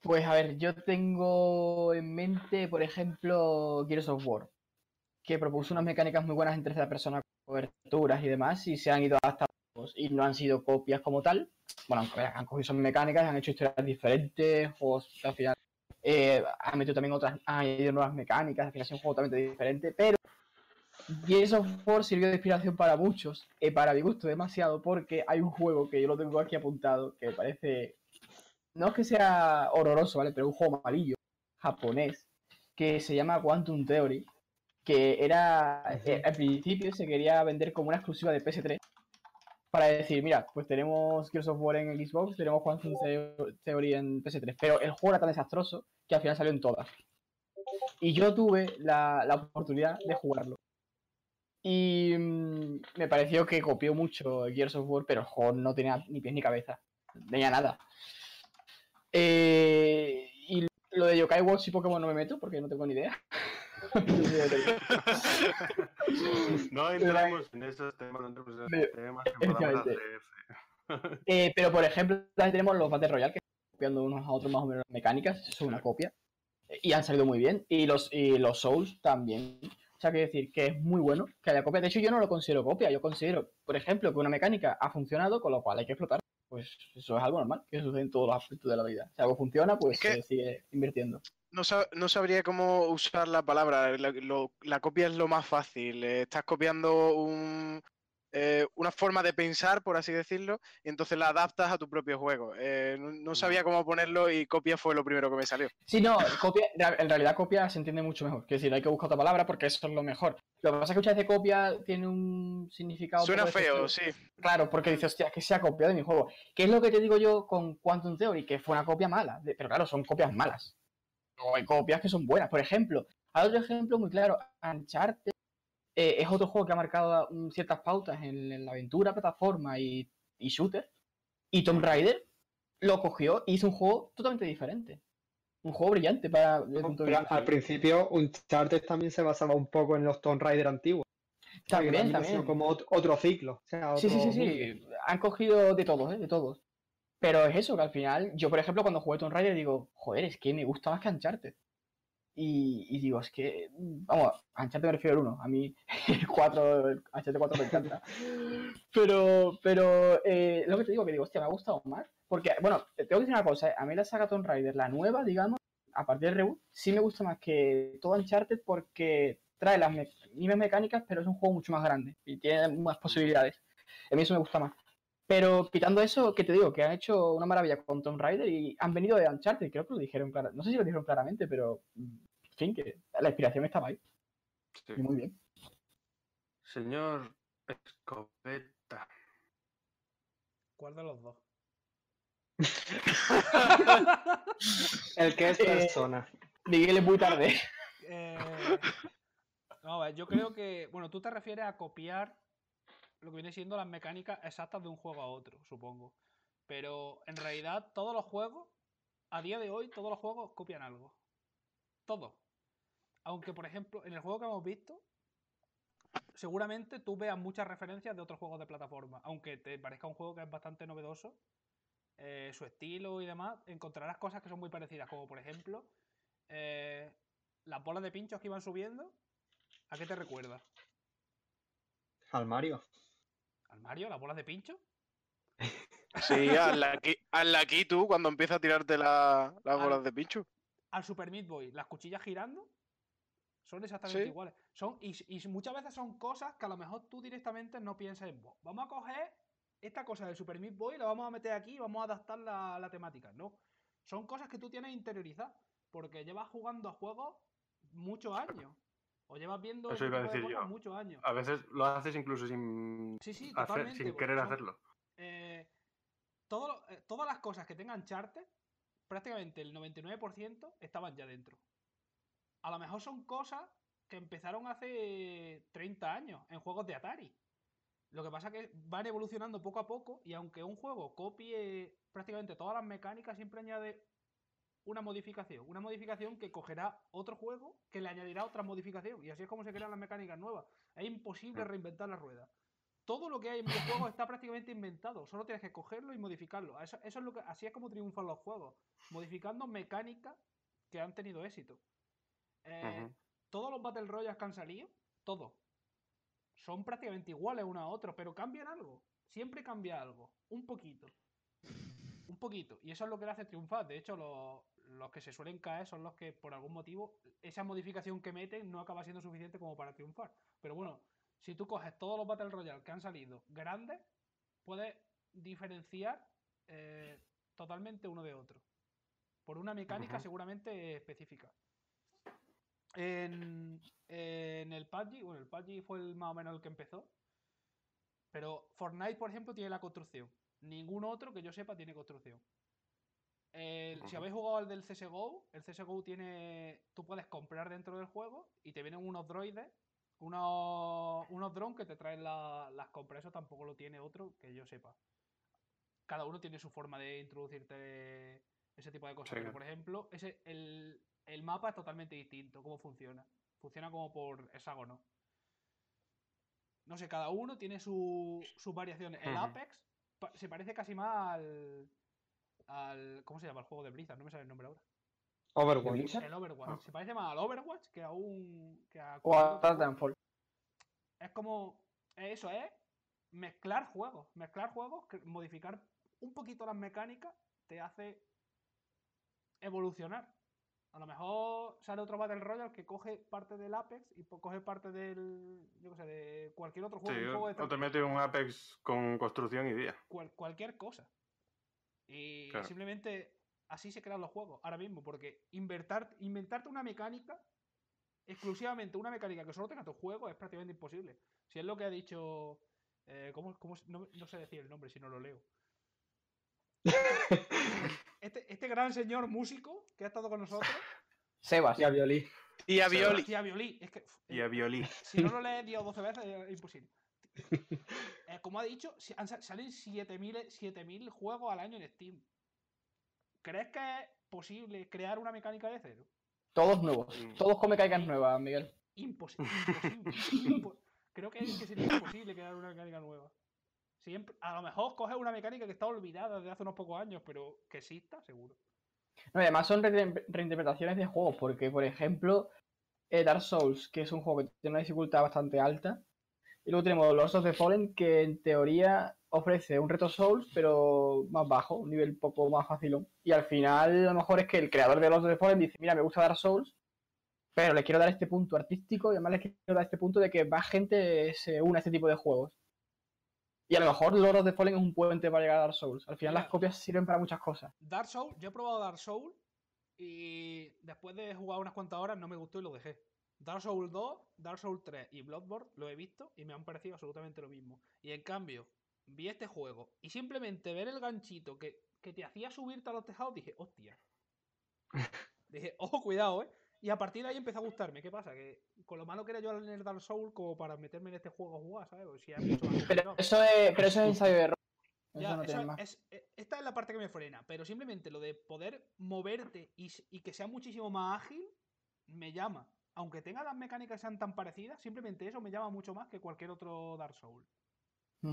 Pues a ver, yo tengo en mente, por ejemplo, Gears of War, que propuso unas mecánicas muy buenas en tercera persona, coberturas y demás, y se han ido adaptando y no han sido copias como tal. Bueno, aunque han cogido esas mecánicas, han hecho historias diferentes, juegos al final eh, han metido también otras, han añadido nuevas mecánicas, al final ha sido un juego totalmente diferente, pero Gears of War sirvió de inspiración para muchos, y para mi gusto demasiado, porque hay un juego que yo lo tengo aquí apuntado, que me parece no es que sea horroroso, ¿vale? Pero un juego malillo, japonés, que se llama Quantum Theory, que era, eh, al principio se quería vender como una exclusiva de PS3, para decir, mira, pues tenemos Gears of War en Xbox, tenemos Theo- Theory en PS3, pero el juego era tan desastroso que al final salió en todas. Y yo tuve la, la oportunidad de jugarlo. Y mm, me pareció que copió mucho Gears of War, pero el juego no tenía ni pies ni cabeza. No tenía nada. Eh, y lo de Yokai Watch y Pokémon no me meto porque no tengo ni idea. No entramos en esos temas, no entramos en Me- esos temas que podamos efectivamente. hacer. Eh, pero por ejemplo, también tenemos los Battle Royale que están copiando unos a otros más o menos las mecánicas, eso es una copia. Y han salido muy bien. Y los, y los Souls también. O sea, quiero decir que es muy bueno que haya copia. De hecho, yo no lo considero copia. Yo considero, por ejemplo, que una mecánica ha funcionado, con lo cual hay que explotar. Pues eso es algo normal, que sucede en todos los aspectos de la vida. Si algo funciona, pues se sigue invirtiendo. No, sab- no sabría cómo usar la palabra. La, lo- la copia es lo más fácil. eh, Estás copiando un, eh, una forma de pensar, por así decirlo, y entonces la adaptas a tu propio juego. Eh, no, no sabía cómo ponerlo y copia fue lo primero que me salió. Sí, no, copia, en realidad copia se entiende mucho mejor. Quiero decir, hay que buscar otra palabra porque eso es lo mejor. Lo que pasa es que muchas veces copia tiene un significado. Suena feo, sí. Claro, porque dices, hostia, que se ha copiado de mi juego. ¿Qué es lo que te digo yo con Quantum Theory? Que fue una copia mala. Pero claro, son copias malas. Luego hay copias que son buenas. Por ejemplo, hay otro ejemplo muy claro. Uncharted eh, es otro juego que ha marcado ciertas pautas en, en la aventura, plataforma y, y shooter. Y Tomb Raider lo cogió y hizo un juego totalmente diferente. Un juego brillante para. al principio, Uncharted también se basaba un poco en los Tomb Raider antiguos. También, también. Como otro ciclo. Sí, sí, sí, sí. Han cogido de todos, ¿eh? De todos. Pero es eso, que al final, yo por ejemplo, cuando jugué Tomb Raider digo, joder, es que me gusta más que Uncharted. Y, digo, es que, vamos, Uncharted me refiero al 1, a mí el 4, el Uncharted 4 me encanta. Pero, pero, eh, lo que te digo, que digo, hostia, me ha gustado más. Porque, bueno, tengo que decir una cosa, a mí la saga Tomb Raider, la nueva, digamos, a partir del reboot, sí me gusta más que todo Uncharted porque trae las mismas mecánicas, pero es un juego mucho más grande y tiene más posibilidades. A mí eso me gusta más. Pero quitando eso, que te digo, que han hecho una maravilla con Tomb Raider y han venido de Uncharted, creo que lo dijeron claramente. No sé si lo dijeron claramente, pero en fin, que la inspiración estaba ahí. Sí. muy bien. Señor Escopeta. ¿Cuál de los dos? El que es eh, persona. Miguel es muy tarde. Eh, no, yo creo que. Bueno, tú te refieres a copiar lo que viene siendo las mecánicas exactas de un juego a otro, supongo. Pero en realidad todos los juegos, a día de hoy, todos los juegos copian algo. Todos. Aunque, por ejemplo, en el juego que hemos visto, seguramente tú veas muchas referencias de otros juegos de plataforma. Aunque te parezca un juego que es bastante novedoso, eh, su estilo y demás, encontrarás cosas que son muy parecidas. Como por ejemplo, eh, las bolas de pinchos que iban subiendo. ¿A qué te recuerda? Al Mario. ¿Al Mario? ¿Las bolas de pincho? Sí, al aquí, aquí tú cuando empieza a tirarte las bolas de pincho. Al Super Meat Boy, las cuchillas girando son exactamente iguales. Son, y, muchas veces son cosas que a lo mejor tú directamente no piensas en vos. Vamos a coger esta cosa del Super Meat Boy, la vamos a meter aquí y vamos a adaptar la, la temática. No. Son cosas que tú tienes interiorizadas. Porque llevas jugando a juegos muchos años. O llevas viendo Eso iba a decir yo. muchos años. A veces lo haces incluso sin, sin querer hacerlo. Eh, todo, eh, todas las cosas que tengan charter, prácticamente el 99% estaban ya dentro. A lo mejor son cosas que empezaron hace 30 años en juegos de Atari. Lo que pasa es que van evolucionando poco a poco y aunque un juego copie prácticamente todas las mecánicas, siempre añade una modificación. Una modificación que cogerá otro juego que le añadirá otra modificación. Y así es como se crean las mecánicas nuevas. Es imposible reinventar la rueda. Todo lo que hay en el juego está prácticamente inventado. Solo tienes que cogerlo y modificarlo. Eso, es lo que, así es como triunfan los juegos. Modificando mecánicas que han tenido éxito. Eh, todos los Battle Royales que han salido, todos, son prácticamente iguales uno a otro, pero cambian algo. Siempre cambia algo. Un poquito. Un poquito. Y eso es lo que le hace triunfar. De hecho, los, los que se suelen caer son los que, por algún motivo, esa modificación que meten no acaba siendo suficiente como para triunfar. Pero bueno, si tú coges todos los Battle Royale que han salido grandes, puedes diferenciar eh, totalmente uno de otro. Por una mecánica seguramente específica. En, en, el PUBG, bueno, el PUBG fue el más o menos el que empezó. Pero Fortnite, por ejemplo, tiene la construcción. Ningún otro que yo sepa tiene construcción. Si habéis jugado al del CSGO, el CSGO tiene. Tú puedes comprar dentro del juego y te vienen unos droides, unos, unos drones que te traen las compras. Eso tampoco lo tiene otro que yo sepa. Cada uno tiene su forma de introducirte ese tipo de cosas. Pero, por ejemplo, ese, el, mapa es totalmente distinto. ¿Cómo funciona? Funciona como por hexágono. No sé, cada uno tiene sus variaciones. El Apex se parece casi más al al. ¿Cómo se llama el juego de Blizzard? No me sale el nombre ahora. Overwatch. El Overwatch. Ah. Se parece más al Overwatch que a un. Que a o a Titanfall. Es como. Eso es mezclar juegos. Mezclar juegos, modificar un poquito las mecánicas, te hace evolucionar. A lo mejor sale otro Battle Royale que coge parte del Apex y coge parte del. Yo qué sé, de cualquier otro juego. o te mete un Apex con construcción y día. cualquier cosa. Y simplemente así se crean los juegos ahora mismo, porque inventar, inventarte una mecánica, exclusivamente una mecánica que solo tenga tu juego, es prácticamente imposible. Si es lo que ha dicho. Eh, ¿cómo, no, sé decir el nombre si no lo leo. Este, este, gran señor músico que ha estado con nosotros. Sebas. Y a Violí. Y a Violi. Y a Violí. Es que, y a Violí. Si no lo lees 10 o 12 veces es imposible. Eh, como ha dicho, salen 7.000 juegos al año en Steam. ¿Crees que es posible crear una mecánica de cero? Todos nuevos. Mm. Todos con mecánicas nuevas, Miguel. imposible. Creo que, que sería imposible crear una mecánica nueva. Siempre, a lo mejor coges una mecánica que está olvidada desde hace unos pocos años, pero que exista, seguro. No, además son reinterpretaciones de juegos, porque, por ejemplo, eh, Dark Souls, que es un juego que tiene una dificultad bastante alta, y luego tenemos Lords of the Fallen, que en teoría ofrece un reto Souls, pero más bajo, un nivel poco más fácil. Y al final, a lo mejor es que el creador de Lords of the Fallen dice: Mira, me gusta Dark Souls, pero le quiero dar este punto artístico y además le quiero dar este punto de que más gente se une a este tipo de juegos. Y a lo mejor Lord of the Fallen es un puente para llegar a Dark Souls. Al final las copias sirven para muchas cosas. Dark Souls, yo he probado Dark Souls y después de jugar unas cuantas horas no me gustó y lo dejé. Dark Souls 2, Dark Souls 3 y Bloodborne lo he visto y me han parecido absolutamente lo mismo. Y en cambio, vi este juego y simplemente ver el ganchito que, que te hacía subirte a los tejados, dije, hostia. dije, ojo, cuidado, eh. Y a partir de ahí empezó a gustarme. ¿Qué pasa? Que con lo malo que era yo en el Dark Souls como para meterme en este juego a jugar, ¿sabes? pero, eso es, pero eso es ensayo de error. Eh, esta es la parte que me frena, pero simplemente lo de poder moverte y, y, que sea muchísimo más ágil me llama. Aunque tenga las mecánicas sean tan parecidas, simplemente eso me llama mucho más que cualquier otro Dark Souls.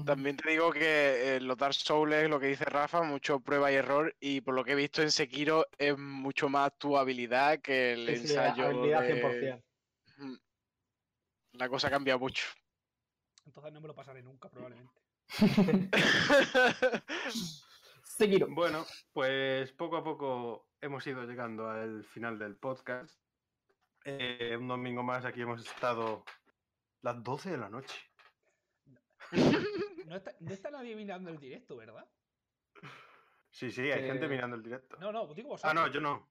También te digo que eh, los Dark Souls es lo que dice Rafa, mucho prueba y error, y por lo que he visto en Sekiro es mucho más tu habilidad que el ensayo. Habilidad 100%. La cosa cambia mucho. Entonces no me lo pasaré nunca, probablemente. Sekiro. Bueno, pues poco a poco hemos ido llegando al final del podcast. Eh, un domingo más aquí hemos estado las 12 de la noche. No está, nadie mirando el directo, ¿verdad? Sí, sí, hay gente mirando el directo. No, no, digo vosotros. Ah, no, yo no.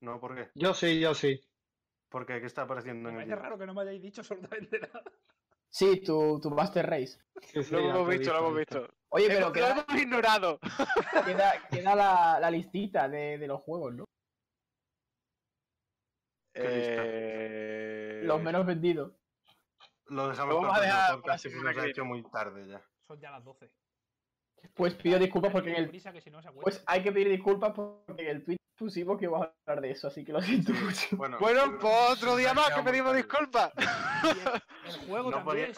No, ¿por qué? Yo sí, yo sí. ¿Por qué? ¿Qué está apareciendo en el directo? raro que no me hayáis dicho absolutamente nada. Sí, tu, tu Master Race. lo hemos visto, lo hemos visto. Oye, pero queda, lo hemos ignorado. Queda, la, la, listita de, de, los juegos, ¿no? Eh... Los menos vendidos. Lo dejamos lo vamos a dejar para se nos ha hecho muy tarde ya. Son ya las 12. Pues pido disculpas porque en el... Pues hay que pedir disculpas porque en el tweet pusimos que vamos a hablar de eso, así que lo siento mucho. Bueno, bueno pues otro día más que pedimos disculpas. El, juego también.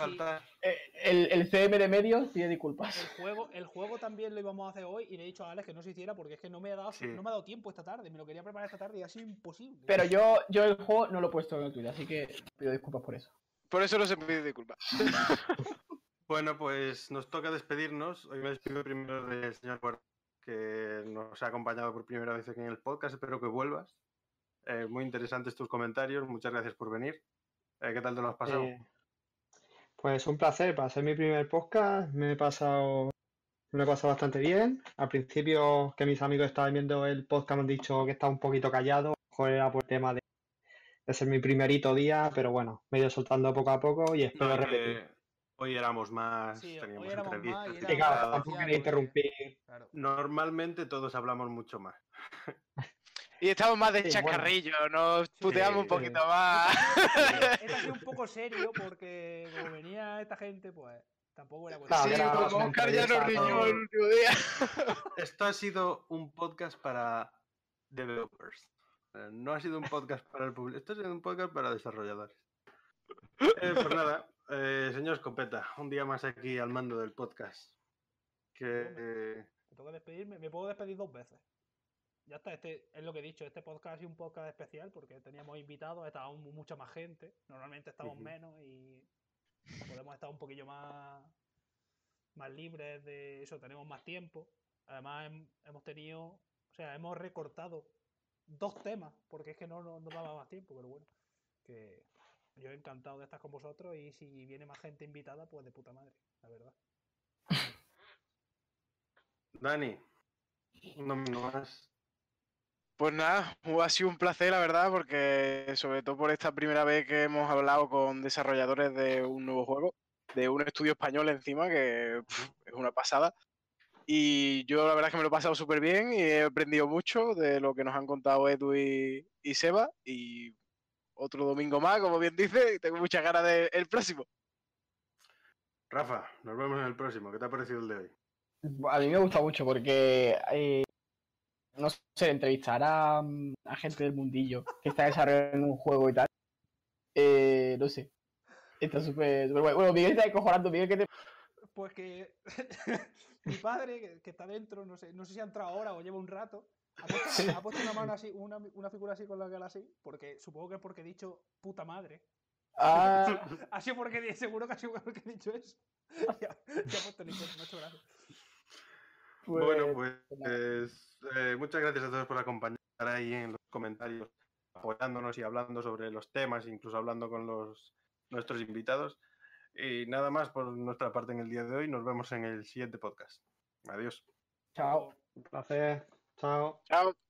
Eh, el, el, CM de medios pide disculpas. El juego, el juego también lo íbamos a hacer hoy y le he dicho a Alex que no se hiciera porque es que no me ha dado, no me ha dado tiempo esta tarde. Me lo quería preparar esta tarde y ha sido imposible. Pero yo, yo el juego no lo he puesto en el tweet, así que pido disculpas por eso. Por eso no se pide disculpas. bueno, pues nos toca despedirnos. Hoy me despido primero del señor Guardia, que nos ha acompañado por primera vez aquí en el podcast. Espero que vuelvas. Eh, muy interesantes tus comentarios. Muchas gracias por venir. Eh, ¿Qué tal te lo has pasado? Eh, pues un placer. Para ser mi primer podcast me he pasado me he pasado bastante bien. Al principio que mis amigos estaban viendo el podcast me han dicho que estaba un poquito callado. Mejor era por el tema de es mi primerito día, pero bueno, me he ido soltando poco a poco y espero repetir. Hoy éramos más, teníamos entrevistas. tampoco quería interrumpir. Normalmente todos hablamos mucho más. Y estamos más de chacarrillo, nos puteamos un poquito más. Era así un poco serio porque como venía esta gente, pues tampoco era bueno. Sí, como Oscar ya nos riñó el último día. Esto ha sido un podcast para developers. Eh, no ha sido un podcast para el público, esto ha sido un podcast para desarrolladores. Eh, pues nada, eh, señor Escopeta, un día más aquí al mando del podcast. Que, me toca despedirme, me puedo despedir dos veces. Ya está, este es lo que he dicho, este podcast ha sido un podcast especial porque teníamos invitados, estábamos mucha más gente, normalmente estamos menos y podemos estar un poquillo más, más libres de eso, tenemos más tiempo. Además hemos tenido, o sea, hemos recortado dos temas, porque es que no, no, daba más tiempo, pero bueno, que yo he encantado de estar con vosotros y si viene más gente invitada, pues de puta madre, la verdad. Dani, no más. Pues nada, ha sido un placer, la verdad, porque sobre todo por esta primera vez que hemos hablado con desarrolladores de un nuevo juego, de un estudio español encima, que es una pasada. Y yo la verdad es que me lo he pasado súper bien y he aprendido mucho de lo que nos han contado Edu y, Seba. Y otro domingo más, como bien dice, y tengo muchas ganas del próximo. Rafa, nos vemos en el próximo. ¿Qué te ha parecido el de hoy? A mí me gusta mucho porque, eh, no sé, entrevistar a, a, gente del mundillo que está desarrollando un juego y tal. Eh, no sé. Está súper bueno. Bueno, Miguel está acojonando. Miguel, ¿qué te...? Pues que mi padre, que, está dentro, no sé, no sé si ha entrado ahora o lleva un rato, ha puesto, ha puesto una mano así, una, una, figura así con la cara así, porque supongo que es porque he dicho puta madre. Ah. ha sido porque seguro que ha sido porque he dicho eso. ya, ya puesto el muchas gracias. Pues, bueno, pues eh, muchas gracias a todos por acompañar ahí en los comentarios, apoyándonos y hablando sobre los temas, incluso hablando con los nuestros invitados. Y nada más por nuestra parte en el día de hoy. Nos vemos en el siguiente podcast. Adiós. Chao. Un placer. Chao. Chao.